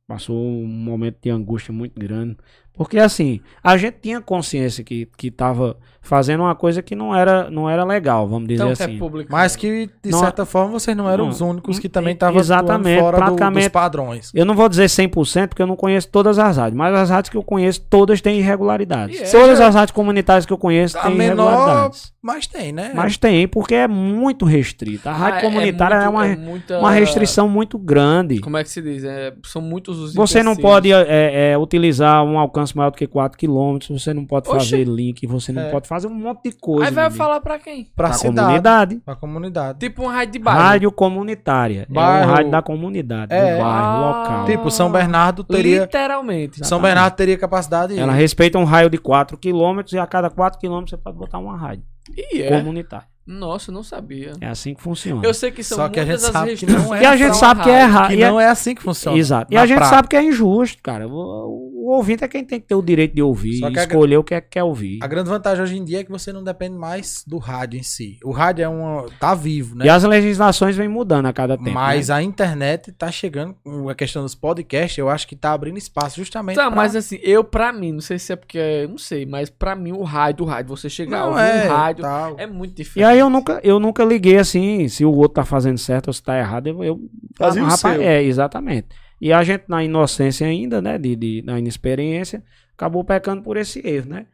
Speaker 3: Passou um momento de angústia muito grande. Porque assim, a gente tinha consciência que, que tava fazendo uma coisa que não era, não era legal, vamos dizer então, assim.
Speaker 2: É Mas que, de não, certa forma, vocês não eram não, os únicos que também estavam
Speaker 3: exatamente,
Speaker 2: fora do, dos padrões.
Speaker 3: Eu não vou dizer 100% porque eu não conheço todas as rádios, mas as rádios que eu conheço, todas têm irregularidades. É, todas as rádios comunitárias que eu conheço têm menor, irregularidades.
Speaker 2: Mas tem, né?
Speaker 3: Mas tem, porque é muito restrita. A rádio ah, é comunitária é, muito, é uma, é muita... uma restrição muito grande.
Speaker 1: Como é que se diz? É, são muitos
Speaker 3: os Você não pode é, utilizar um alcance maior do que 4 km, você não pode Oxi. fazer link, você não pode fazer um monte de coisa.
Speaker 1: Aí vai falar pra quem?
Speaker 3: Pra, pra cidade, comunidade.
Speaker 2: Pra comunidade.
Speaker 1: Tipo um rádio de bairro.
Speaker 3: Rádio comunitária. Bairro. É um rádio da comunidade, é. do bairro, ah, local.
Speaker 2: Tipo, São Bernardo teria...
Speaker 1: Literalmente.
Speaker 2: São exatamente. Bernardo teria capacidade...
Speaker 3: Ela respeita um raio de 4 km e a cada 4 km você pode botar uma rádio. E é? Comunitária.
Speaker 1: Nossa, não sabia.
Speaker 3: É assim que funciona.
Speaker 1: Eu sei que são
Speaker 2: Só que a gente sabe que não é.
Speaker 3: E a gente sabe que é errado.
Speaker 2: Que não é assim que funciona.
Speaker 3: Exato. E a gente prática. sabe que é injusto, cara. O, o, ouvinte é quem tem que ter o direito de ouvir, escolher a, o que é que quer ouvir.
Speaker 2: A grande vantagem hoje em dia é que você não depende mais do rádio em si. O rádio é uma tá vivo, né?
Speaker 3: E as legislações vêm mudando a cada tempo.
Speaker 2: Mas
Speaker 3: né?
Speaker 2: a internet tá chegando com a questão dos podcasts, eu acho que tá abrindo espaço justamente
Speaker 1: Tá, pra... mas assim, eu para mim, não sei se é porque, não sei, mas para mim o rádio, o rádio, você chegar não, a ouvir é, rádio tal. é muito difícil.
Speaker 3: Aí eu nunca eu nunca nunca liguei assim, se o outro tá fazendo certo ou se tá errado, eu. eu
Speaker 2: Fazia ah, rapaz, seu.
Speaker 3: É, exatamente. E a gente, na inocência ainda, né, de, de, na inexperiência, acabou pecando por esse erro, né?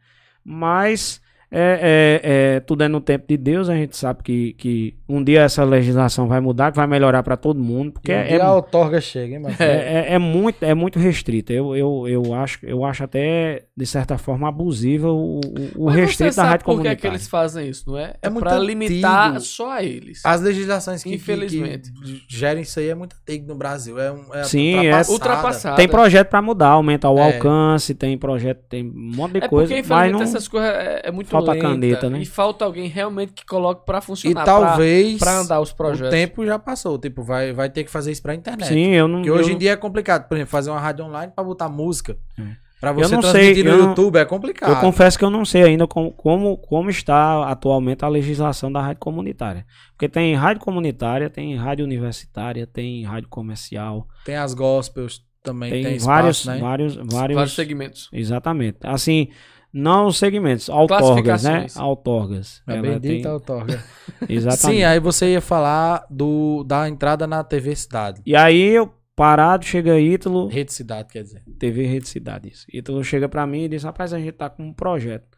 Speaker 3: Mas é, é, é, tudo é no tempo de Deus, a gente sabe que, que um dia essa legislação vai mudar, que vai melhorar para todo mundo, porque
Speaker 2: e
Speaker 3: é,
Speaker 2: a outorga chega, hein,
Speaker 3: é, é, é, muito é muito restrita. Eu, eu, eu acho eu acho até de certa forma abusiva o, o restrito da rádio
Speaker 1: por que, é que eles fazem isso, não é? É, é para limitar só a eles.
Speaker 2: As legislações que infelizmente que gerem isso aí é muito antigo no Brasil, é, um, é
Speaker 3: Sim, ultrapassada. é ultrapassada. Tem projeto para mudar, aumentar o alcance, tem projeto, tem um monte de coisa,
Speaker 1: porque, mas não essas coisas é, muito
Speaker 3: falta lenta, caneta, né?
Speaker 1: E falta alguém realmente que coloque para funcionar.
Speaker 2: E talvez
Speaker 1: para andar os projetos.
Speaker 2: O tempo já passou, tipo, vai, vai ter que fazer isso pra internet.
Speaker 3: Sim, eu não.
Speaker 2: Porque hoje
Speaker 3: eu...
Speaker 2: em dia é complicado, por exemplo, fazer uma rádio online para botar música. Hum. Pra você eu não transmitir sei, no eu YouTube não, é complicado.
Speaker 3: Eu confesso que eu não sei ainda como, como, como está atualmente a legislação da rádio comunitária. Porque tem rádio comunitária, tem rádio universitária, tem rádio comercial.
Speaker 2: Tem as gospels também,
Speaker 3: tem, tem espaço, vários, né? vários, vários,
Speaker 1: vários segmentos.
Speaker 3: Exatamente. Assim, não os segmentos, autorgas, né? Autorgas.
Speaker 2: É bendita tem... autorga.
Speaker 3: Exatamente.
Speaker 2: Sim, aí você ia falar do, da entrada na TV Cidade.
Speaker 3: E aí eu parado, chega Ítalo.
Speaker 2: Rede Cidade, quer dizer.
Speaker 3: TV Rede Cidade, isso. Ítalo chega pra mim e diz: Rapaz, a gente tá com um projeto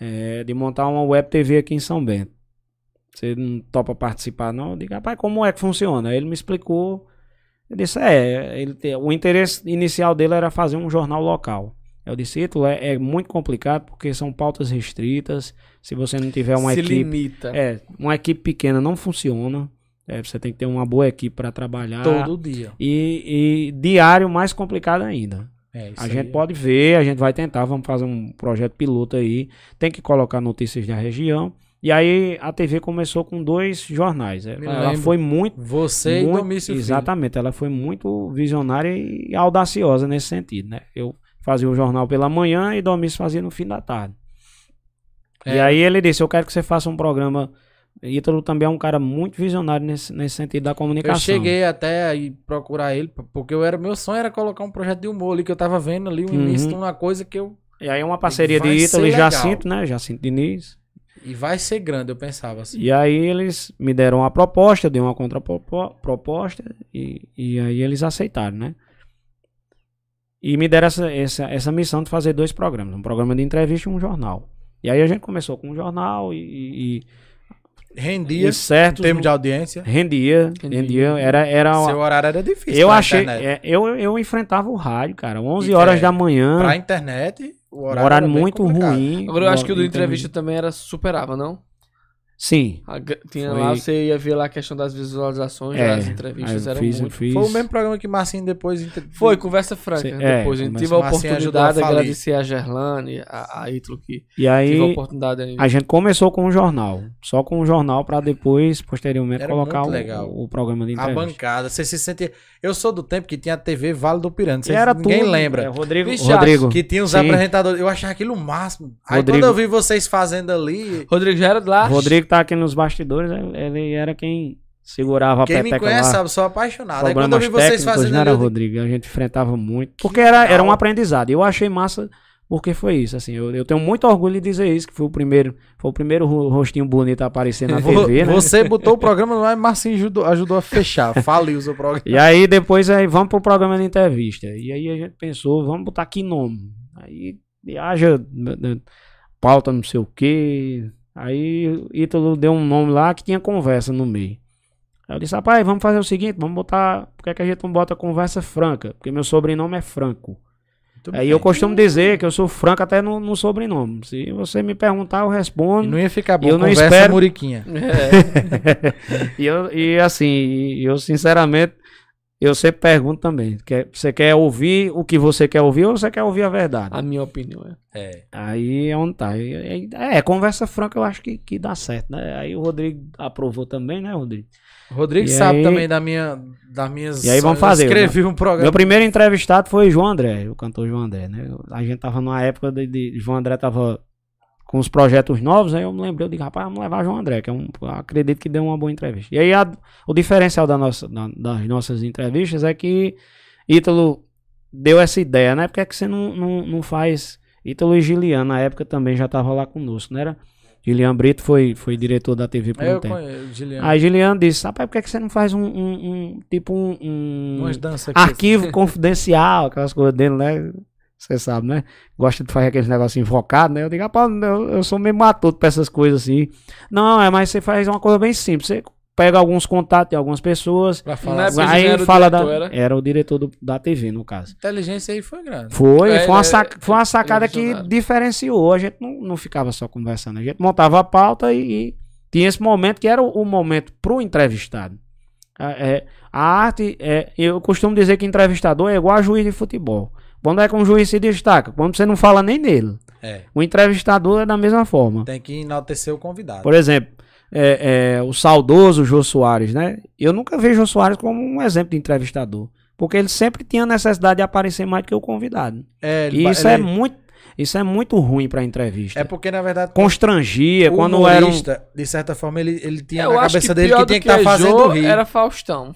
Speaker 3: é, de montar uma web TV aqui em São Bento. Você não topa participar, não? Eu digo, rapaz, como é que funciona? Aí ele me explicou. Eu disse: É, ele, o interesse inicial dele era fazer um jornal local. Eu disse, Ítalo, é, é, muito complicado porque são pautas restritas. Se você não tiver uma
Speaker 1: Se
Speaker 3: equipe.
Speaker 1: limita.
Speaker 3: É, uma equipe pequena não funciona. É, você tem que ter uma boa equipe para trabalhar.
Speaker 2: Todo dia.
Speaker 3: E, e diário mais complicado ainda. É, a gente é. pode ver, a gente vai tentar, vamos fazer um projeto piloto aí. Tem que colocar notícias da região. E aí a TV começou com dois jornais. Me ela lembro. foi muito.
Speaker 2: Você
Speaker 3: muito,
Speaker 2: e Domício
Speaker 3: Exatamente, ela foi muito visionária e audaciosa nesse sentido, né? Eu fazia o jornal pela manhã e Domis fazia no fim da tarde. É. E aí ele disse: Eu quero que você faça um programa. Ítalo também é um cara muito visionário nesse, nesse sentido da comunicação. Eu
Speaker 2: cheguei até aí procurar ele, porque eu era, meu sonho era colocar um projeto de humor ali, que eu tava vendo ali, o uhum. início de uma coisa que eu.
Speaker 3: E aí uma parceria de Ítalo e Jacinto, né? Jacinto Diniz.
Speaker 2: E vai ser grande, eu pensava assim.
Speaker 3: E aí eles me deram uma proposta, eu dei uma contraproposta, e, e aí eles aceitaram, né? E me deram essa, essa, essa missão de fazer dois programas, um programa de entrevista e um jornal. E aí a gente começou com um jornal e, e
Speaker 2: rendia
Speaker 3: certo
Speaker 2: em termos de audiência.
Speaker 3: Rendia rendia, rendia era era
Speaker 2: seu horário era difícil
Speaker 3: eu achei é, eu, eu enfrentava o rádio cara 11 e horas é, da manhã.
Speaker 2: pra internet
Speaker 3: o horário, um horário muito complicado. ruim.
Speaker 1: Agora eu acho que o do entrevista também era superava não
Speaker 3: Sim.
Speaker 1: A, tinha foi... lá, você ia ver lá a questão das visualizações, é, das entrevistas eram fiz, muito.
Speaker 2: Fiz. Foi o mesmo programa que Marcinho depois. Inter...
Speaker 1: Foi, Conversa Franca. Sim, né? depois. É, a gente tive a oportunidade de agradecer a Gerlane, a, a Ítalo que
Speaker 3: e aí, tive a oportunidade aí. A gente começou com um jornal. Só com um jornal para depois, posteriormente, Era colocar o, o, programa de entrevista.
Speaker 2: A bancada. Você se sentia. Eu sou do tempo que tinha a TV Vale do Pirante. Era ninguém tudo, lembra. É,
Speaker 3: Rodrigo, Rodrigo.
Speaker 2: Que tinha os Sim. apresentadores. Eu achava aquilo o máximo. Aí Rodrigo. quando eu vi vocês fazendo ali.
Speaker 1: Rodrigo já era de lá.
Speaker 3: Rodrigo tá aqui nos bastidores, ele era quem segurava
Speaker 2: Quem
Speaker 3: a peteca
Speaker 2: me conhece
Speaker 3: lá.
Speaker 2: sabe, sou apaixonado. Aí quando eu vi vocês
Speaker 3: técnicos,
Speaker 2: fazendo
Speaker 3: não era,
Speaker 2: eu
Speaker 3: Rodrigo? A gente enfrentava muito. Porque era, era um aprendizado. Eu achei massa porque foi isso. Assim, eu, eu tenho muito orgulho de dizer isso, que foi o primeiro, foi o primeiro ro- rostinho bonito a aparecer na TV, né?
Speaker 2: Você botou o programa no ar e Marcinho ajudou, ajudou a fechar. Faliu o seu programa.
Speaker 3: E aí depois aí, vamos pro programa de entrevista. E aí a gente pensou, vamos botar que nome? Aí viaja, né, né, pauta não sei o quê. Aí Ítalo deu um nome lá que tinha conversa no meio. Aí eu disse, rapaz, vamos fazer o seguinte, vamos botar. Por que, que a gente não bota conversa franca? Porque meu sobrenome é Franco. Aí eu costumo dizer que eu sou franco até no, no sobrenome. Se você me perguntar, eu
Speaker 2: E
Speaker 3: respondo.
Speaker 2: não ia ficar bom.
Speaker 3: Eu não
Speaker 2: Conversa
Speaker 3: espero-
Speaker 2: muriquinha.
Speaker 1: É.
Speaker 3: e, eu, e assim, e eu sinceramente, eu sempre pergunto também: quer, você quer ouvir o que você quer ouvir ou você quer ouvir a verdade?
Speaker 1: A minha opinião é.
Speaker 2: É.
Speaker 3: Aí é onde tá. E- É, conversa franca eu acho que, que dá certo, né? Aí o Rodrigo aprovou também, né, Rodrigo?
Speaker 2: Rodrigo
Speaker 3: E
Speaker 2: sabe
Speaker 3: aí-
Speaker 2: também da minha, das minhas.
Speaker 3: E aí vamos
Speaker 2: eu
Speaker 3: fazer,
Speaker 2: Escrevi um programa.
Speaker 3: Meu primeiro entrevistado foi João André, o cantor João André, né? A gente tava numa época de, de João André tava com os projetos novos, aí eu me lembrei, eu digo, rapaz, vamos levar João André, que é um, acredito que deu uma boa entrevista. E aí a- o diferencial da nossa, da- das nossas entrevistas é que Ítalo deu essa ideia, né? Por que, é que você não, não, não faz. Ítalo e Gilian, na época também já tava lá conosco, não era? Gilian Brito foi, foi diretor da TV por um
Speaker 2: eu
Speaker 3: tempo.
Speaker 2: conheço, Juliano.
Speaker 3: Aí Gilian disse, rapaz, por que, é que você não faz um, um- um- tipo um, um
Speaker 2: aqui.
Speaker 3: arquivo confidencial, aquelas coisas dele, né? Você sabe, né? Gosta de fazer aqueles negocinhos invocados, né? Eu digo, rapaz, eu, eu sou meio matuto pra essas coisas assim. Não, é, mas você faz uma coisa bem simples. Você pega alguns contatos de algumas pessoas,
Speaker 2: Pra falar. assim.
Speaker 1: Ele
Speaker 3: aí
Speaker 1: era o
Speaker 3: fala
Speaker 1: diretor,
Speaker 3: da.
Speaker 1: era?
Speaker 3: Era o diretor do- da TV, no caso.
Speaker 2: inteligência aí foi grande.
Speaker 3: Foi,
Speaker 1: É,
Speaker 3: foi, uma
Speaker 1: é-
Speaker 3: saca- foi uma sacada
Speaker 1: é
Speaker 3: que
Speaker 1: visionário.
Speaker 3: diferenciou. A gente não, não ficava só conversando. A gente montava a pauta e, e tinha esse momento que era o, o momento pro entrevistado. A, é, a arte, é, eu costumo dizer que entrevistador é igual a juiz de futebol. Quando é que um juiz se destaca? Quando você não fala nem nele.
Speaker 2: É.
Speaker 3: O entrevistador é da mesma forma.
Speaker 2: Tem que enaltecer o convidado.
Speaker 3: Por exemplo, é, é, o saudoso Jô Soares, né? Eu nunca vejo o Jô Soares como um exemplo de entrevistador. Porque ele sempre tinha necessidade de aparecer mais do que o convidado.
Speaker 2: É, ele
Speaker 3: E isso
Speaker 2: ele-
Speaker 3: é muito, isso é muito ruim pra entrevista.
Speaker 2: É porque, na verdade,
Speaker 3: Constrangia
Speaker 2: o
Speaker 3: quando era um,
Speaker 2: de certa forma, ele, ele tinha
Speaker 1: Eu
Speaker 2: na cabeça
Speaker 1: que
Speaker 2: dele que tinha que estar
Speaker 1: é
Speaker 2: fazendo
Speaker 1: Jô
Speaker 2: rir.
Speaker 1: Era Faustão.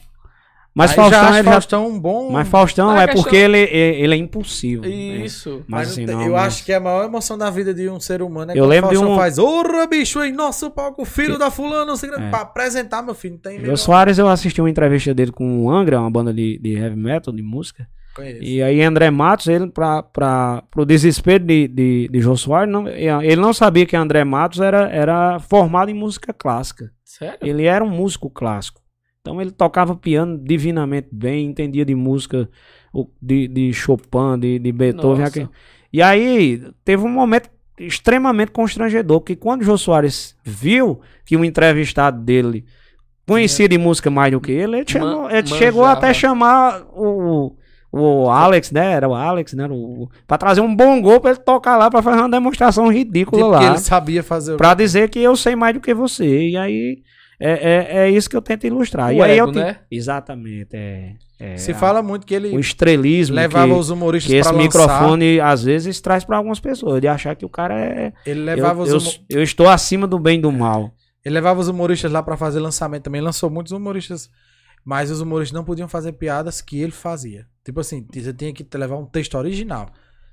Speaker 3: Mas
Speaker 2: Aí
Speaker 3: Faustão,
Speaker 2: já acho
Speaker 3: ele já-
Speaker 2: Faustão um bom...
Speaker 3: mas Faustão é
Speaker 1: questão-
Speaker 3: porque ele, ele, ele é impulsivo. né?
Speaker 1: Isso.
Speaker 3: Mas
Speaker 2: Mas
Speaker 3: assim,
Speaker 2: eu
Speaker 3: não,
Speaker 2: eu
Speaker 3: mas-
Speaker 2: acho que a maior emoção da vida de um ser humano é
Speaker 3: Eu
Speaker 2: quando
Speaker 3: lembro de
Speaker 2: Faustão
Speaker 3: um-
Speaker 2: faz Ora, bicho, em nosso palco, filho da fulana, sei que,
Speaker 3: É.
Speaker 2: pra apresentar, meu filho, não tem melhor.
Speaker 3: Soares, eu assisti uma entrevista dele com o Angra, uma banda de, de heavy metal, de música.
Speaker 2: Conheço.
Speaker 3: E aí André Matos, ele, pra, pra, pro desespero de, de, de Jô Soares, não, ele não sabia que André Matos era, era formado em música clássica.
Speaker 1: Sério?
Speaker 3: Ele era um músico clássico. Então ele tocava piano divinamente bem, entendia de música de, de Chopin, de, de Beethoven. Aquele- E aí teve um momento extremamente constrangedor, porque quando o Jô Soares viu que um entrevistado dele conhecia de música mais do que ele, ele, chamou- ele chegou até a chamar o, o Alex, né? Era o Alex, né? O, pra trazer um bom gol pra ele tocar lá, pra fazer uma demonstração ridícula
Speaker 2: Tipo
Speaker 3: lá.
Speaker 2: que ele sabia fazer.
Speaker 3: Pra dizer que eu sei mais do que você. E aí é, é, é isso que eu tento ilustrar.
Speaker 1: O
Speaker 3: e aí
Speaker 1: ego,
Speaker 3: eu te-
Speaker 1: né?
Speaker 3: Exatamente. É, é
Speaker 2: Se
Speaker 3: a-
Speaker 2: fala muito que ele
Speaker 3: o estrelismo
Speaker 2: levava
Speaker 3: que,
Speaker 2: os humoristas
Speaker 3: que esse
Speaker 2: pra lançar.
Speaker 3: microfone às vezes traz pra algumas pessoas de achar que o cara é
Speaker 2: Ele
Speaker 3: eu,
Speaker 2: levava, os
Speaker 3: eu,
Speaker 2: humo-
Speaker 3: eu estou acima do bem e do mal.
Speaker 2: ele levava os humoristas lá pra fazer lançamento também. Lançou muitos humoristas, mas os humoristas não podiam fazer piadas que ele fazia. Tipo assim, você tinha que levar um texto original.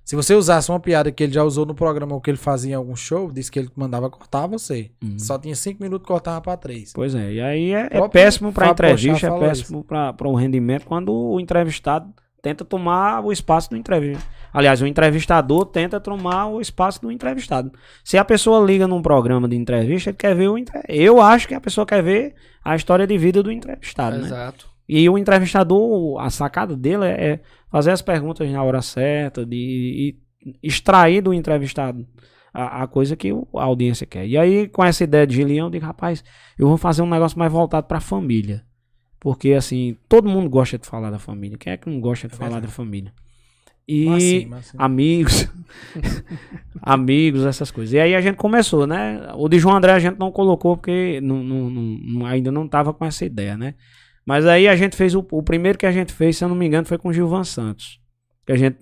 Speaker 2: Se você usasse uma piada que ele já usou no programa ou que ele fazia em algum show, disse que ele mandava cortar você.
Speaker 3: Uhum.
Speaker 2: Só tinha cinco minutos, cortava pra três.
Speaker 3: Pois é, e aí é, é péssimo para entrevista, é péssimo para o rendimento quando o entrevistado tenta tomar o espaço do entrevistado. Aliás, o entrevistador tenta tomar o espaço do entrevistado. Se a pessoa liga num programa de entrevista, ele quer ver o entre... Eu acho que a pessoa quer ver a história de vida do entrevistado, né?
Speaker 1: Exato.
Speaker 3: E o entrevistador, a sacada dele é é fazer as perguntas na hora certa, de e extrair do entrevistado a, a coisa que a audiência quer. E aí, com essa ideia de Gilião, eu digo, rapaz, eu vou fazer um negócio mais voltado para a família. Porque, assim, todo mundo gosta de falar da família. Quem é que não gosta de
Speaker 2: É
Speaker 3: falar
Speaker 2: verdade.
Speaker 3: da família? E
Speaker 2: Mas sim, mas sim.
Speaker 3: amigos, amigos, essas coisas. E aí a gente começou, né? O de João André a gente não colocou porque não, não- não- ainda não tava com essa ideia, né? Mas aí a gente fez o, o primeiro que a gente fez, se eu não me engano, foi com o Gilvan Santos. Que a gente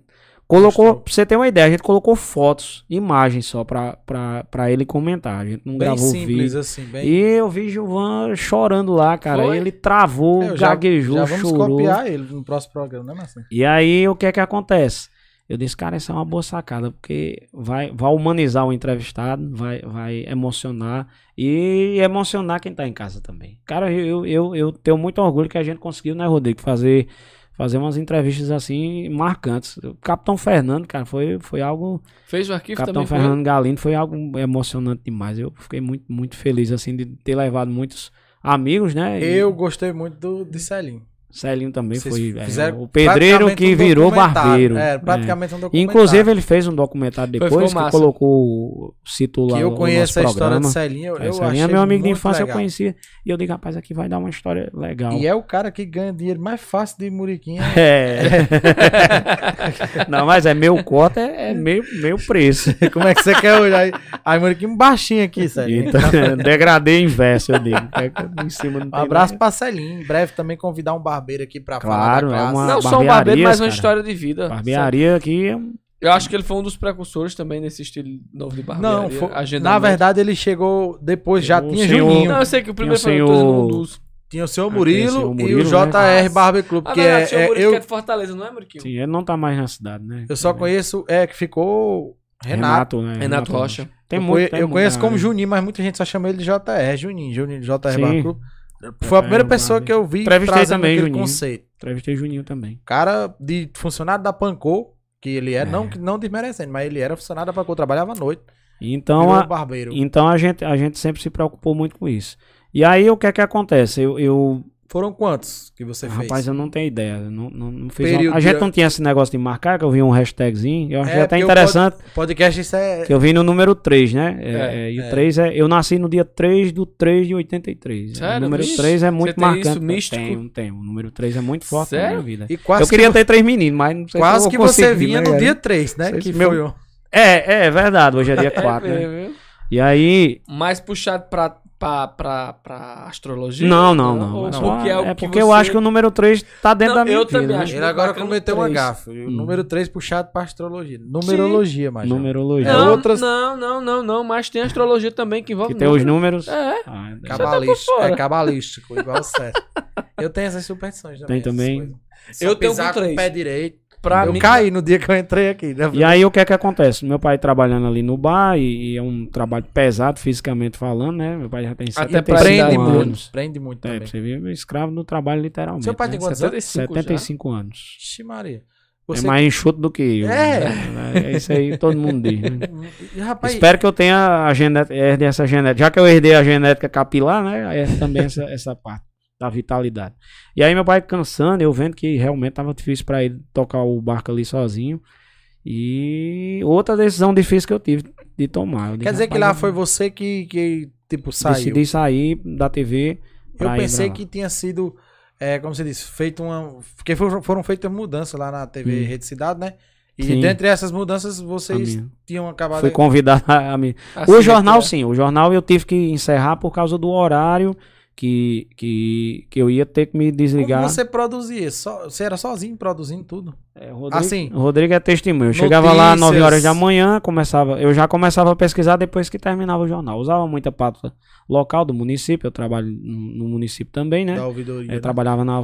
Speaker 3: Colocou, pra você ter uma ideia, a gente colocou fotos, imagens só pra, pra, pra ele comentar. A gente não bem gravou simples, vídeo. Assim, bem... E eu vi Gilvan chorando lá, cara. Foi? Ele travou, é, gaguejou, já, já vamos chorou.
Speaker 2: copiar ele no próximo programa, né, Marcelo?
Speaker 3: E aí, o que é que acontece? Eu disse, cara, isso é uma boa sacada, porque vai, vai humanizar o entrevistado, vai, vai emocionar e emocionar quem tá em casa também. Cara, eu, eu, eu tenho muito orgulho que a gente conseguiu, né, Rodrigo, fazer fazer umas entrevistas assim marcantes. O Capitão Fernando, cara, foi, foi algo.
Speaker 1: Fez o arquivo
Speaker 3: Capitão
Speaker 1: também.
Speaker 3: Fernando foi? Galindo foi algo emocionante demais. Eu fiquei muito, muito feliz assim de ter levado muitos amigos, né?
Speaker 2: Eu e... gostei muito do de Celinho.
Speaker 3: Celinho também Vocês foi é, o pedreiro que um virou barbeiro.
Speaker 2: É, praticamente
Speaker 3: é.
Speaker 2: um documentário.
Speaker 3: Inclusive ele fez um documentário depois que colocou cito lá
Speaker 2: Que eu conheço a história de Celinho, eu, é, Celinho é
Speaker 3: meu amigo de infância, legal. eu conhecia. E eu digo, rapaz, aqui vai dar uma história legal.
Speaker 2: E é o cara que ganha dinheiro mais fácil de Muriquinha.
Speaker 3: É. Não, mas é meu cota, é, é meio, meio preço.
Speaker 2: Como é que você quer olhar aí? Aí Muriquinho baixinho aqui, Celinho.
Speaker 3: Então, degradei inverso, eu digo. Em
Speaker 2: cima um abraço pra Celinho. Em breve também convidar um barbeiro barbeiro aqui pra
Speaker 3: claro,
Speaker 2: falar.
Speaker 3: É uma
Speaker 1: não só um barbeiro, mas uma história de vida.
Speaker 3: Barbearia sabe? aqui é
Speaker 1: eu acho que ele foi um dos precursores também nesse estilo novo de barbearia. Não, foi,
Speaker 2: na verdade ele chegou depois, já o tinha senhor, Juninho.
Speaker 1: Não, eu sei que o primeiro foi um dos...
Speaker 2: Tinha o senhor Murilo, ah, Murilo e o JR né? Barber Club, ah, que é, é,
Speaker 1: é eu... que é de Fortaleza, não é, Muriquinho?
Speaker 3: Sim, ele não tá mais na cidade, né?
Speaker 2: Eu só conheço, é, que ficou Renato.
Speaker 1: Renato, né? Renato, Renato Rocha.
Speaker 2: Tem eu muito, eu conheço como Juninho, mas muita gente só chama ele de JR, Juninho, Juninho, JR Barber Club. Foi a primeira é, pessoa que eu vi
Speaker 3: Entrevistei também, Juninho. conceito. Entrevistei Juninho também.
Speaker 2: Cara de funcionário da Pancô, que ele é, é. Não, não desmerecendo, mas ele era funcionário da Pancô, trabalhava à noite.
Speaker 3: Então, a, barbeiro. então a, gente, a gente sempre se preocupou muito com isso. E aí o que é que acontece? Eu, eu
Speaker 2: foram quantos que você fez?
Speaker 3: Rapaz, eu não tenho ideia. Não, não, não fiz uma... A gente não tinha esse negócio de marcar, que eu vi um hashtagzinho. Eu achei é, até interessante.
Speaker 2: O podcast isso é.
Speaker 3: Que eu vi no número 3, né? É, é, e o 3 é. Eu nasci no dia 3 do 3 de 83. Sério? O número Vixe, 3 é muito marcante. Isso místico? Tenho, tenho. O número 3 é muito forte Sério? na minha vida. E quase eu queria ter três meninos, mas não
Speaker 2: sei Quase se que você vinha no dia 3, né? Que
Speaker 3: meu... foi É, é verdade. Hoje é dia 4, é, né? E aí.
Speaker 1: Mais puxado pra pra, pra, pra astrologia?
Speaker 3: Não, não, não. não. Porque é, é porque você... eu acho que o número 3 tá dentro não, da minha eu vida. Também
Speaker 2: acho Ele agora cometeu uma gafe. O hum. número 3 puxado pra astrologia. Numerologia, mas.
Speaker 3: Numerologia.
Speaker 1: Não, é outras... não, não, não, não, mas tem astrologia também que envolve.
Speaker 3: Que tem os números?
Speaker 1: É.
Speaker 2: Ah, cabalístico. Tá é cabalístico, igual o certo. Eu tenho essas superstições também.
Speaker 3: Tem também.
Speaker 2: Eu tenho com, com o pé direito. Pra eu mim, caí no dia que eu entrei aqui. Né?
Speaker 3: E aí o que é que acontece? Meu pai trabalhando ali no bar e, e é um trabalho pesado fisicamente falando, né? Meu pai já tem
Speaker 2: Até prende anos. muito. Prende muito
Speaker 3: é, também. Você vive escravo no trabalho literalmente.
Speaker 2: Seu pai né? tem quantos
Speaker 3: 75 anos? 75 já? anos.
Speaker 2: Ixi Maria.
Speaker 3: Você... É mais enxuto do que eu.
Speaker 2: É.
Speaker 3: Né? É isso aí todo mundo diz. Né? Rapaz... Espero que eu tenha a genética, herde essa genética. Já que eu herdei a genética capilar, né? É também essa, essa parte da vitalidade. E aí meu pai cansando, eu vendo que realmente tava difícil para ele tocar o barco ali sozinho. E outra decisão difícil que eu tive de tomar.
Speaker 2: Disse, Quer dizer que lá foi você que, que tipo, saiu?
Speaker 3: Decidi sair da TV.
Speaker 2: Eu pensei que tinha sido, é, como você disse, feito uma. Porque foram, feitas mudanças lá na TV hum. Rede Cidade, né? E sim. dentre essas mudanças, vocês tinham acabado.
Speaker 3: Fui convidado a mim. Assim, o jornal, é. sim. O jornal eu tive que encerrar por causa do horário que, que, que eu ia ter que me desligar.
Speaker 2: Como você produzia? So, você era sozinho produzindo tudo?
Speaker 3: É, o Rodrigo, assim, o Rodrigo é testemunho. Eu chegava lá às 9 horas da manhã, começava, eu já começava a pesquisar depois que terminava o jornal. Usava muita pauta local do município, eu trabalho no município também, né? Da ouvidoria. Eu né? trabalhava na,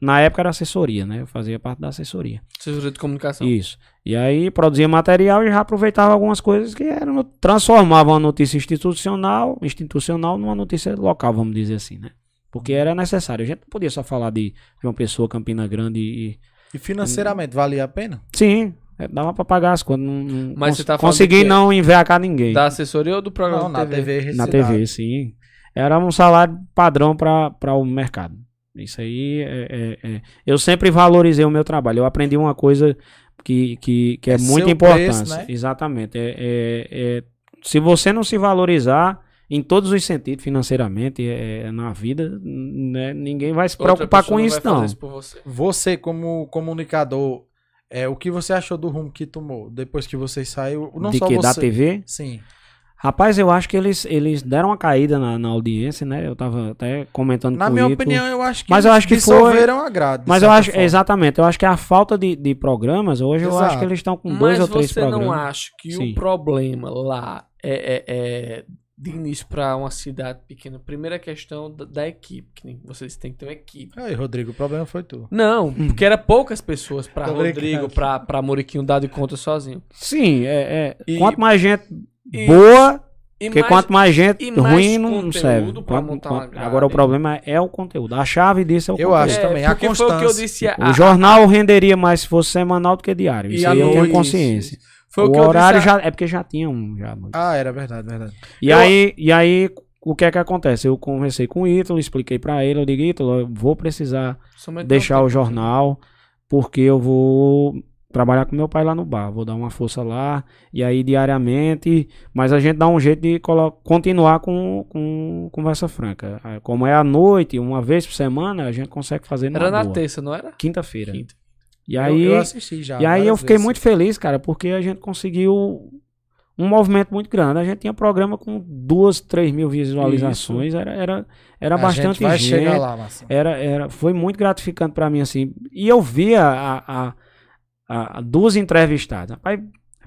Speaker 3: na época era assessoria, né? Eu fazia parte da assessoria.
Speaker 1: Assessoria de comunicação.
Speaker 3: Isso. E aí produzia material e já aproveitava algumas coisas que eram transformava uma notícia institucional, institucional numa notícia local, vamos dizer assim, né? Porque era necessário. A gente não podia só falar de João Pessoa, Campina Grande e
Speaker 2: e financeiramente, valia a pena?
Speaker 3: Sim, é, dava pra pagar as contas. Não, Mas cons você tá consegui não envercar ninguém.
Speaker 1: Da assessoria ou do programa não,
Speaker 2: na TV? TV
Speaker 3: na TV, sim. Era um salário padrão para o mercado. Isso aí, é, é, é, eu sempre valorizei o meu trabalho. Eu aprendi uma coisa que, que, que é, é muito importante. Né? Exatamente. É, é, se você não se valorizar, em todos os sentidos, financeiramente, é, na vida, né, ninguém vai se preocupar com isso, não. Isso
Speaker 2: você. você. como comunicador, é, o que você achou do rumo que tomou depois que você saiu? Não
Speaker 3: De
Speaker 2: só
Speaker 3: que?
Speaker 2: Você.
Speaker 3: Da TV?
Speaker 2: Sim.
Speaker 3: Rapaz, eu acho que eles, eles deram uma caída na, na audiência, né? Eu tava até comentando
Speaker 2: Na
Speaker 3: com o
Speaker 2: minha
Speaker 3: Ito.
Speaker 2: opinião, eu acho que
Speaker 3: Mas eu acho que
Speaker 2: dissolveram a grade. de
Speaker 3: Mas eu acho,
Speaker 2: forma.
Speaker 3: exatamente, eu acho que a falta de, de programas, hoje eu
Speaker 2: Exato.
Speaker 3: acho que eles estão com dois
Speaker 1: Mas
Speaker 3: ou três
Speaker 1: você
Speaker 3: programas.
Speaker 1: não acha que
Speaker 3: Sim.
Speaker 1: o problema lá é, é- é de início para uma cidade pequena? Primeira questão da, da equipe, que nem vocês têm que ter uma equipe.
Speaker 2: Aí, Rodrigo, o problema foi tu.
Speaker 1: Não, porque era poucas pessoas pra
Speaker 2: Tô
Speaker 1: Rodrigo, pra Moriquinho dar de conta sozinho.
Speaker 3: Sim, é, é,
Speaker 1: E-
Speaker 3: quanto mais gente
Speaker 1: e-
Speaker 3: boa,
Speaker 1: E
Speaker 3: porque
Speaker 1: mais-
Speaker 3: quanto mais gente
Speaker 1: e mais
Speaker 3: ruim não
Speaker 1: conteúdo
Speaker 3: serve.
Speaker 1: pra
Speaker 3: Quanto-
Speaker 1: montar uma
Speaker 3: quanto- agora o problema é o conteúdo. A chave disso é o
Speaker 2: Eu
Speaker 3: conteúdo.
Speaker 2: acho também, a
Speaker 1: porque foi o que eu
Speaker 2: constância.
Speaker 1: disse.
Speaker 3: O
Speaker 1: a-
Speaker 3: jornal renderia mais se fosse semanal do que diário.
Speaker 2: E
Speaker 3: Isso aí eu tenho consciência.
Speaker 1: Foi o,
Speaker 3: o horário
Speaker 1: disse. a-
Speaker 3: já é porque já tinha um já à noite.
Speaker 2: Ah, era verdade, verdade.
Speaker 3: E
Speaker 2: Eu-
Speaker 3: aí, e aí o que é que acontece? Eu conversei com o Ítalo, expliquei pra ele, eu digo, Ítalo, eu vou precisar
Speaker 1: Somente
Speaker 3: deixar o jornal porque eu vou trabalhar com meu pai lá no bar, vou dar uma força lá e aí diariamente, mas a gente dá um jeito de continuar com, com conversa franca. Como é à noite, uma vez por semana, a gente consegue fazer
Speaker 1: Era
Speaker 3: numa
Speaker 1: na
Speaker 3: boa.
Speaker 1: terça, não era?
Speaker 3: quinta-feira.
Speaker 1: Quinta.
Speaker 3: E aí,
Speaker 2: eu, eu assisti já.
Speaker 3: e aí eu fiquei
Speaker 2: vezes.
Speaker 3: muito feliz, cara, porque a gente conseguiu um movimento muito grande. A gente tinha programa com duas, três mil visualizações, era, era, era
Speaker 2: A
Speaker 3: bastante
Speaker 2: gente vai
Speaker 3: gente.
Speaker 2: chegar lá, Marcelo.
Speaker 3: Era, era, foi muito gratificante pra mim, assim. E eu via a, a, a- a duas entrevistadas. Rapaz,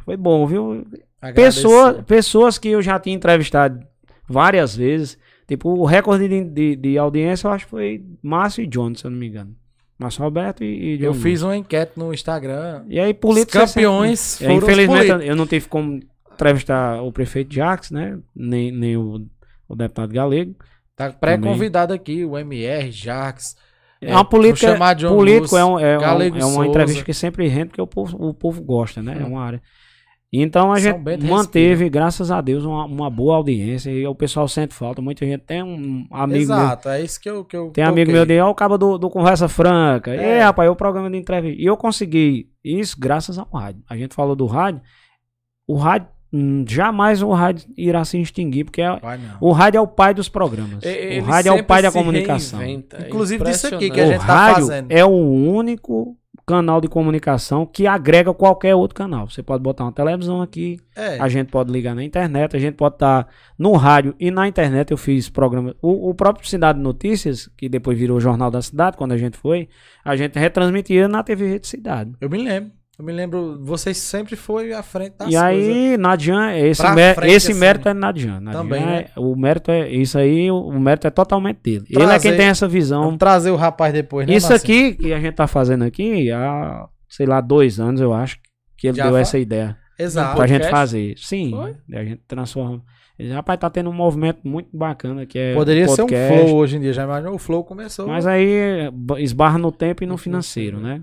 Speaker 3: foi bom, viu? Pessoa, pessoas que eu já tinha entrevistado várias vezes. Tipo, o recorde de, de, de audiência eu acho que foi Márcio e John, se eu não me engano. Márcio Roberto e, e.
Speaker 2: Eu fiz uma enquete no Instagram.
Speaker 3: E aí, políticos.
Speaker 2: Os campeões
Speaker 3: É,
Speaker 2: foram
Speaker 3: infelizmente, eu não tive como entrevistar o prefeito Jacques, né? Nem, nem o, o deputado Galego.
Speaker 2: Tá pré-convidado aqui, o MR, Jax.
Speaker 3: É uma política.
Speaker 2: vou chamar John
Speaker 3: político
Speaker 2: Lúcio,
Speaker 3: é, um- é, um- é uma
Speaker 2: Souza.
Speaker 3: entrevista que sempre rende, porque o povo, o povo gosta, né? É uma área. Então a
Speaker 2: São
Speaker 3: gente
Speaker 2: Bento
Speaker 3: manteve, graças a Deus, uma, uma boa audiência. E o pessoal sente falta. Muita gente tem um amigo meu.
Speaker 2: Exato, é isso que eu. Que eu
Speaker 3: Tem amigo
Speaker 2: toquei.
Speaker 3: meu de, ó, o cabo do, do Conversa Franca.
Speaker 2: É.
Speaker 3: É, rapaz, é o programa de entrevista. E eu consegui isso graças ao rádio. A gente falou do rádio. O rádio, hum, jamais o rádio irá se extinguir, porque é-
Speaker 2: Vai não.
Speaker 3: o rádio é o pai dos programas.
Speaker 1: Ele
Speaker 3: o rádio é o pai da comunicação.
Speaker 1: reinventa, é
Speaker 2: Inclusive disso aqui que a
Speaker 3: O
Speaker 2: gente tá
Speaker 3: rádio
Speaker 2: fazendo.
Speaker 3: é o único canal de comunicação que agrega qualquer outro canal. Você pode botar uma televisão aqui,
Speaker 2: É.
Speaker 3: a gente pode ligar na internet, a gente pode estar no rádio e na internet. Eu fiz programa. O, o próprio Cidade Notícias, que depois virou o Jornal da Cidade, quando a gente foi, a gente retransmitia na TV Rede Cidade.
Speaker 2: Eu me lembro. Eu me lembro, vocês sempre foi à frente das
Speaker 3: e aí, Nadian, esse, mé-
Speaker 2: frente,
Speaker 3: esse
Speaker 2: assim.
Speaker 3: mérito é Nadian. Nadian
Speaker 2: Também,
Speaker 3: é-
Speaker 2: né?
Speaker 3: O mérito é. Isso aí, o, mérito é totalmente dele. Ele é
Speaker 2: Trazer-
Speaker 3: quem tem essa visão.
Speaker 2: Vamos trazer o rapaz depois, né,
Speaker 3: Isso
Speaker 2: Marcinho?
Speaker 3: aqui que a gente tá fazendo aqui há, sei lá, dois anos, eu acho, que ele
Speaker 2: Já
Speaker 3: deu
Speaker 2: fa-
Speaker 3: essa ideia
Speaker 2: Exato.
Speaker 3: pra gente
Speaker 1: podcast?
Speaker 3: fazer. Sim,
Speaker 1: Foi?
Speaker 3: a gente transforma. Ele, rapaz, tá tendo um movimento muito bacana que é
Speaker 2: Poderia ser um
Speaker 3: podcast,
Speaker 2: flow hoje em dia. Já imaginou? O flow começou.
Speaker 3: Mas aí esbarra no tempo e No financeiro, né?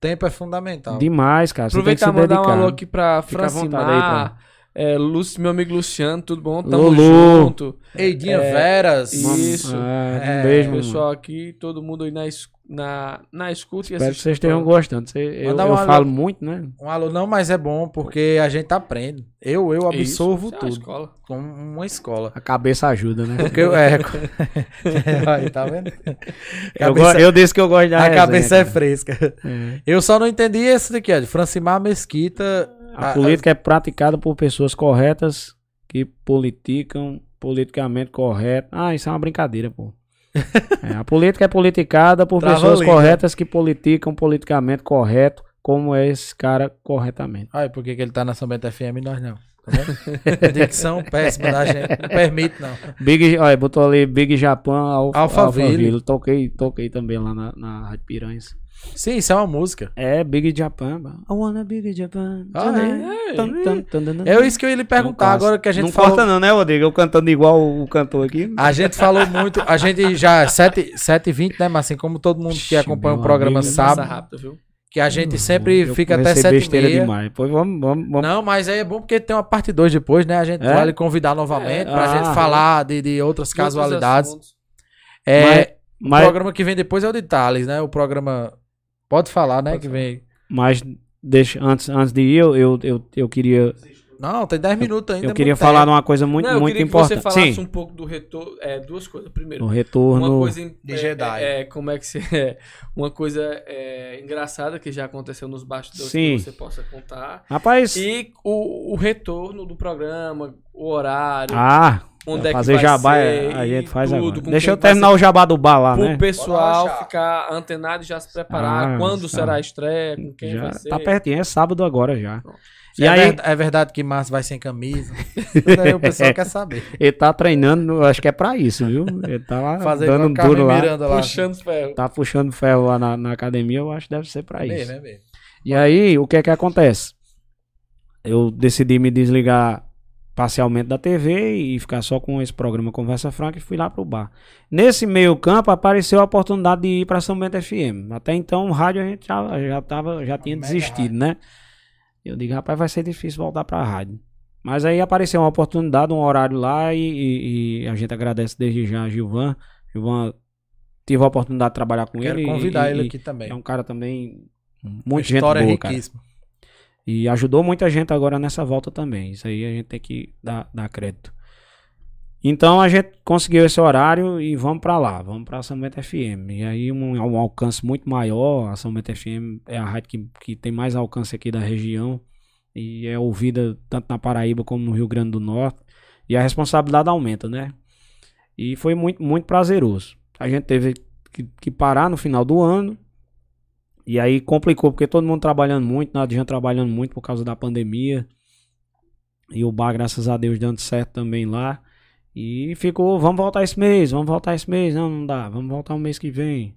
Speaker 2: Tempo é fundamental.
Speaker 3: Demais, cara.
Speaker 1: Aproveitar e mandar um alô aqui pra Francimar, é, Lúcio, meu amigo Luciano, tudo bom? Tamo
Speaker 3: Lulu.
Speaker 1: junto.
Speaker 2: Eidinha
Speaker 1: É,
Speaker 2: Veras.
Speaker 1: Isso.
Speaker 3: É,
Speaker 2: É,
Speaker 3: um beijo,
Speaker 1: Pessoal aqui, todo mundo aí na, na, na escuta
Speaker 3: Espero que vocês estejam gostando. Você- eu eu
Speaker 2: um alô.
Speaker 3: falo muito, né?
Speaker 2: Um alô não, mas é bom porque a gente aprende. Eu, eu
Speaker 1: programa.
Speaker 2: absorvo
Speaker 1: Isso, é uma
Speaker 2: tudo.
Speaker 1: escola.
Speaker 2: Como uma escola.
Speaker 3: A cabeça ajuda, né?
Speaker 2: Porque eu, é, aí, tá vendo?
Speaker 3: Eu,
Speaker 2: Cabeça-
Speaker 3: go- eu disse que eu gosto da
Speaker 2: a
Speaker 3: resenha,
Speaker 2: cabeça é
Speaker 3: cara.
Speaker 2: fresca.
Speaker 3: É.
Speaker 2: Eu só não entendi esse daqui, ó, de Francimar Mesquita.
Speaker 3: A política é praticada por pessoas corretas que politicam politicamente correto. Ah, isso é uma brincadeira, pô. É, a política é politicada por
Speaker 2: Trava
Speaker 3: pessoas
Speaker 2: a língua.
Speaker 3: corretas que politicam politicamente correto, como é esse cara corretamente.
Speaker 2: Ai, por que, que ele tá na São Bento FM e nós não? Tá? Dicção péssima da gente. Não permite, não.
Speaker 3: Big, olha, botou ali Big Japan Al,
Speaker 2: Alphaville.
Speaker 3: Alphaville. Toquei, toquei também lá na, na Rádio Piranhas.
Speaker 2: Sim, isso é uma música.
Speaker 3: É, Big Japan. ba- I wanna Big Japan.
Speaker 2: Ah,
Speaker 1: é?
Speaker 3: Tum, tum, tum, tum, tum.
Speaker 2: É isso que eu ia lhe perguntar
Speaker 3: Não
Speaker 2: agora que a gente
Speaker 3: não
Speaker 2: falou.
Speaker 3: corta não, né, Rodrigo? Eu cantando igual o cantor aqui.
Speaker 2: A gente falou muito, a gente já 7 7h20, né, mas assim como todo mundo que acompanha o programa
Speaker 3: amigo,
Speaker 2: sabe,
Speaker 1: rápido, viu?
Speaker 2: que a gente sempre
Speaker 3: Eu
Speaker 2: fica até 7
Speaker 3: besteira
Speaker 2: e meia.
Speaker 3: demais. Pois vamos, vamos, vamos.
Speaker 2: Não, mas aí é bom porque tem uma parte 2 depois, né? A gente
Speaker 3: É?
Speaker 2: vai lhe convidar novamente
Speaker 3: É,
Speaker 2: pra
Speaker 3: ah.
Speaker 2: gente falar de, de outras casualidades. É, o
Speaker 3: Mas,
Speaker 2: programa que vem depois é o de Thales, né? O programa. Pode falar, né?
Speaker 1: Pode
Speaker 2: que
Speaker 1: falar.
Speaker 2: vem.
Speaker 3: mas deixa, antes, antes de ir, eu, eu, eu, eu queria
Speaker 2: Não, tem 10 minutos ainda.
Speaker 3: Eu queria falar de uma coisa muito,
Speaker 1: Não, eu
Speaker 3: muito
Speaker 1: queria
Speaker 3: importante.
Speaker 1: que você falasse
Speaker 3: Sim,
Speaker 1: um pouco do retorno. É, duas coisas. Primeiro,
Speaker 3: o retorno.
Speaker 1: uma coisa em-
Speaker 2: de
Speaker 1: é,
Speaker 2: Jedi.
Speaker 1: É, é, como é que se é? Uma coisa é, engraçada que já aconteceu nos bastidores
Speaker 3: Sim.
Speaker 1: que você possa contar.
Speaker 3: Rapaz,
Speaker 1: E o, o retorno do programa, o horário,
Speaker 3: ah,
Speaker 1: onde é que
Speaker 3: fazer
Speaker 1: vai
Speaker 3: jabá
Speaker 1: ser,
Speaker 3: a gente faz
Speaker 1: tudo,
Speaker 3: agora. Deixa eu terminar o jabá do bar lá,
Speaker 1: Pro
Speaker 3: né?
Speaker 1: pessoal
Speaker 2: Bora lá,
Speaker 1: ficar antenado e já se preparar.
Speaker 3: Ah,
Speaker 1: quando
Speaker 3: tá.
Speaker 1: será a estreia, com quem
Speaker 3: Já
Speaker 1: vai ser.
Speaker 3: tá pertinho, é sábado agora já.
Speaker 2: E é,
Speaker 3: aí,
Speaker 2: ver- é verdade que Márcio vai sem camisa. O pessoal quer saber.
Speaker 3: ele tá treinando, eu acho que é pra isso, viu? Ele tá lá
Speaker 2: Fazer
Speaker 3: dando um duro lá.
Speaker 2: Lá.
Speaker 1: Puxando os ferros.
Speaker 3: Tá puxando ferro lá na, na academia, eu acho que deve ser pra
Speaker 2: É
Speaker 3: isso.
Speaker 2: mesmo, é mesmo.
Speaker 3: E aí, o que é que acontece? Eu decidi me desligar parcialmente da TV e ficar só com esse programa Conversa Franca e fui lá pro bar. Nesse meio campo apareceu a oportunidade de ir para São Bento FM. Até então, o rádio a gente já, já, tava, já tinha desistido, né? Eu digo, rapaz, vai ser difícil voltar pra rádio. Mas aí apareceu uma oportunidade, um horário lá e, e- e a gente agradece desde já a Gilvan. Gilvan, tive a oportunidade de trabalhar com
Speaker 2: Quero
Speaker 3: ele. e-
Speaker 2: convidar
Speaker 3: e-
Speaker 2: ele aqui também.
Speaker 3: É um cara também
Speaker 2: Uma
Speaker 3: muito gente boa, cara. E ajudou muita gente agora nessa volta também. Isso aí a gente tem que dar, dar crédito. Então a gente conseguiu esse horário e vamos pra lá, vamos pra São Bento FM. E aí um, um alcance muito maior. A São Bento FM é a rádio que, que tem mais alcance aqui da região e é ouvida tanto na Paraíba como no Rio Grande do Norte. E a responsabilidade aumenta, né? E foi muito, muito prazeroso. A gente teve que, que parar no final do ano. E aí complicou, porque todo mundo trabalhando muito, Nadian trabalhando muito por causa da pandemia. E o bar, graças a Deus, dando certo também lá. E ficou, vamos voltar esse mês, vamos voltar esse mês. Não, não dá, vamos voltar o mês que vem.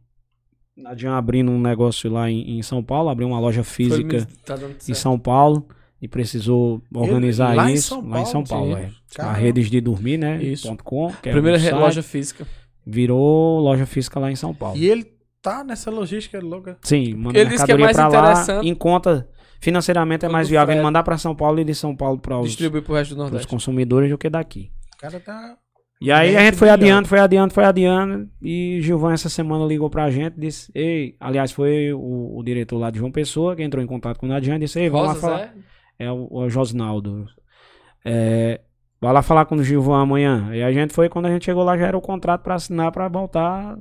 Speaker 3: Nadian abrindo um negócio lá em, em São Paulo, abriu uma loja física
Speaker 1: tá
Speaker 3: em. São Paulo. E precisou organizar
Speaker 2: lá em
Speaker 3: isso
Speaker 2: São
Speaker 3: lá em São
Speaker 2: Paulo.
Speaker 3: É. A redes de dormir, né?
Speaker 1: Isso.
Speaker 3: .com, que é
Speaker 1: Primeira
Speaker 3: um
Speaker 1: loja física.
Speaker 3: Virou loja física lá em São Paulo.
Speaker 2: E ele tá nessa logística louca.
Speaker 3: Sim, manda
Speaker 1: Ele disse que é
Speaker 3: mercadoria
Speaker 1: mais
Speaker 3: pra lá, em conta financeiramente é mais viável ele mandar pra São Paulo e de São Paulo para os,
Speaker 1: Distribui pro resto do Nordeste.
Speaker 3: consumidores do que daqui.
Speaker 2: O cara tá.
Speaker 3: E aí a gente foi adiando, foi adiando, foi adiando e Gilvan essa semana ligou pra gente, disse, ei, aliás foi o, o diretor lá de João Pessoa que entrou em contato com o Nadian e disse, ei, vamos lá falar.
Speaker 1: é?
Speaker 3: É o, o Josnaldo. É, vai lá falar com o Gilvan amanhã. E a gente foi, quando a gente chegou lá, já era o contrato pra assinar pra voltar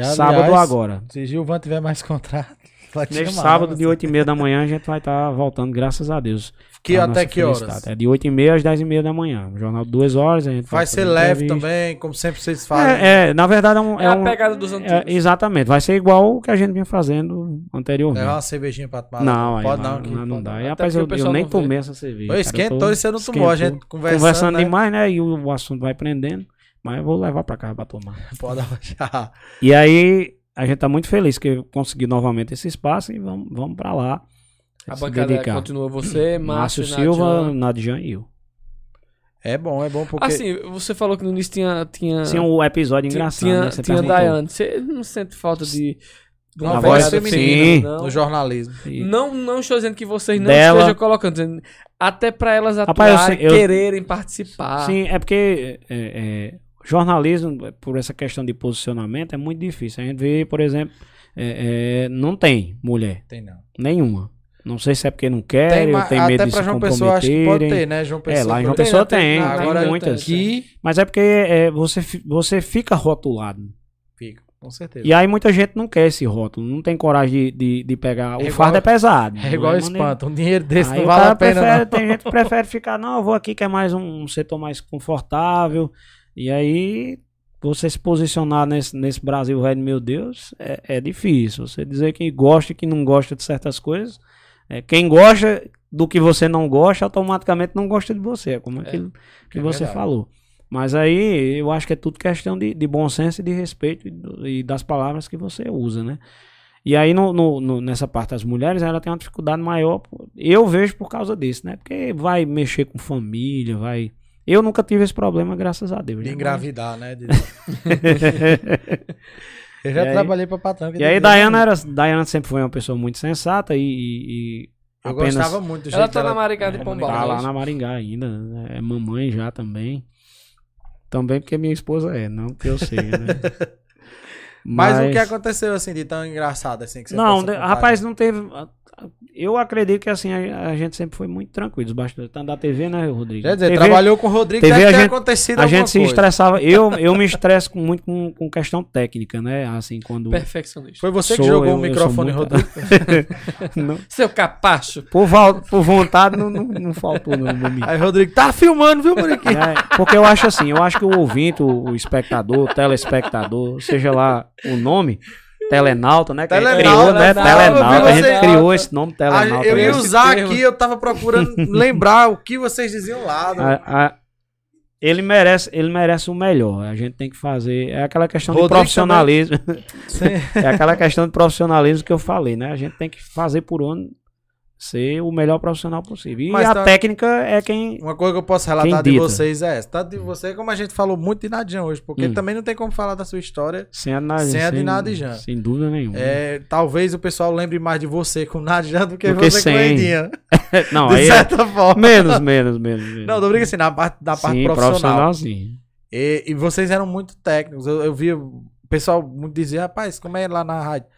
Speaker 2: E,
Speaker 3: sábado
Speaker 2: aliás,
Speaker 3: agora.
Speaker 2: Se Gilvan tiver mais contrato, vai te
Speaker 3: Neste
Speaker 2: chamar,
Speaker 3: sábado,
Speaker 2: né,
Speaker 3: de 8 e meia da manhã, a gente vai estar voltando, graças a Deus.
Speaker 2: Que
Speaker 3: pra
Speaker 2: até que horas?
Speaker 3: É de 8 e meia às 10 e meia da manhã. O jornal de 2 horas, a gente
Speaker 2: Vai ser
Speaker 3: fazer
Speaker 2: leve
Speaker 3: entrevista.
Speaker 2: também, como sempre vocês fazem.
Speaker 3: É, é, na verdade é um...
Speaker 1: É,
Speaker 3: é
Speaker 1: a
Speaker 3: um-
Speaker 1: pegada dos
Speaker 3: é,
Speaker 1: antigos.
Speaker 3: exatamente, vai ser igual o que a gente vinha fazendo anteriormente.
Speaker 2: Levar uma cervejinha pra tomar.
Speaker 3: Não, aí
Speaker 2: pode
Speaker 3: não,
Speaker 2: não.
Speaker 3: não, não dá.
Speaker 2: não.
Speaker 3: E, rapaz, eu, eu nem
Speaker 1: não
Speaker 3: tomei essa cerveja.
Speaker 2: Esquentou e você não tomou. A gente conversando,
Speaker 3: Conversando
Speaker 2: né?
Speaker 3: demais, né? E o, o assunto vai prendendo. Mas eu vou levar pra casa pra tomar.
Speaker 2: Pode abaixar.
Speaker 3: E aí, a gente tá muito feliz que eu consegui novamente esse espaço e vamos, vamos pra lá.
Speaker 1: A
Speaker 3: se
Speaker 1: bancada
Speaker 3: dedicar.
Speaker 1: continua você,
Speaker 3: Márcio
Speaker 1: Márcio,
Speaker 3: Silva,
Speaker 1: Nadian.
Speaker 3: E eu.
Speaker 2: É bom, é bom porque.
Speaker 1: Assim, você falou que no início tinha. Tinha,
Speaker 3: Tinha um episódio
Speaker 1: tinha,
Speaker 3: engraçado,
Speaker 1: tinha,
Speaker 3: né? Você
Speaker 1: tinha. Daiane. Você não sente falta de. de
Speaker 2: uma
Speaker 3: A
Speaker 2: voz feminina
Speaker 3: sim.
Speaker 1: não?
Speaker 2: no jornalismo.
Speaker 1: Não, não estou dizendo que vocês não
Speaker 3: Dela.
Speaker 1: estejam colocando, dizendo, até para elas
Speaker 3: Rapaz, eu
Speaker 1: atuarem,
Speaker 3: sei- eu-
Speaker 1: quererem participar.
Speaker 3: Sim, é porque é, é, jornalismo, por essa questão de posicionamento, é muito difícil. A gente vê, por exemplo, é, é, não tem mulher,
Speaker 2: Tem não.
Speaker 3: nenhuma. Não sei se é porque não querem, ou
Speaker 2: ma-
Speaker 3: tem medo de se
Speaker 2: João Pessoa acho que pode ter, né? João Pessoa.
Speaker 3: É, lá em João. Pessoa
Speaker 1: Tem,
Speaker 3: tem,
Speaker 1: tem,
Speaker 3: tem
Speaker 2: agora
Speaker 3: muitas. Mas é porque é, você, você fica rotulado.
Speaker 2: fica, com certeza.
Speaker 3: E aí muita gente não quer esse rótulo, não tem coragem de, de, de pegar.
Speaker 2: É
Speaker 3: o
Speaker 2: igual-
Speaker 3: fardo é pesado.
Speaker 2: É igual
Speaker 3: maneiro.
Speaker 2: espanto. Um dinheiro desse
Speaker 3: Aí
Speaker 2: não vale
Speaker 3: cara
Speaker 2: a pena.
Speaker 3: prefere-
Speaker 2: não.
Speaker 3: Tem gente que prefere ficar, não, eu vou aqui que é mais um, um setor mais confortável. E aí, você se posicionar nesse, nesse Brasil velho, meu Deus, é, é difícil. Você dizer que gosta e que não gosta de certas coisas. É, quem gosta do que você não gosta, automaticamente não gosta de você. É como aquilo que
Speaker 2: é
Speaker 3: você
Speaker 2: verdade.
Speaker 3: falou. Mas aí, eu acho que é tudo questão de, de bom senso e de respeito e, e das palavras que você usa, né? E aí, no, no- no- nessa parte das mulheres, ela tem uma dificuldade maior. Eu vejo por causa disso, né? Porque vai mexer com família, vai. Eu nunca tive esse problema, graças a Deus.
Speaker 2: De
Speaker 3: né?
Speaker 2: engravidar, né? De- Eu já
Speaker 3: E aí-
Speaker 2: trabalhei pra patrão.
Speaker 3: E aí, Dayana, era, Dayana sempre foi uma pessoa muito sensata e. e- e
Speaker 2: Eu
Speaker 3: apenas-
Speaker 2: gostava muito do
Speaker 1: Ela
Speaker 2: jeito
Speaker 1: tá
Speaker 2: dela-
Speaker 1: na Maricá de
Speaker 2: É,
Speaker 1: Pombal.
Speaker 3: Tá
Speaker 1: né?
Speaker 3: lá na Maringá ainda. né? É mamãe já também. Também porque minha esposa é, não que eu sei, né?
Speaker 2: Mas, o que aconteceu assim de tão engraçado assim que você
Speaker 3: Não, rapaz, não teve. Eu acredito que assim a, a, gente sempre foi muito tranquilo, os bastidores tanto da TV, né, Rodrigo?
Speaker 2: Quer dizer,
Speaker 3: TV,
Speaker 2: trabalhou com o Rodrigo,
Speaker 3: TV,
Speaker 2: deve
Speaker 3: a
Speaker 2: ter
Speaker 3: gente,
Speaker 2: acontecido
Speaker 3: A gente se
Speaker 2: coisa.
Speaker 3: estressava, eu, eu me estresso muito com, com questão técnica, né? Assim, quando.
Speaker 1: Perfeccionista.
Speaker 2: Foi você que sou, jogou eu, o microfone, muito... Rodrigo?
Speaker 1: não. Seu capacho.
Speaker 3: Por, por vontade, não, não, não faltou, não.
Speaker 2: Aí, Rodrigo, tá filmando, viu, Muriqui?
Speaker 3: É, porque eu acho assim, eu acho que o ouvinte, o, o espectador, o telespectador, seja lá o nome, Telenauta, né?
Speaker 2: Telenauta,
Speaker 3: criou, né? Telenauta. A gente criou esse nome Telenauta.
Speaker 2: Eu ia usar aqui, eu tava procurando lembrar o que vocês diziam lá.
Speaker 3: A, a, ele merece, ele merece o melhor. A gente tem que fazer. É aquela questão Rodrigo de profissionalismo. é aquela questão de profissionalismo que eu falei, né? A gente tem que fazer por onde ser o melhor profissional possível. E Mas a tá... técnica é quem.
Speaker 2: Uma coisa que eu posso relatar de vocês é essa. Tá de você, como a gente falou muito de Nadian hoje, porque hum. também não tem como falar da sua história
Speaker 3: sem a, Nadian,
Speaker 2: sem a de Nadian.
Speaker 3: Sem dúvida nenhuma.
Speaker 2: É, talvez o pessoal lembre mais de você com Nadian do que você sem. com Edinha.
Speaker 3: não, de é certa é... forma. Menos, menos, menos, menos.
Speaker 2: Não, tô brincando assim, na parte, na parte
Speaker 3: sim,
Speaker 2: profissional. profissional
Speaker 3: sim.
Speaker 2: E, e, vocês eram muito técnicos. Eu, eu via o pessoal muito dizer, rapaz, como é lá na rádio?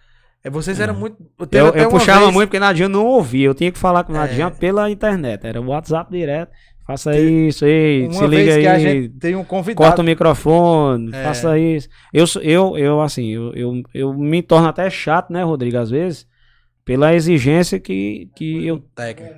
Speaker 2: É, vocês eram é. muito.
Speaker 3: Eu, eu puxava vez... muito porque Nadinha não ouvia. Eu tinha que falar com Nadinha é. pela internet. Era o WhatsApp direto. Faça tem... isso aí, Uma se liga aí. a gente
Speaker 2: tem um convidado.
Speaker 3: Corta o microfone, é. faça isso. Eu, eu, eu assim, eu, eu, eu me torno até chato, né, Rodrigo, às vezes, pela exigência que, que, eu,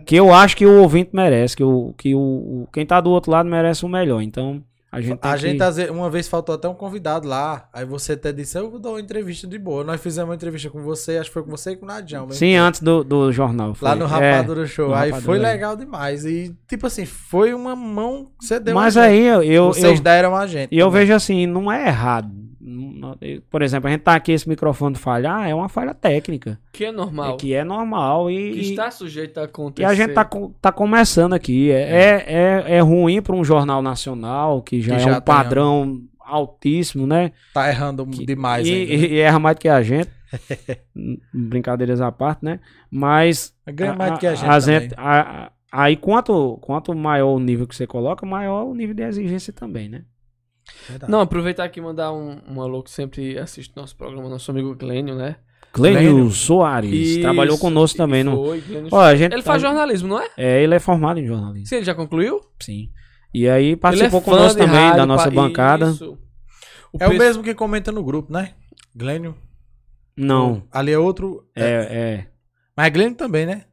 Speaker 3: que eu acho que o ouvinte merece, que, o, que o, quem tá do outro lado merece o melhor. Então, a gente,
Speaker 2: a gente uma vez faltou até um convidado lá. Aí você até disse: Eu dou uma entrevista de boa. Nós fizemos uma entrevista com você, acho que foi com você e com o Nadião.
Speaker 3: Sim, antes do, do jornal.
Speaker 2: Foi. Lá no Rapadura é, Show. Aí Rapadura foi legal demais. E, tipo assim, foi uma mão que você deu.
Speaker 3: Mas aí eu. eu
Speaker 2: Vocês
Speaker 3: eu,
Speaker 2: deram a gente.
Speaker 3: E eu vejo assim: não é errado. Por exemplo, a gente tá aqui esse microfone falhar, é uma falha técnica.
Speaker 1: Que é normal.
Speaker 3: É, que é normal e.
Speaker 1: Que está sujeito a acontecer.
Speaker 3: E a gente tá, tá começando aqui. É, é. é, é ruim para um jornal nacional, que já, que já é um padrão altíssimo, né?
Speaker 2: Tá errando que, demais
Speaker 3: e,
Speaker 2: ainda.
Speaker 3: E, e erra mais do que a gente. Brincadeiras à parte, né? Mas.
Speaker 2: Ganha mais do que a gente. A gente
Speaker 3: a, aí, quanto, quanto maior o nível que você coloca, maior o nível de exigência também, né?
Speaker 1: Verdade. Não, aproveitar aqui e mandar um, um alô que sempre assiste nosso programa, nosso amigo Glênio, né?
Speaker 3: Glênio Soares. Isso, trabalhou conosco também. No... Foi,
Speaker 1: Ó, a gente, ele faz jornalismo, não é?
Speaker 3: É, ele é formado em jornalismo.
Speaker 1: Sim, ele já concluiu?
Speaker 3: Sim. E aí participou é conosco também rádio, da nossa bancada.
Speaker 2: Isso. O é o mesmo que comenta no grupo, né? Glênio?
Speaker 3: Não.
Speaker 2: Ali é outro.
Speaker 3: É, é.
Speaker 2: Mas é Glênio também, né?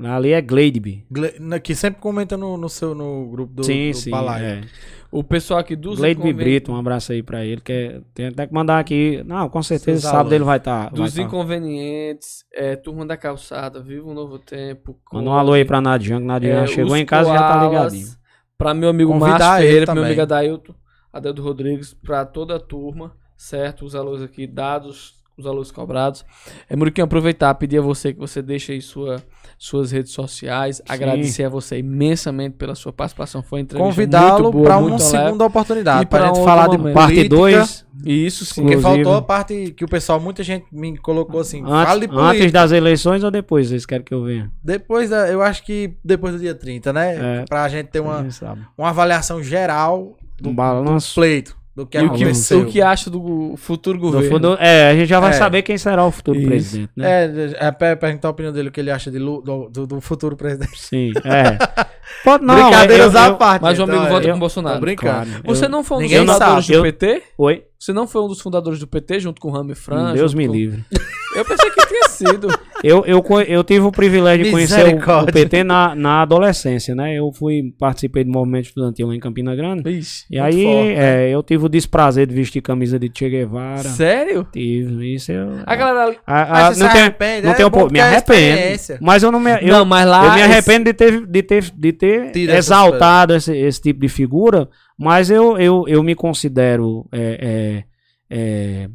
Speaker 3: Ali é Gladeby.
Speaker 2: Gle... Que sempre comenta no, no seu no grupo do,
Speaker 3: sim,
Speaker 2: do
Speaker 3: sim, É.
Speaker 1: O pessoal aqui dos
Speaker 3: Gladeby Brito, um abraço aí pra ele. Que é... Tem até que mandar aqui. Não, com certeza sábado ele vai estar. Tá,
Speaker 1: dos
Speaker 3: vai
Speaker 1: inconvenientes, tá. é, turma da calçada, Viva um Novo Tempo.
Speaker 3: Manda um alô aí pra Nadian, que Nadian é, chegou em casa e já tá ligadinho.
Speaker 1: Pra meu amigo Márcio Ferreira, pra meu amigo Adailton, Adeldo Rodrigues, pra toda a turma, certo? Os alôs aqui dados, os alôs cobrados. É, Muriquinho, aproveitar, pedir a você que você deixe aí sua suas redes sociais. Sim. Agradecer a você imensamente pela sua participação. Foi entrevista Convidá-lo para
Speaker 2: uma segunda oportunidade.
Speaker 1: Para a gente falar de
Speaker 3: parte 2.
Speaker 1: Isso sim.
Speaker 2: Porque faltou a parte que o pessoal, muita gente me colocou assim.
Speaker 3: Antes, antes das eleições ou depois? Vocês querem que eu venha?
Speaker 2: Depois, da, eu acho que depois do dia 30, né? É, para a gente ter uma, uma avaliação geral
Speaker 3: do, um balanço.
Speaker 2: do pleito do que
Speaker 1: e aconteceu. O que, o que acha do futuro governo. Do,
Speaker 3: é, a gente já vai é. saber quem será o futuro Isso. presidente, né?
Speaker 2: É, é, perguntar a opinião dele, o que ele acha de, do, do, do futuro presidente.
Speaker 3: Sim, é.
Speaker 2: Pode, não, Brincadeiras à parte.
Speaker 1: Mas o amigo então, vota com o Bolsonaro.
Speaker 2: brincando.
Speaker 1: Claro, Você não foi um dos fundadores do PT?
Speaker 3: Oi?
Speaker 1: Você não foi um dos fundadores do PT junto com o Rami Fran?
Speaker 3: Deus me
Speaker 1: com...
Speaker 3: livre.
Speaker 1: Eu pensei que tinha sido.
Speaker 3: eu, eu, eu tive o privilégio de conhecer o, o, PT na, na adolescência, né? Eu fui, participei do movimento estudantil lá em Campina Grande.
Speaker 1: Ixi,
Speaker 3: e aí forte, é, eu tive o desprazer de vestir camisa de Che Guevara.
Speaker 1: Sério?
Speaker 3: Tive, isso eu...
Speaker 1: A galera...
Speaker 3: A, a, não tem, arrepende, não é tem um me arrependo. Mas eu não me... Eu,
Speaker 1: não, mas lá...
Speaker 3: Eu me arrependo de ter, de ter, de ter exaltado esse, esse tipo de figura, mas eu, eu, eu me considero... É, é, é,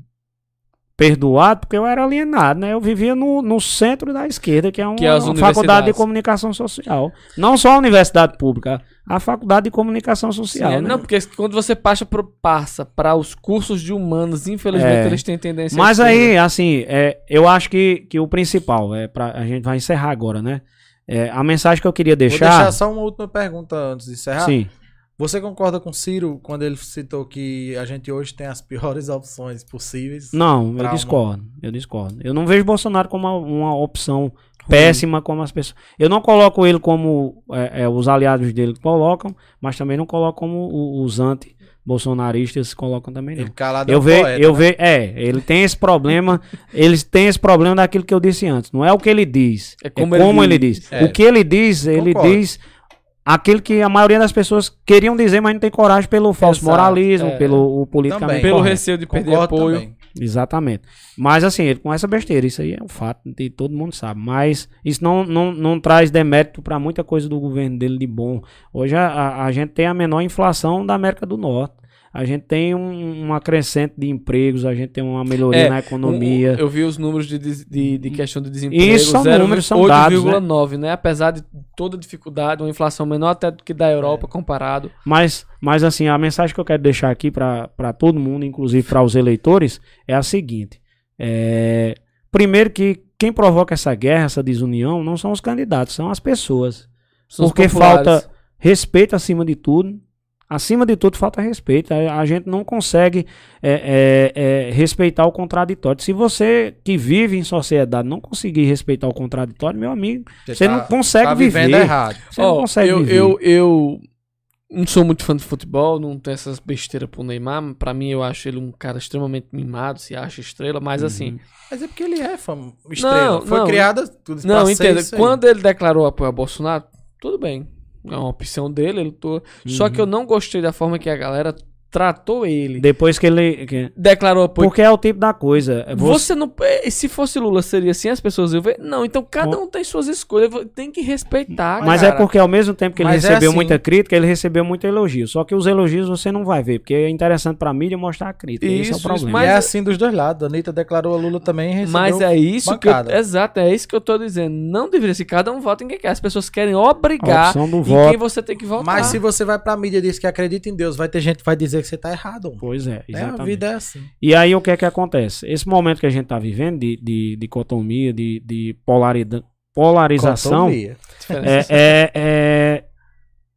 Speaker 3: perdoado porque eu era alienado, né? Eu vivia no, no centro da esquerda, que é uma, que é uma faculdade de comunicação social. Não só a universidade pública, a faculdade de comunicação social. Sim, é,
Speaker 1: né? Não, porque quando você passa passa para os cursos de humanos, infelizmente é, eles têm tendência
Speaker 3: Mas aí, assim, é, eu acho que, que o principal, é pra, a gente vai encerrar agora, né? É, a mensagem que eu queria deixar. Vou deixar
Speaker 2: só uma última pergunta antes de encerrar.
Speaker 3: Sim.
Speaker 2: Você concorda com Ciro quando ele citou que a gente hoje tem as piores opções possíveis?
Speaker 3: Não, eu discordo. Uma... Eu discordo. Eu não vejo Bolsonaro como uma, uma opção péssima como as pessoas. Eu não coloco ele como é, é, os aliados dele colocam, mas também não coloco como os anti bolsonaristas colocam também não. Ele calado eu é vejo, eu né? vejo, é, ele tem esse problema, eles têm esse problema daquilo que eu disse antes. Não é o que ele diz, é como, é como ele, ele, diz. É. O que ele diz, ele Concordo. diz aquilo que a maioria das pessoas queriam dizer, mas não tem coragem pelo falso Exato, moralismo, é. pelo o politicamente
Speaker 1: Pelo receio de perder Concordo apoio. Também.
Speaker 3: Exatamente. Mas assim, ele com essa besteira, isso aí é um fato, e todo mundo sabe. Mas isso não, não, não traz demérito para muita coisa do governo dele de bom. Hoje a, a gente tem a menor inflação da América do Norte a gente tem um, uma crescente de empregos, a gente tem uma melhoria é, na economia.
Speaker 1: Um, eu vi os números de, de, de questão de desemprego.
Speaker 3: Isso são 0, números, são 8, dados.
Speaker 1: 8,9, né? né? Apesar de toda dificuldade, uma inflação menor até do que da Europa é. comparado.
Speaker 3: Mas, mas assim, a mensagem que eu quero deixar aqui para todo mundo, inclusive para os eleitores, é a seguinte. É, primeiro que quem provoca essa guerra, essa desunião, não são os candidatos, são as pessoas. São porque falta respeito acima de tudo, Acima de tudo, falta respeito. A, a gente não consegue é, é, é, respeitar o contraditório. Se você que vive em sociedade não conseguir respeitar o contraditório, meu amigo, você, você tá, não consegue tá viver. errado.
Speaker 1: Você oh, não consegue eu, viver. Eu, eu não sou muito fã de futebol, não tenho essas besteiras pro Neymar. Pra mim, eu acho ele um cara extremamente mimado, se acha estrela, mas uhum. assim.
Speaker 2: Mas é porque ele é fã, estrela. Não, Foi não, criada
Speaker 1: tudo Não, entenda. Quando ele declarou apoio a Bolsonaro, tudo bem é uma opção dele, ele tô... Uhum. Só que eu não gostei da forma que a galera tratou ele.
Speaker 3: Depois que ele que...
Speaker 1: declarou
Speaker 3: apoio. Porque é o tipo da coisa.
Speaker 1: É você... você não. Eh, se fosse Lula, seria assim, as pessoas iam ver. Não, então cada um tem suas escolhas, tem que respeitar.
Speaker 3: Mas é cara. é porque ao mesmo tempo que ele Mas é recebeu é assim... muita crítica, ele recebeu muito elogio. Só que os elogios você não vai ver, porque é interessante pra mídia mostrar a crítica. Isso, Esse é o problema. Isso,
Speaker 2: mas é assim dos dois lados. A Anitta declarou a Lula também recebeu
Speaker 1: Mas é isso bancada. que eu, Exato, é isso que eu tô dizendo. Não deveria ser cada um vota em quem quer. As pessoas querem obrigar em
Speaker 3: voto.
Speaker 1: quem você tem que votar.
Speaker 2: Mas se você vai pra mídia e diz que acredita em Deus, vai ter gente que vai dizer que você tá errado.
Speaker 3: Pois é,
Speaker 2: exatamente. É, a vida é assim.
Speaker 3: E aí o que é que acontece? Esse momento que a gente está vivendo de, de dicotomia, de, de polarida, polarização, é, é, é,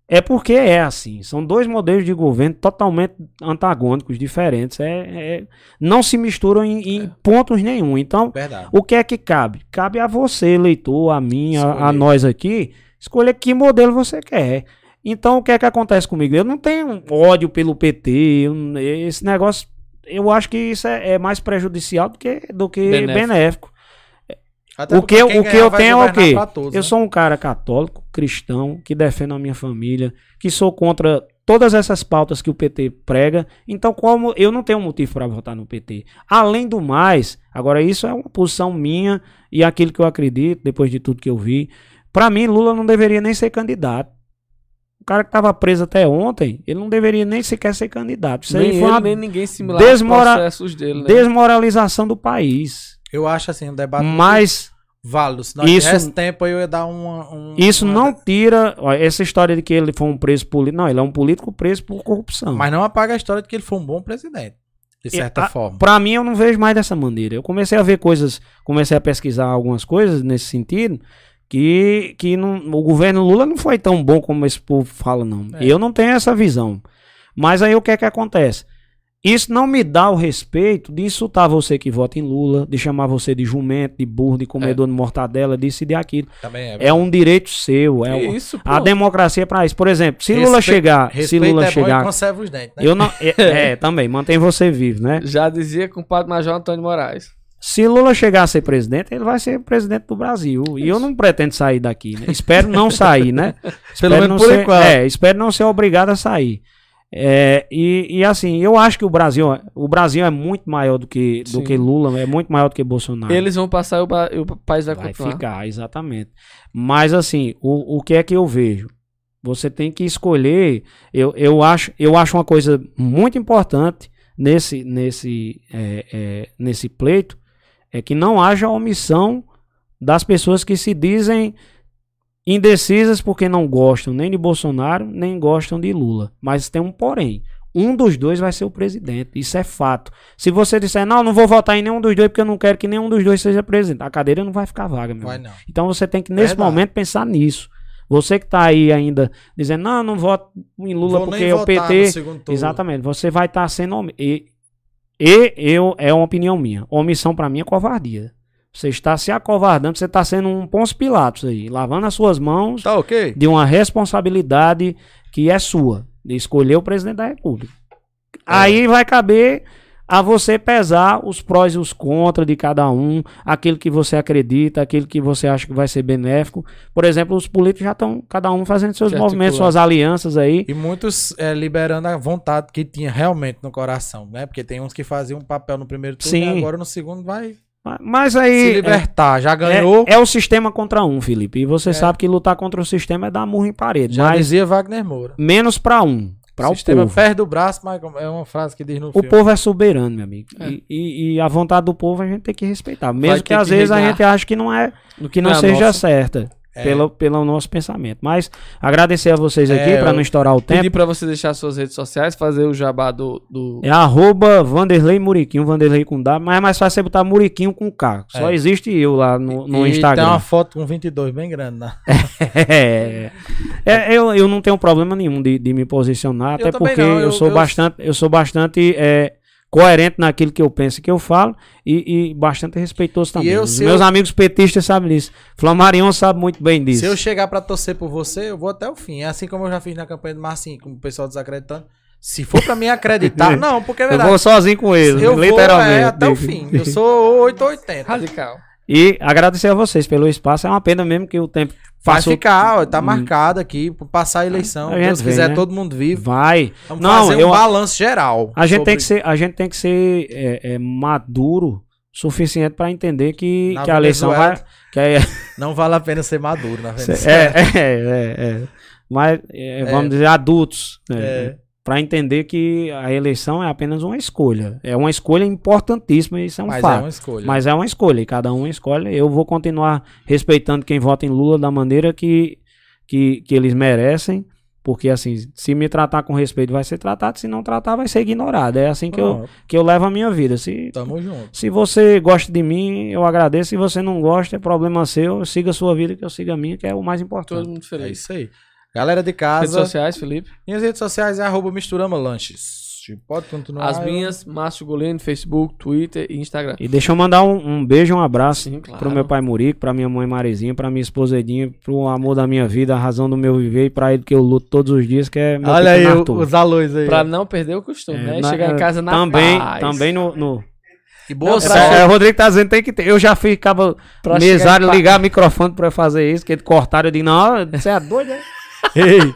Speaker 3: é, porque é assim. São dois modelos de governo totalmente antagônicos, diferentes. É, é não se misturam em, em é. pontos nenhum. Então, Verdade. o que é que cabe? Cabe a você, leitor, a mim, a, a nós aqui, escolher que modelo você quer. Então, o que é que acontece comigo? Eu não tenho ódio pelo PT, eu, esse negócio, eu acho que isso é, é mais prejudicial do que, do que benéfico. benéfico. o que, eu, o que eu tenho é o quê? Todos, eu né? sou um cara católico, cristão, que defendo a minha família, que sou contra todas essas pautas que o PT prega. Então, como eu não tenho motivo para votar no PT. Além do mais, agora isso é uma posição minha e aquilo que eu acredito, depois de tudo que eu vi. Para mim, Lula não deveria nem ser candidato cara que estava preso até ontem, ele não deveria nem sequer ser candidato.
Speaker 1: Isso nem aí foi ele, nem ninguém similar desmora processos dele, né?
Speaker 3: Desmoralização do país.
Speaker 2: Eu acho assim, um debate
Speaker 3: Mas
Speaker 2: válido. Se nós isso, tempo, eu ia dar uma. Um,
Speaker 3: isso
Speaker 2: uma...
Speaker 3: não tira. Ó, essa história de que ele foi um preso político. Não, ele é um político preso por corrupção.
Speaker 2: Mas não apaga a história de que ele foi um bom presidente. De certa e, forma.
Speaker 3: Para mim, eu não vejo mais dessa maneira. Eu comecei a ver coisas, comecei a pesquisar algumas coisas nesse sentido que, que não, o governo Lula não foi tão bom como esse povo fala, não. É. Eu não tenho essa visão. Mas aí o que é que acontece? Isso não me dá o respeito de insultar você que vota em Lula, de chamar você de jumento, de burro, de comedor é. de mortadela, disso e de aquilo. É, é, um direito seu. É isso, a democracia é para isso. Por exemplo, se Respe... Lula chegar. se Lula é chegar.
Speaker 2: conserva os dentes, né?
Speaker 3: Eu não, é, é, também, mantém você vivo, né?
Speaker 1: Já dizia com o padre Major Antônio Moraes.
Speaker 3: Se Lula chegar a ser presidente, ele vai ser presidente do Brasil. Isso. E eu não pretendo sair daqui, né? Espero não sair, né? Pelo espero menos por ser, enquanto. É, espero não ser obrigado a sair. É, e, e, assim, eu acho que o Brasil, o Brasil é muito maior do que, do que Lula, é muito maior do que Bolsonaro.
Speaker 1: Eles vão passar e o, o país vai,
Speaker 3: vai ficar, exatamente. Mas assim, o, o que é que eu vejo? Você tem que escolher. Eu, eu, acho, eu acho uma coisa muito importante nesse, nesse, é, é, nesse pleito é que não haja omissão das pessoas que se dizem indecisas porque não gostam nem de Bolsonaro, nem gostam de Lula. Mas tem um porém. Um dos dois vai ser o presidente. Isso é fato. Se você disser, não, não vou votar em nenhum dos dois porque eu não quero que nenhum dos dois seja presidente, a cadeira não vai ficar vaga, meu. Vai não. Então você tem que, nesse Verdade. momento, pensar nisso. Você que está aí ainda dizendo, não, não voto em Lula vou porque é o PT. Exatamente. Você vai estar tá sendo. E e eu, é uma opinião minha. Omissão para mim é covardia. Você está se acovardando, você está sendo um Pons Pilatos aí, lavando as suas mãos
Speaker 2: tá, okay.
Speaker 3: de uma responsabilidade que é sua, de escolher o presidente da República. É. Aí vai caber a você pesar os prós e os contras de cada um, aquele que você acredita, aquele que você acha que vai ser benéfico. Por exemplo, os políticos já estão, cada um fazendo seus movimentos, suas alianças aí.
Speaker 2: E muitos é, liberando a vontade que tinha realmente no coração, né? Porque tem uns que faziam um papel no primeiro turno Sim. e agora no segundo vai
Speaker 3: mas aí.
Speaker 2: Se libertar,
Speaker 3: é,
Speaker 2: já ganhou.
Speaker 3: É, é, o sistema contra um, Felipe. E você é. sabe que lutar contra o sistema é dar murro em parede.
Speaker 2: Já mas dizia Wagner Moura.
Speaker 3: Menos para um. Para o sistema povo.
Speaker 2: perde o braço, mas é uma frase que diz no
Speaker 3: O filme. povo é soberano, meu amigo. É. E, e, e, a vontade do povo a gente tem que respeitar. Mesmo que às vezes a gente acha que não é, que não, não é seja certa. É. Pelo, pelo nosso pensamento. Mas agradecer a vocês aqui é, para não estourar o tempo. Pedir
Speaker 1: para você deixar suas redes sociais, fazer o jabá do. do...
Speaker 3: É arroba Vanderlei Muriquinho, Vanderlei com W, mas é mais fácil você botar Muriquinho com K. Só é. existe eu lá no, no e Instagram.
Speaker 2: Tem uma foto com 22 bem grande, né?
Speaker 3: é, é, eu, eu não tenho problema nenhum de, de me posicionar, eu até porque não, eu, eu, sou eu... bastante. Eu sou bastante. É, coerente naquilo que eu penso e que eu falo e, e bastante respeitoso também. Eu, Os meus eu... amigos petistas sabem disso. Flamarion sabe muito bem disso.
Speaker 2: Se eu chegar para torcer por você, eu vou até o fim. É assim como eu já fiz na campanha do Marcinho, com o pessoal desacreditando. Se for para mim acreditar, não, porque é verdade.
Speaker 3: Eu vou sozinho com ele, eu literalmente. Vou, é,
Speaker 2: até o fim. Eu sou 880. Radical.
Speaker 3: E agradecer a vocês pelo espaço. É uma pena mesmo que o tempo
Speaker 2: Vai ficar, tá hum. marcado aqui, passar a eleição. Se Deus quiser, né? todo mundo vivo.
Speaker 3: Vai.
Speaker 2: Vamos Não, fazer um eu, balanço geral.
Speaker 3: A gente, sobre... tem que ser, a gente tem que ser é, é, maduro suficiente para entender que, que a eleição vai. Que é...
Speaker 2: Não vale a pena ser maduro, na
Speaker 3: verdade. É, é, é, é. Mas, é, vamos dizer, adultos. Né? É para entender que a eleição é apenas uma escolha. É uma escolha importantíssima, isso é um Mas é fato. É uma escolha. Mas é uma escolha, e cada um escolhe. Eu vou continuar respeitando quem vota em Lula da maneira que, que, que eles merecem, porque assim, se me tratar com respeito vai ser tratado, se não tratar vai ser ignorado. É assim que, eu, que eu levo a minha vida. Se,
Speaker 2: Tamo junto.
Speaker 3: Se você gosta de mim, eu agradeço. Se você não gosta, é problema seu. Siga a sua vida que eu siga a minha, que é o mais importante.
Speaker 2: Todo mundo feliz. É isso aí. Galera de casa.
Speaker 1: Redes sociais, Felipe.
Speaker 2: Minhas redes sociais é arroba Misturama Lanches. Pode continuar.
Speaker 1: As minhas, Márcio Golino, Facebook, Twitter e Instagram.
Speaker 3: E deixa eu mandar um, um beijo, um abraço Sim, claro. pro meu pai Murico, pra minha mãe Marizinha, pra minha esposa Edinha, pro amor da minha vida, a razão do meu viver e pra ele que eu luto todos os dias, que é
Speaker 2: meu Olha aí os alôs aí.
Speaker 1: Pra não perder o costume, é, né? Na, Chegar em casa na
Speaker 3: também,
Speaker 1: paz.
Speaker 3: Também no... no...
Speaker 2: E boa
Speaker 3: não, é, o Rodrigo tá dizendo que tem que ter. Eu já ficava mesário ligar o microfone pra fazer isso, que eles cortaram. Eu digo, não, você é doido, né?
Speaker 2: Ei,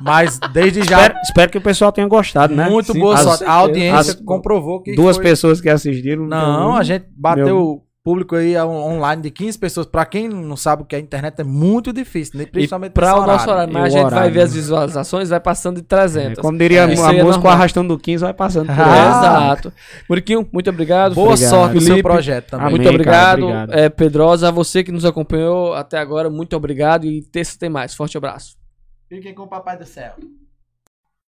Speaker 2: mas desde já.
Speaker 3: Espero, espero, que o pessoal tenha gostado, né?
Speaker 2: Muito Sim, boa sorte. A audiência as, comprovou que.
Speaker 3: Duas foi... pessoas que assistiram.
Speaker 2: Não, a gente bateu meu... público aí online de 15 pessoas. Pra quem não sabe o que é a internet, é muito difícil, né? principalmente
Speaker 1: para o nosso horário. Mas a gente horário, vai ver as visualizações, vai passando de 300.
Speaker 3: É, como diria é, a música, é arrastando do 15 vai passando por
Speaker 1: ah, Exato. Muriquinho, muito obrigado.
Speaker 2: Boa obrigado. sorte no seu projeto também.
Speaker 1: Amém, muito obrigado. Cara, obrigado. É, Pedrosa, a você que nos acompanhou até agora, muito obrigado. E terça tem mais. Forte abraço.
Speaker 2: Fiquem com o Papai do Céu.